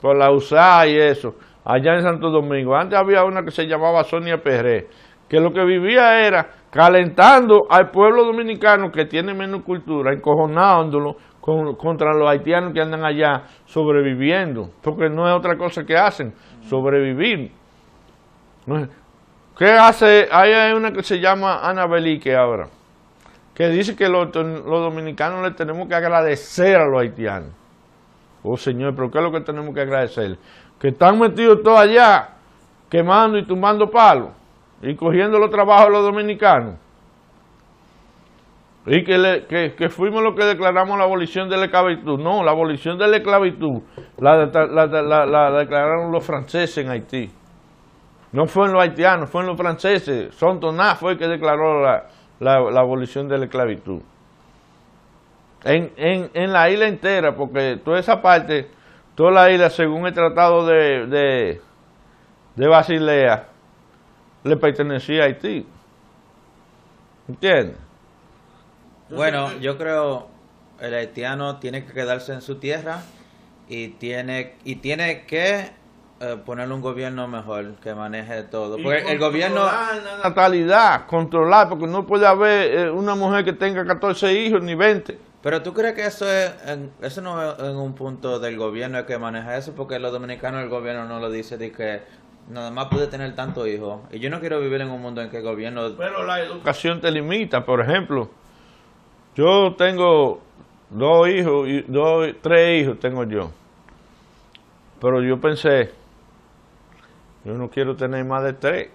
por, la USAID y eso, allá en Santo Domingo. Antes había una que se llamaba Sonia Perré, que lo que vivía era calentando al pueblo dominicano que tiene menos cultura, encojonándolo contra los haitianos que andan allá sobreviviendo, porque no es otra cosa que hacen, sobrevivir. ¿Qué hace? Ahí hay una que se llama Ana Belique ahora que dice que los, dominicanos le tenemos que agradecer a los haitianos. Oh Señor, pero ¿qué es lo que tenemos que agradecer? Que están metidos todos allá, quemando y tumbando palos, y cogiendo los trabajos de los dominicanos. Y que, que, fuimos los que declaramos la abolición de la esclavitud. No, la abolición de la esclavitud la, la, declararon los franceses en Haití. No fueron los haitianos, fueron los franceses. Son Tomás fue el que declaró la, la, abolición de la esclavitud. En, en, en, la isla entera, porque toda esa parte, toda la isla, según el tratado de, de, de Basilea, le pertenecía a Haití. ¿Entiendes? Bueno, yo creo el haitiano tiene que quedarse en su tierra y tiene y tiene que eh, ponerle un gobierno mejor que maneje todo. Porque el gobierno. La natalidad, controlar, porque no puede haber eh, una mujer que tenga 14 hijos ni 20. Pero tú crees que eso es, eso no es en un punto del gobierno que maneja eso, porque los dominicanos el gobierno no lo dice de que nada más puede tener tanto hijos. Y yo no quiero vivir en un mundo en que el gobierno... Pero la educación te limita, por ejemplo. Yo tengo dos hijos, y dos, tres hijos tengo yo. Pero yo pensé, yo no quiero tener más de tres.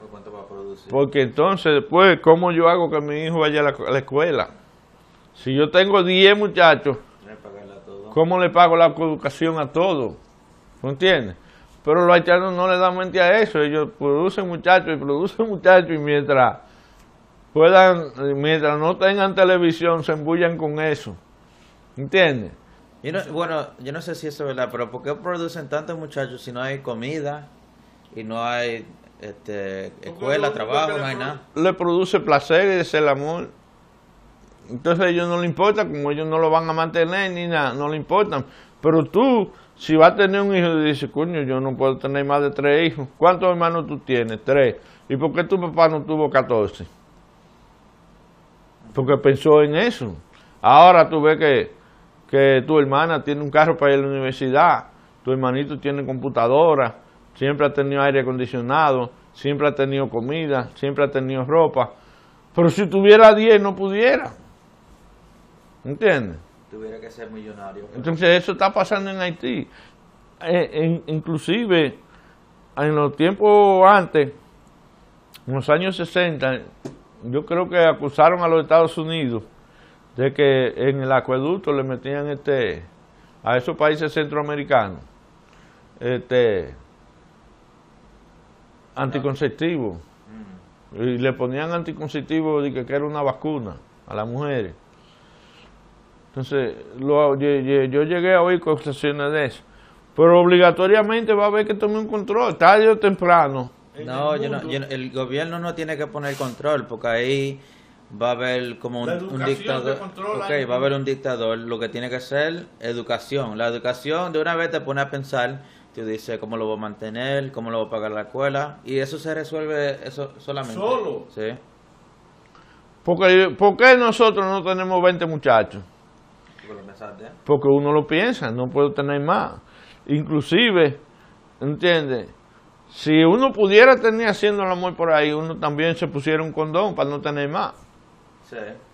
¿Por cuánto va a producir? Porque entonces después, ¿cómo yo hago que mi hijo vaya a la, escuela? Si yo tengo diez muchachos, ¿cómo le pago la educación a todos? ¿No entiendes? Pero los haitianos no le dan mente a eso, ellos producen muchachos y producen <laughs> muchachos y mientras puedan, mientras no tengan televisión, se embullan con eso. ¿Entiendes? Bueno, yo no sé si eso es verdad, pero ¿por qué producen tantos muchachos si no hay comida y no hay este, escuela, trabajo, no hay nada? Le produce placer y es el amor. Entonces a ellos no le importa, como ellos no lo van a mantener ni nada, no le importan. Pero tú si va a tener un hijo y dice, coño, yo no puedo tener más de tres hijos. ¿Cuántos hermanos tú tienes? Tres. ¿Y por qué tu papá no tuvo catorce? Porque pensó en eso. Ahora tú ves que, que tu hermana tiene un carro para ir a la universidad, tu hermanito tiene computadora, siempre ha tenido aire acondicionado, siempre ha tenido comida, siempre ha tenido ropa. Pero si tuviera diez no pudiera. ¿Entiendes? tuviera que ser millonario. Entonces eso está pasando en Haití. Eh, inclusive en los tiempos antes, en los años 60, yo creo que acusaron a los Estados Unidos de que en el acueducto le metían este a esos países centroamericanos este anticonceptivo y le ponían anticonceptivo de que, que era una vacuna a las mujeres entonces, lo, yo, llegué a oír conversaciones de eso. Pero obligatoriamente va a haber que tomar un control, tarde o temprano. No, el gobierno no tiene que poner control, porque ahí va a haber como un, dictador. va a haber un dictador. Lo que tiene que ser educación. La educación de una vez te pone a pensar, te dice cómo lo voy a mantener, cómo lo voy a pagar la escuela, y eso se resuelve eso solamente. Solo. Sí. Porque, ¿Por qué nosotros no tenemos 20 muchachos? Porque uno lo piensa, no puedo tener más. Inclusive, ¿entiendes? Si uno pudiera tener haciendo el amor por ahí, uno también se pusiera un condón para no tener más.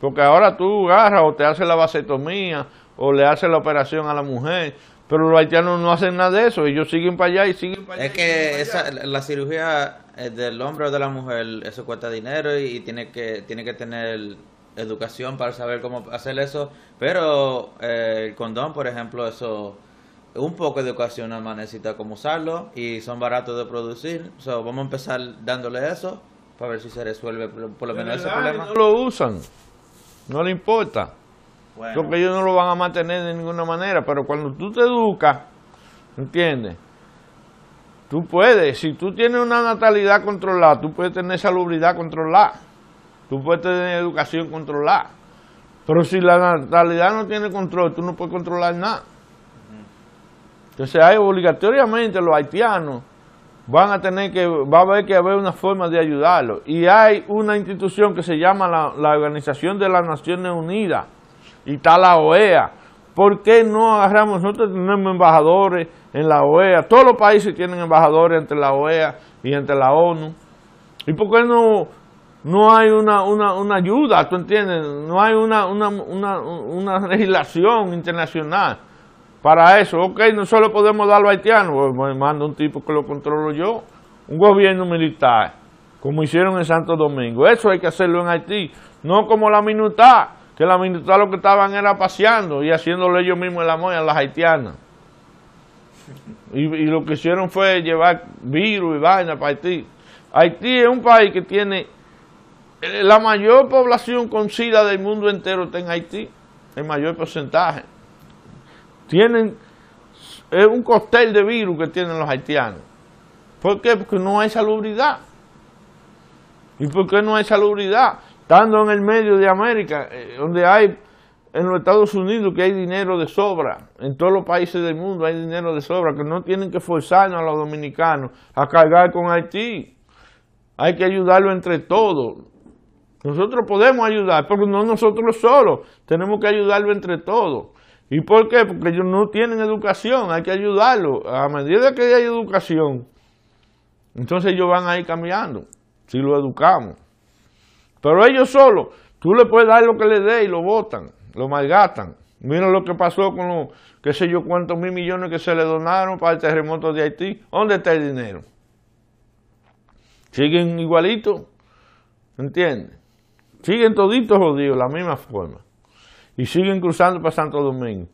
Porque ahora tú agarras o te haces la vasectomía o le haces la operación a la mujer, pero los haitianos no hacen nada de eso, ellos siguen para allá y siguen para allá. Es que esa, la cirugía del hombre o de la mujer, eso cuesta dinero y, tiene que tiene que tener educación para saber cómo hacer eso, pero eh, el condón, por ejemplo, eso un poco de educación nada más necesita cómo usarlo y son baratos de producir. So, vamos a empezar dándole eso para ver si se resuelve por, lo menos ese problema. No lo usan, no le importa. Porque ellos no lo van a mantener de ninguna manera, pero cuando tú te educas, ¿entiendes? Tú puedes, si tú tienes una natalidad controlada, tú puedes tener salubridad controlada. Tú puedes tener educación controlada. Pero si la natalidad no tiene control, tú no puedes controlar nada. Entonces hay obligatoriamente los haitianos van a tener que, va a haber que haber una forma de ayudarlos. Y hay una institución que se llama la, la Organización de las Naciones Unidas y está la OEA. ¿Por qué no agarramos? Nosotros tenemos embajadores en la OEA, todos los países tienen embajadores entre la OEA y entre la ONU. ¿Y por qué no no hay una, una, una ayuda, ¿tú entiendes? No hay una, una, una, una legislación internacional para eso. Ok, no solo podemos darlo a haitianos, pues me manda un tipo que lo controlo yo, un gobierno militar, como hicieron en Santo Domingo. Eso hay que hacerlo en Haití, no como la minuta, que la minuta lo que estaban era paseando y haciéndole ellos mismos el amor a las haitianas. Y, y lo que hicieron fue llevar virus y vaina para Haití. Haití es un país que tiene eh, la mayor población con SIDA del mundo entero está en Haití, el mayor porcentaje. Tienen, es un cóctel de virus que tienen los haitianos. ¿Por qué? Porque no hay salubridad. ¿Y por qué no hay salubridad? Estando en el medio de América, eh, donde hay, en los Estados Unidos, que hay dinero de sobra, en todos los países del mundo hay dinero de sobra, que no tienen que forzarnos a los dominicanos a cargar con Haití. Hay que ayudarlo entre todos Nosotros podemos ayudar, pero no nosotros solos, tenemos que ayudarlo entre todos. ¿Y por qué? Porque ellos no tienen educación, hay que ayudarlo. A medida que hay educación, entonces ellos van a ir cambiando, si lo educamos. Pero ellos solos, tú le puedes dar lo que le dé y lo votan, lo malgastan. Mira lo que pasó con los, qué sé yo, cuántos mil millones que se le donaron para el terremoto de Haití. ¿Dónde está el dinero? Siguen igualitos, ¿entiendes? Siguen toditos jodidos, la misma forma. Y siguen cruzando para Santo Domingo.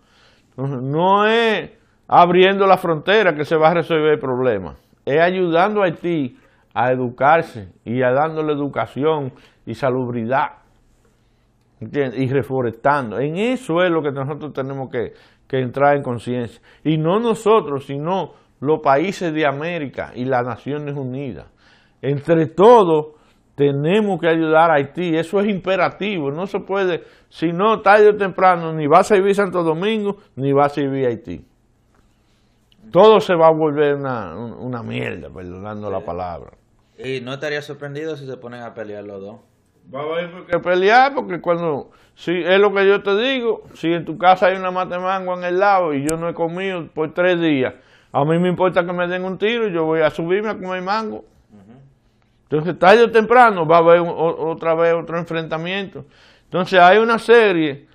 no es abriendo la frontera que se va a resolver el problema. Es ayudando a Haití a educarse y a dándole educación y salubridad. Y reforestando. En eso es lo que nosotros tenemos que, que entrar en conciencia. Y no nosotros, sino los países de América y las Naciones Unidas. Entre todos tenemos que ayudar a Haití, eso es imperativo, no se puede, si no, tarde o temprano, ni va a servir Santo Domingo, ni va a servir Haití. Todo se va a volver una, una mierda, perdonando la palabra. ¿Y no estaría sorprendido si se ponen a pelear los dos? Va a haber que pelear porque cuando, si es lo que yo te digo, si en tu casa hay una mate mango en el lado y yo no he comido por tres días, a mí me importa que me den un tiro y yo voy a subirme a comer mango. Entonces, tarde o temprano va a haber otra vez otro enfrentamiento. Entonces, hay una serie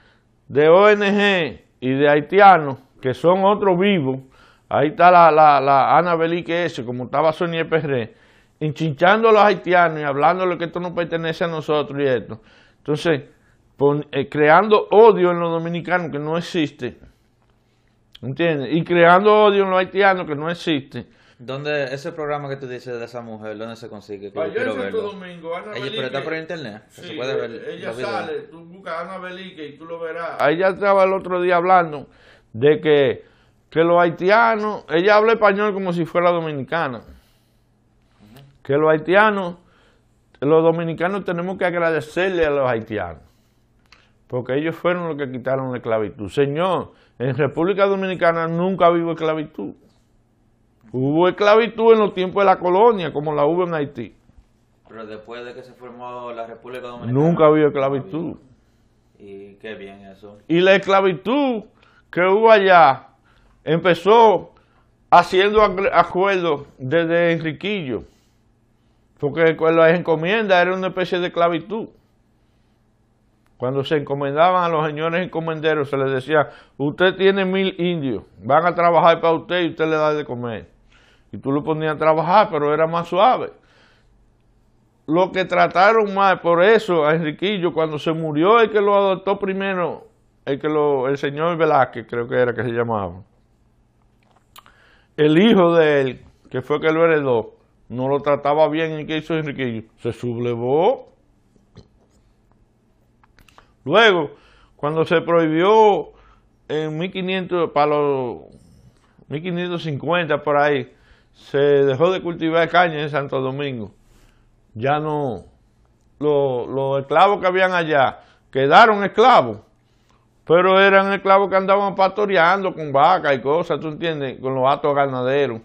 de ONG y de haitianos que son otros vivos. Ahí está la, la, Ana Belique ese, como estaba Sonia Perré, enchinchando a los haitianos y hablándole que esto no pertenece a nosotros y esto. Entonces, eh, creando odio en los dominicanos que no existe. ¿Entiendes? Y creando odio en los haitianos que no existe. ¿Dónde, ese programa que tú dices de esa mujer, dónde se consigue? Que Domingo, Ana ella, Pero está por internet, sí, se puede ver Ella sale, tú buscas a Ana Belique y tú lo verás. Ahí ya estaba el otro día hablando de que, que los haitianos, ella habla español como si fuera dominicana. Que los haitianos, los dominicanos tenemos que agradecerle a los haitianos. Porque ellos fueron los que quitaron la esclavitud. Señor, en República Dominicana nunca vivo esclavitud. Hubo esclavitud en los tiempos de la colonia, como la hubo en Haití. Pero después de que se formó la República Dominicana. Nunca había esclavitud. Y qué bien eso. Y la esclavitud que hubo allá empezó haciendo acuerdos desde Enriquillo. Porque las encomiendas era una especie de esclavitud. Cuando se encomendaban a los señores encomenderos, se les decía, usted tiene mil indios, van a trabajar para usted y usted le da de comer y tú lo ponías a trabajar, pero era más suave. Lo que trataron más, por eso a Enriquillo, cuando se murió el que lo adoptó primero, el que lo, el señor Velázquez, creo que era que se llamaba, el hijo de él, que fue que lo heredó, no lo trataba bien y que hizo Enriquillo, se sublevó. Luego, cuando se prohibió en 1500, para los 1550 por ahí, se dejó de cultivar caña en Santo Domingo. Ya no, los, esclavos que habían allá quedaron esclavos, pero eran esclavos que andaban pastoreando con vacas y cosas, tú entiendes, con los atos ganaderos,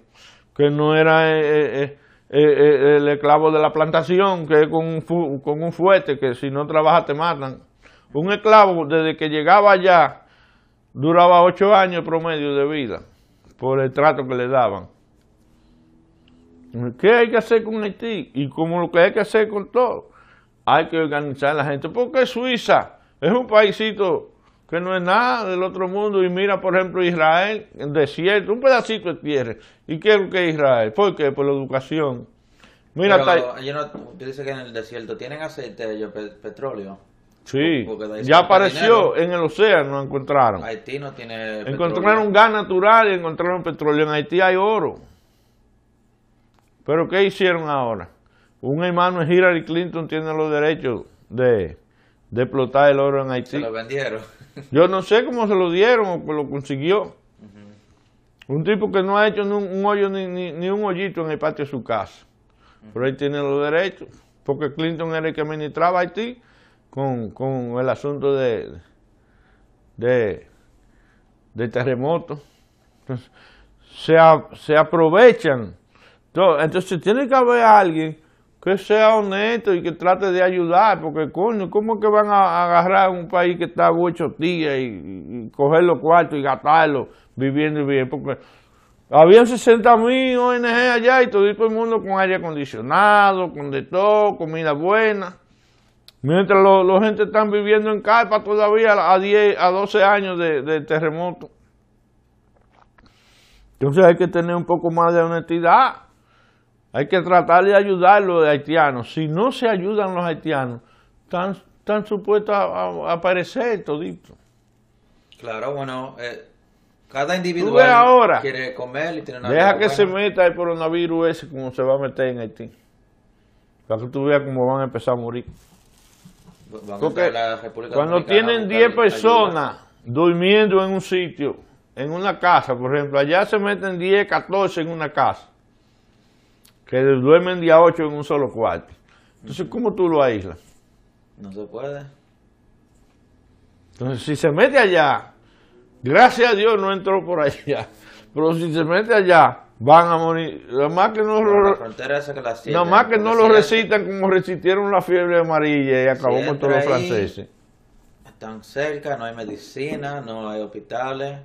que no era eh, eh, eh, el esclavo de la plantación, que es con un, con un fuerte, que si no trabajas te matan. Un esclavo, desde que llegaba allá, duraba ocho años promedio de vida, por el trato que le daban. ¿Qué hay que hacer con Haití? Y como lo que hay que hacer con todo, hay que organizar a la gente. Porque Suiza es un paísito que no es nada del otro mundo. Y mira, por ejemplo, Israel, el desierto, un pedacito de tierra. ¿Y qué es lo que es Israel? ¿Por qué? Por la educación. Mira, Pero, yo no, dice que en el desierto tienen aceite, ellos, petróleo. Sí, ya apareció en el océano, encontraron. Haití no tiene Encontraron gas natural y encontraron petróleo. En Haití hay oro. Pero ¿qué hicieron ahora? Un hermano Hillary Clinton tiene los derechos de, explotar el oro en Haití. Se lo vendieron. <laughs> Yo no sé cómo se lo dieron o lo consiguió. Un tipo que no ha hecho ni un, hoyo ni, ni, un hoyito en el patio de su casa. Pero él tiene los derechos. Porque Clinton era el que administraba Haití con, con el asunto de, de, de terremoto. Entonces, se, se aprovechan entonces tiene que haber alguien que sea honesto y que trate de ayudar, porque coño, ¿cómo que van a agarrar un país que está ocho días y, coger los cuartos y gastarlos viviendo bien? Porque habían 60 mil ONG allá y todo el mundo con aire acondicionado, con de todo, comida buena. Mientras los gente están viviendo en carpa todavía a 10, a 12 años de terremoto. Entonces hay que tener un poco más de honestidad. Hay que tratar de ayudar a los haitianos. Si no se ayudan los haitianos, están, están supuestos a, aparecer todito. Claro, bueno, eh, cada individuo ahora, quiere comer y tiene una Deja que se meta el coronavirus ese como se va a meter en Haití. Para que tú veas cómo van a empezar a morir. Porque cuando tienen 10 personas durmiendo en un sitio, en una casa, por ejemplo, allá se meten 10, 14 en una casa que duermen día 8 en un solo cuarto. Entonces, ¿cómo tú lo aíslas? No se puede. Entonces, si se mete allá, gracias a Dios no entró por allá, <laughs> pero si se mete allá, van a morir. Nada más que no, lo, nada más que no lo resistan como resistieron la fiebre amarilla y acabó con todos los franceses. Están cerca, no hay medicina, no hay hospitales,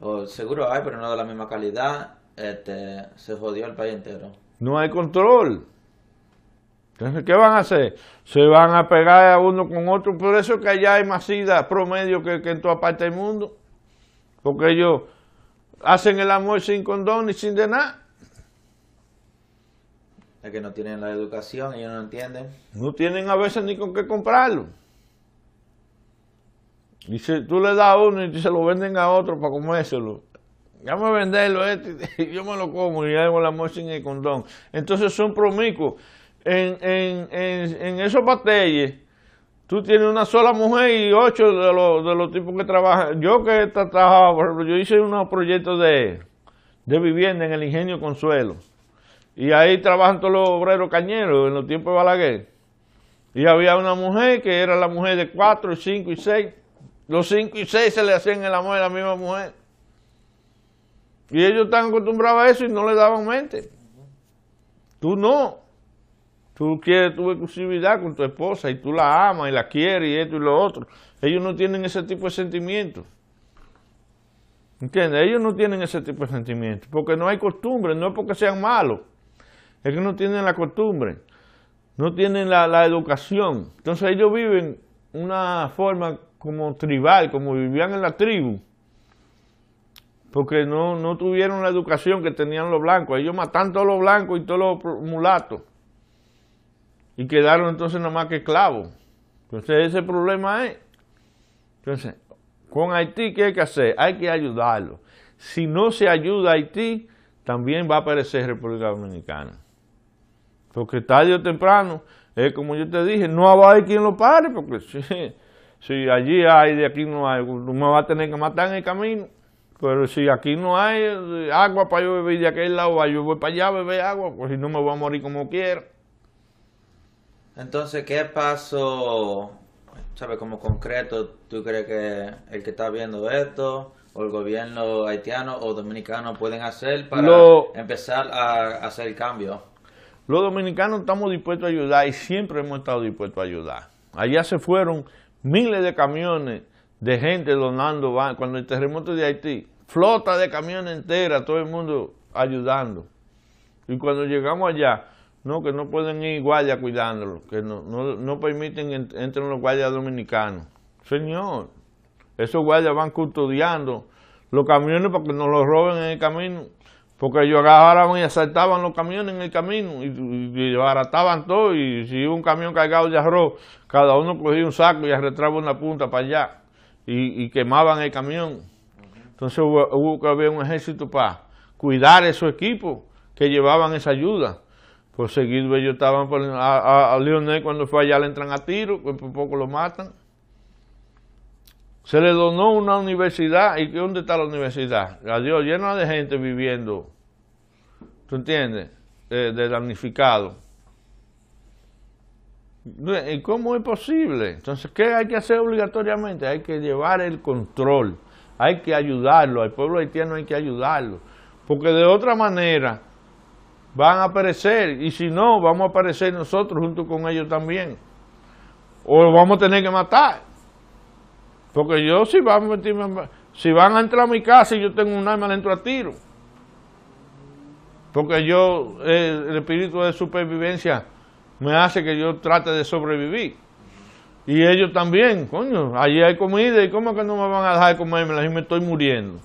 o seguro hay, pero no de la misma calidad. Este, se jodió el país entero no hay control. Entonces, ¿qué van a hacer? Se van a pegar a uno con otro. Por eso que allá hay más sida promedio que, en toda parte del mundo. Porque ellos hacen el amor sin condón y sin de nada. Es que no tienen la educación, ellos no entienden. No tienen a veces ni con qué comprarlo. Y si tú le das a uno y se lo venden a otro para comérselo, a venderlo este, <laughs> yo me lo como y hago el amor sin el condón. Entonces son promiscuos. En, en, en, esos batalles, tú tienes una sola mujer y ocho de los, de los tipos que trabajan. Yo que he trabajado, por ejemplo, yo hice unos proyectos de, de vivienda en el Ingenio Consuelo. Y ahí trabajan todos los obreros cañeros en los tiempos de Balaguer. Y había una mujer que era la mujer de cuatro, cinco y seis. Los cinco y seis se le hacían el amor a la misma mujer. Y ellos están acostumbrados a eso y no le daban mente. Tú no. Tú quieres tu exclusividad con tu esposa y tú la amas y la quieres y esto y lo otro. Ellos no tienen ese tipo de sentimientos. ¿Entiendes? Ellos no tienen ese tipo de sentimientos porque no hay costumbre, no es porque sean malos. Es que no tienen la costumbre, no tienen la, la educación. Entonces ellos viven una forma como tribal, como vivían en la tribu porque no, no tuvieron la educación que tenían los blancos. Ellos matan todos los blancos y todos los mulatos. Y quedaron entonces nada más que esclavos. Entonces ese problema es. Entonces, con Haití, ¿qué hay que hacer? Hay que ayudarlo. Si no se ayuda a Haití, también va a aparecer República Dominicana. Porque tarde o temprano, es como yo te dije, no va a haber quien lo pare, porque <laughs> si, si allí hay, de aquí no hay, tú me vas a tener que matar en el camino. Pero si aquí no hay eh, agua para yo beber de aquel lado, yo voy para allá a beber agua, pues si no me voy a morir como quiera. Entonces, ¿qué paso, sabes, como concreto, tú crees que el que está viendo esto, o el gobierno haitiano o dominicano pueden hacer para empezar a hacer el cambio? Los dominicanos estamos dispuestos a ayudar y siempre hemos estado dispuestos a ayudar. Allá se fueron miles de camiones de gente donando, cuando el terremoto de Haití, flota de camiones entera, todo el mundo ayudando. Y cuando llegamos allá, no, que no pueden ir guardias cuidándolo, que no, no, no permiten entren los guardias dominicanos. Señor, esos guardias van custodiando los camiones para que no los roben en el camino. Porque ellos agarraban y asaltaban los camiones en el camino y, y, barataban todo. Y si un camión cargado de arroz, cada uno cogía un saco y arrastraba una punta para allá y, quemaban el camión. Entonces hubo, que haber un ejército para cuidar esos equipos que llevaban esa ayuda. Por seguido ellos estaban a, a, Leonel cuando fue allá le entran a tiro, pues por poco lo matan. Se le donó una universidad, ¿y dónde está la universidad? Adiós, llena de gente viviendo, ¿tú entiendes? de damnificado. ¿Y cómo es posible? Entonces, ¿qué hay que hacer obligatoriamente? Hay que llevar el control, hay que ayudarlo, al pueblo haitiano hay que ayudarlo, porque de otra manera van a perecer y si no, vamos a perecer nosotros junto con ellos también. O lo vamos a tener que matar. Porque yo si van a si van a entrar a mi casa y yo tengo un arma, le entro a tiro. Porque yo, el espíritu de supervivencia me hace que yo trate de sobrevivir. Y ellos también, coño, allí hay comida y cómo que no me van a dejar comerme, y me estoy muriendo.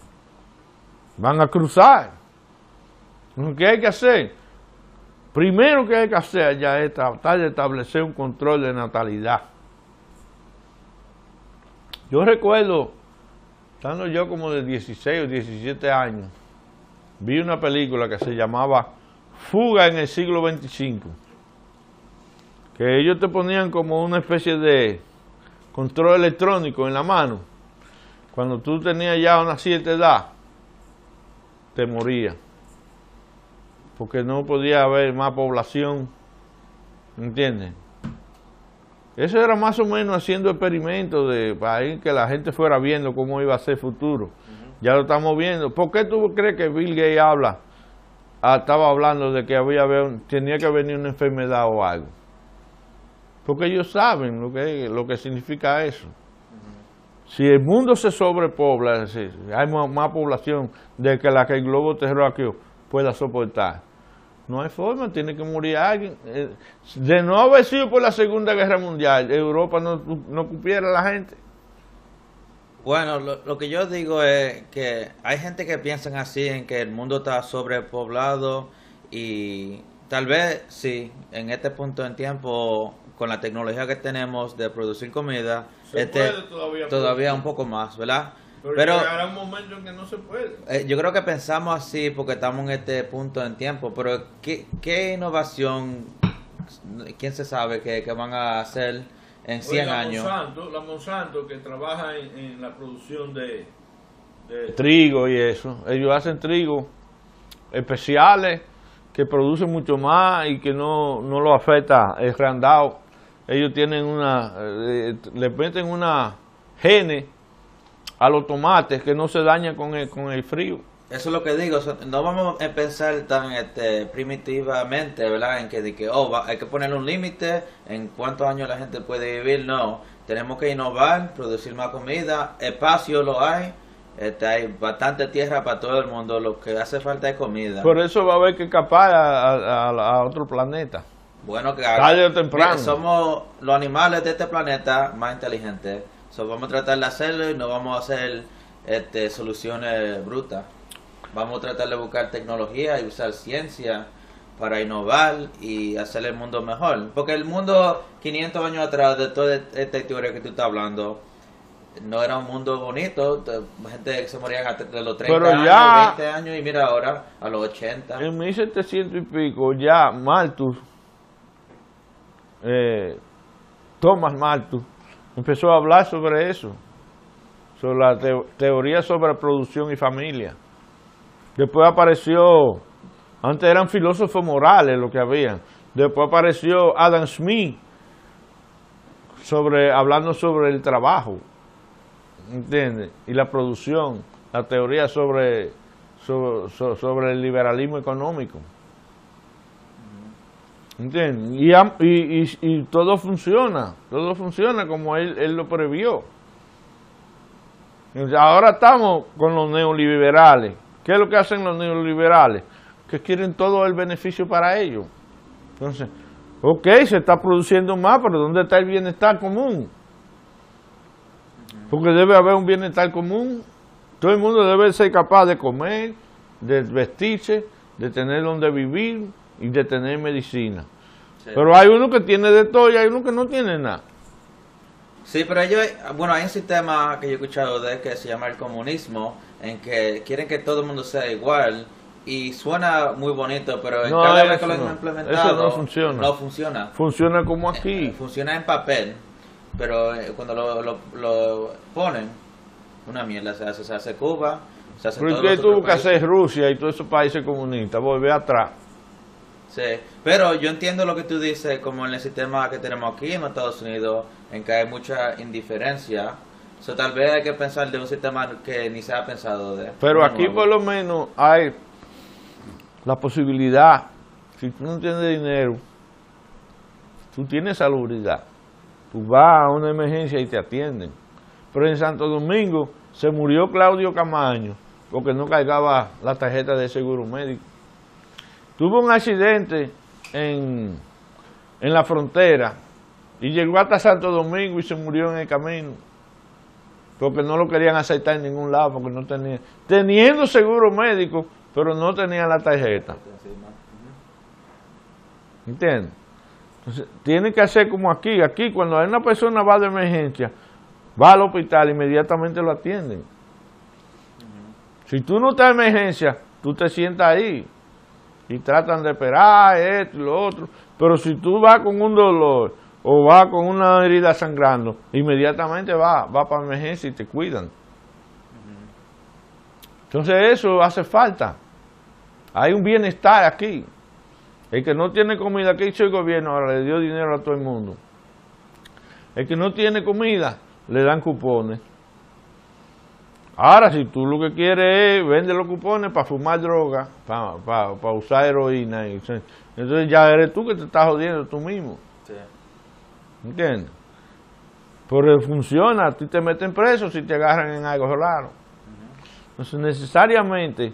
Van a cruzar. ¿Qué hay que hacer? Primero que hay que hacer ya es tratar de establecer un control de natalidad. Yo recuerdo, estando yo como de 16 o 17 años, vi una película que se llamaba Fuga en el siglo 25 que ellos te ponían como una especie de control electrónico en la mano. Cuando tú tenías ya una cierta edad, te moría. Porque no podía haber más población. ¿Entiendes? Eso era más o menos haciendo experimentos de, para que la gente fuera viendo cómo iba a ser el futuro. Ya lo estamos viendo. ¿Por qué tú crees que Bill Gates habla? Ah, estaba hablando de que había, tenía que venir una enfermedad o algo. Porque ellos saben lo que, lo que significa eso. Si el mundo se sobrepobla, hay más, población de que la que el globo terráqueo pueda soportar. No hay forma, tiene que morir alguien. Eh, de no haber sido por la Segunda Guerra Mundial, Europa no, no cupiera la gente. Bueno, lo, lo, que yo digo es que hay gente que piensan así, en que el mundo está sobrepoblado y tal vez sí, en este punto en tiempo con la tecnología que tenemos de producir comida, este, todavía, un poco más, ¿verdad? Pero, llegará un momento en que no se puede. Eh, yo creo que pensamos así porque estamos en este punto en tiempo, pero ¿qué, qué innovación, quién se sabe que, van a hacer en 100 años? Monsanto, la Monsanto que trabaja en, la producción de, de trigo y eso, ellos hacen trigo especiales que producen mucho más y que no, no lo afecta el randado ellos tienen una, eh, le meten una gene a los tomates que no se daña con el, con el frío. Eso es lo que digo, no vamos a pensar tan este, primitivamente, ¿verdad? En que, de que oh, hay que ponerle un límite en cuántos años la gente puede vivir, no. Tenemos que innovar, producir más comida, espacio lo hay, este, hay bastante tierra para todo el mundo, lo que hace falta es comida. Por eso va a haber que escapar a otro planeta. Bueno, que tarde temprano. somos los animales de este planeta más inteligentes. vamos a tratar de hacerlo y no vamos a hacer este, soluciones brutas. Vamos a tratar de buscar tecnología y usar ciencia para innovar y hacer el mundo mejor. Porque el mundo 500 años atrás de toda esta historia que tú estás hablando, no era un mundo bonito, gente que se moría de los 30 años, 20 años y mira ahora a los 80. En 1700 y pico ya Malthus eh, Thomas Malthus empezó a hablar sobre eso, sobre la teoría sobre producción y familia. Después apareció, antes eran filósofos morales lo que habían, después apareció Adam Smith sobre, hablando sobre el trabajo, ¿entiendes? Y la producción, la teoría sobre, sobre el liberalismo económico. ¿Entiendes? Y, y, y, todo funciona, todo funciona como él, él lo previó. Ahora estamos con los neoliberales. ¿Qué es lo que hacen los neoliberales? Que quieren todo el beneficio para ellos. Entonces, ok, se está produciendo más, pero ¿dónde está el bienestar común? Porque debe haber un bienestar común. Todo el mundo debe ser capaz de comer, de vestirse, de tener donde vivir, y de tener medicina. Pero hay uno que tiene de todo y hay uno que no tiene nada. Sí, pero ellos, bueno, hay un sistema que yo he escuchado de que se llama el comunismo, en que quieren que todo el mundo sea igual y suena muy bonito, pero en cada vez que lo han implementado no funciona. no funciona. Funciona como aquí. Eh, funciona en papel, pero eh, cuando lo, lo, ponen, una mierda se hace, se hace Cuba, se hace ¿Por qué tuvo que hacer Rusia y todos esos países comunistas? Volver atrás. Sí, pero yo entiendo lo que tú dices, como en el sistema que tenemos aquí en Estados Unidos, en que hay mucha indiferencia. So, tal vez hay que pensar de un sistema que ni se ha pensado de. Pero aquí por lo menos hay la posibilidad si tú no tienes dinero, tú tienes salubridad. Tú vas a una emergencia y te atienden. Pero en Santo Domingo se murió Claudio Camaño porque no cargaba la tarjeta de seguro médico. Tuvo un accidente en, en la frontera y llegó hasta Santo Domingo y se murió en el camino porque no lo querían aceptar en ningún lado, porque no tenía, teniendo seguro médico, pero no tenía la tarjeta. ¿Entiendes? Entonces, tiene que hacer como aquí, aquí cuando hay una persona va de emergencia, va al hospital, inmediatamente lo atienden. Si tú no estás en emergencia, tú te sientas ahí y tratan de esperar esto y lo otro, pero si tú vas con un dolor, o va con una herida sangrando, inmediatamente va, va para emergencia y te cuidan. Entonces eso hace falta. Hay un bienestar aquí. El que no tiene comida, ¿qué hizo el gobierno? Ahora le dio dinero a todo el mundo. El que no tiene comida, le dan cupones. Ahora, si tú lo que quieres es vender los cupones para fumar droga, para, usar heroína, entonces ya eres tú que te estás jodiendo tú mismo. ¿Entiendes? Porque funciona, a ti te meten preso si te agarran en algo raro. Entonces, necesariamente,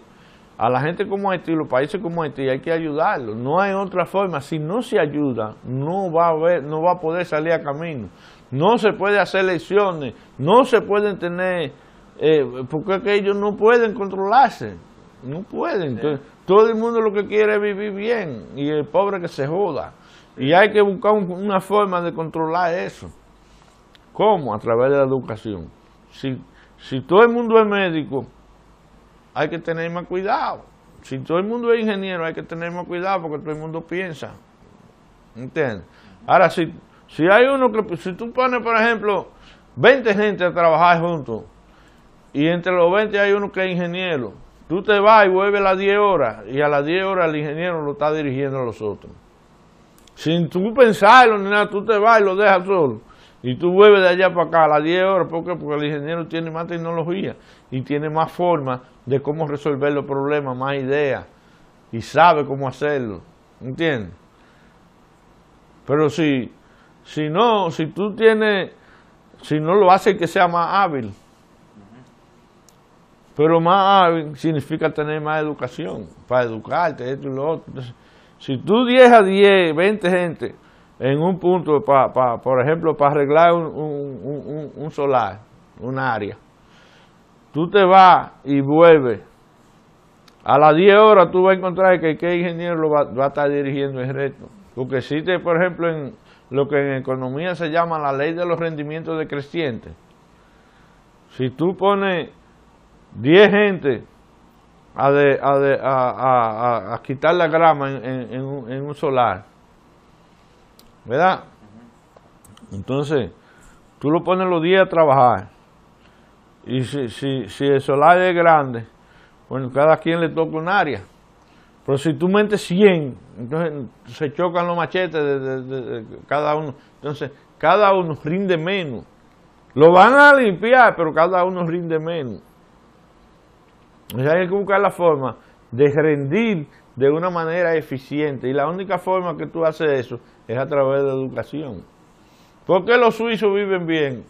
a la gente como Haití, los países como Haití, hay que ayudarlos. No hay otra forma. Si no se ayuda, no va a, haber, no va a poder salir a camino. No se puede hacer elecciones, no se pueden tener, eh, porque ellos no pueden controlarse. No pueden. todo el mundo lo que quiere es vivir bien y el pobre que se joda. Y hay que buscar una forma de controlar eso. ¿Cómo? A través de la educación. Si, si todo el mundo es médico, hay que tener más cuidado. Si todo el mundo es ingeniero, hay que tener más cuidado porque todo el mundo piensa. ¿Entiendes? Ahora, si, si hay uno que, si tú pones, por ejemplo, 20 gente a trabajar juntos y entre los 20 hay uno que es ingeniero, tú te vas y vuelves a las 10 horas y a las 10 horas el ingeniero lo está dirigiendo a los otros. Sin tú pensarlo ni nada, tú te vas y lo dejas solo. Y tú vuelves de allá para acá a las 10 horas. ¿Por qué? Porque el ingeniero tiene más tecnología y tiene más formas de cómo resolver los problemas, más ideas. Y sabe cómo hacerlo. ¿Entiendes? Pero si, si no, si tú tienes, si no lo haces que sea más hábil. Pero más significa tener más educación, para educarte, esto y lo otro. Si tú 10 a 10, 20 gente en un punto, por ejemplo, para arreglar un, solar, un área, tú te vas y vuelves. A las 10 horas tú vas a encontrar que qué ingeniero lo va, a estar dirigiendo el reto. Porque existe, por ejemplo, en lo que en economía se llama la ley de los rendimientos decrecientes. Si tú pones 10 gente a, de, a, de, a, a, quitar la grama en, en, un, solar. ¿Verdad? Entonces, tú lo pones los días a trabajar. Y si, si, si el solar es grande, bueno, cada quien le toca un área. Pero si tú metes 100, entonces se chocan los machetes de, de cada uno. Entonces, cada uno rinde menos. Lo van a limpiar, pero cada uno rinde menos hay que buscar la forma de rendir de una manera eficiente. Y la única forma que tú haces eso es a través de educación. ¿Por qué los suizos viven bien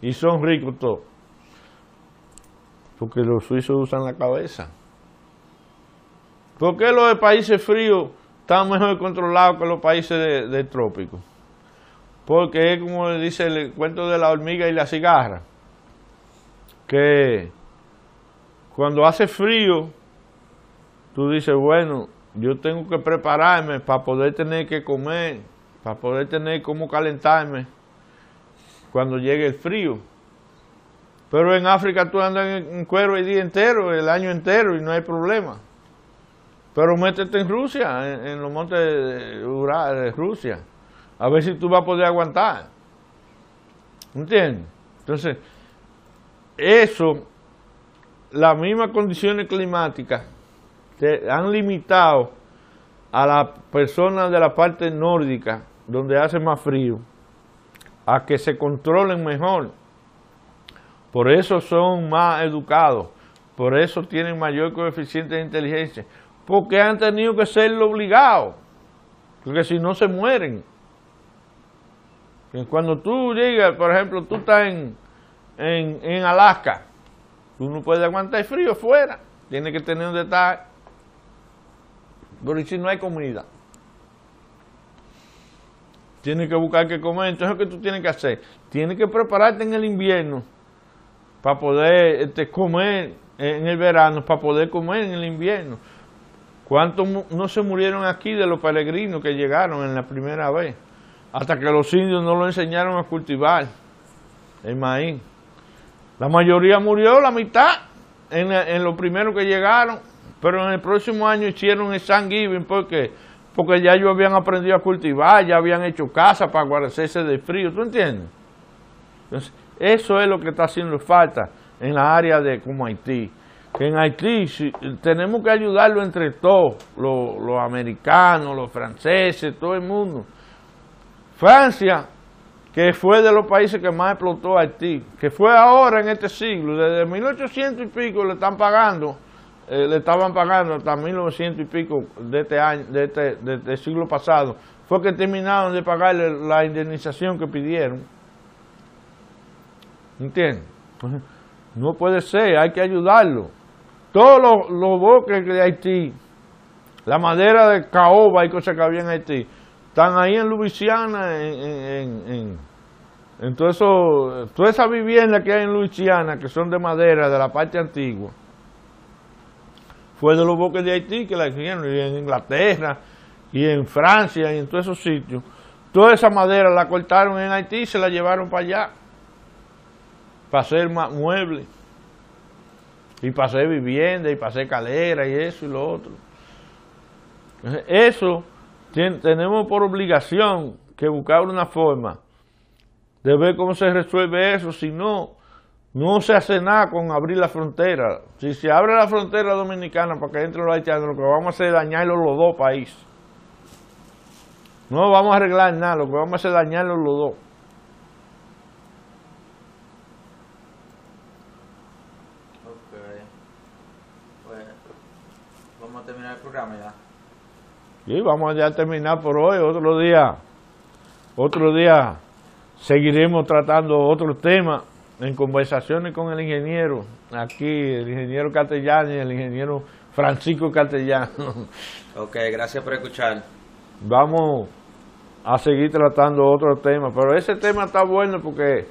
y son ricos todos? Porque los suizos usan la cabeza. ¿Por qué los países fríos están mejor controlados que los países de, de trópicos? Porque es como dice el cuento de la hormiga y la cigarra, que cuando hace frío, tú dices, bueno, yo tengo que prepararme para poder tener que comer, para poder tener cómo calentarme cuando llegue el frío. Pero en África tú andas en cuero el día entero, el año entero y no hay problema. Pero métete en Rusia, en, los montes de, de Rusia, a ver si tú vas a poder aguantar. ¿Entiendes? Entonces, eso las mismas condiciones climáticas han limitado a las personas de la parte nórdica, donde hace más frío, a que se controlen mejor. Por eso son más educados, por eso tienen mayor coeficiente de inteligencia, porque han tenido que serlo obligados, porque si no se mueren. Cuando tú llegas, por ejemplo, tú estás en, en, en Alaska, tú no puedes aguantar el frío fuera, tienes que tener donde estar. Pero si no hay comida? Tienes que buscar qué comer, entonces ¿qué tú tienes que hacer? Tienes que prepararte en el invierno para poder este, comer en el verano, para poder comer en el invierno. ¿Cuántos no se murieron aquí de los peregrinos que llegaron en la primera vez? Hasta que los indios no lo enseñaron a cultivar el maíz. La mayoría murió, la mitad, en, en los primeros que llegaron, pero en el próximo año hicieron el San Giving porque, porque ya ellos habían aprendido a cultivar, ya habían hecho casa para guarecerse del frío, ¿tú entiendes? Entonces, eso es lo que está haciendo falta en la área de como Haití en Haití tenemos que ayudarlo entre todos, los, americanos, los franceses, todo el mundo. Francia, que fue de los países que más explotó Haití, que fue ahora en este siglo, desde 1800 y pico le están pagando, eh, le estaban pagando hasta 1900 y pico de este año, de este, de este siglo pasado, fue que terminaron de pagarle la indemnización que pidieron. ¿Entiendes? No puede ser, hay que ayudarlo. Todos los, los bosques de Haití, la madera de caoba y cosas que había en Haití, están ahí en Luisiana, en, en, todo eso, toda esa vivienda que hay en Luisiana, que son de madera, de la parte antigua, fue de los bosques de Haití que la hicieron, y en Inglaterra, y en Francia, y en todos esos sitios. Toda esa madera la cortaron en Haití y se la llevaron para allá, para hacer muebles y pasé vivienda y pasé calera y eso y lo otro. Eso tenemos por obligación que buscar una forma de ver cómo se resuelve eso, si no, no se hace nada con abrir la frontera. Si se abre la frontera dominicana para que entren los haitianos, lo que vamos a hacer es dañarlos los dos países. No vamos a arreglar nada, lo que vamos a hacer es dañarlos los dos. Y vamos ya a terminar por hoy, otro día, otro día seguiremos tratando otros temas en conversaciones con el ingeniero, aquí el ingeniero Castellano y el ingeniero Francisco Castellano. <laughs> Ok, gracias por escuchar. Vamos a seguir tratando otros temas, pero ese tema está bueno porque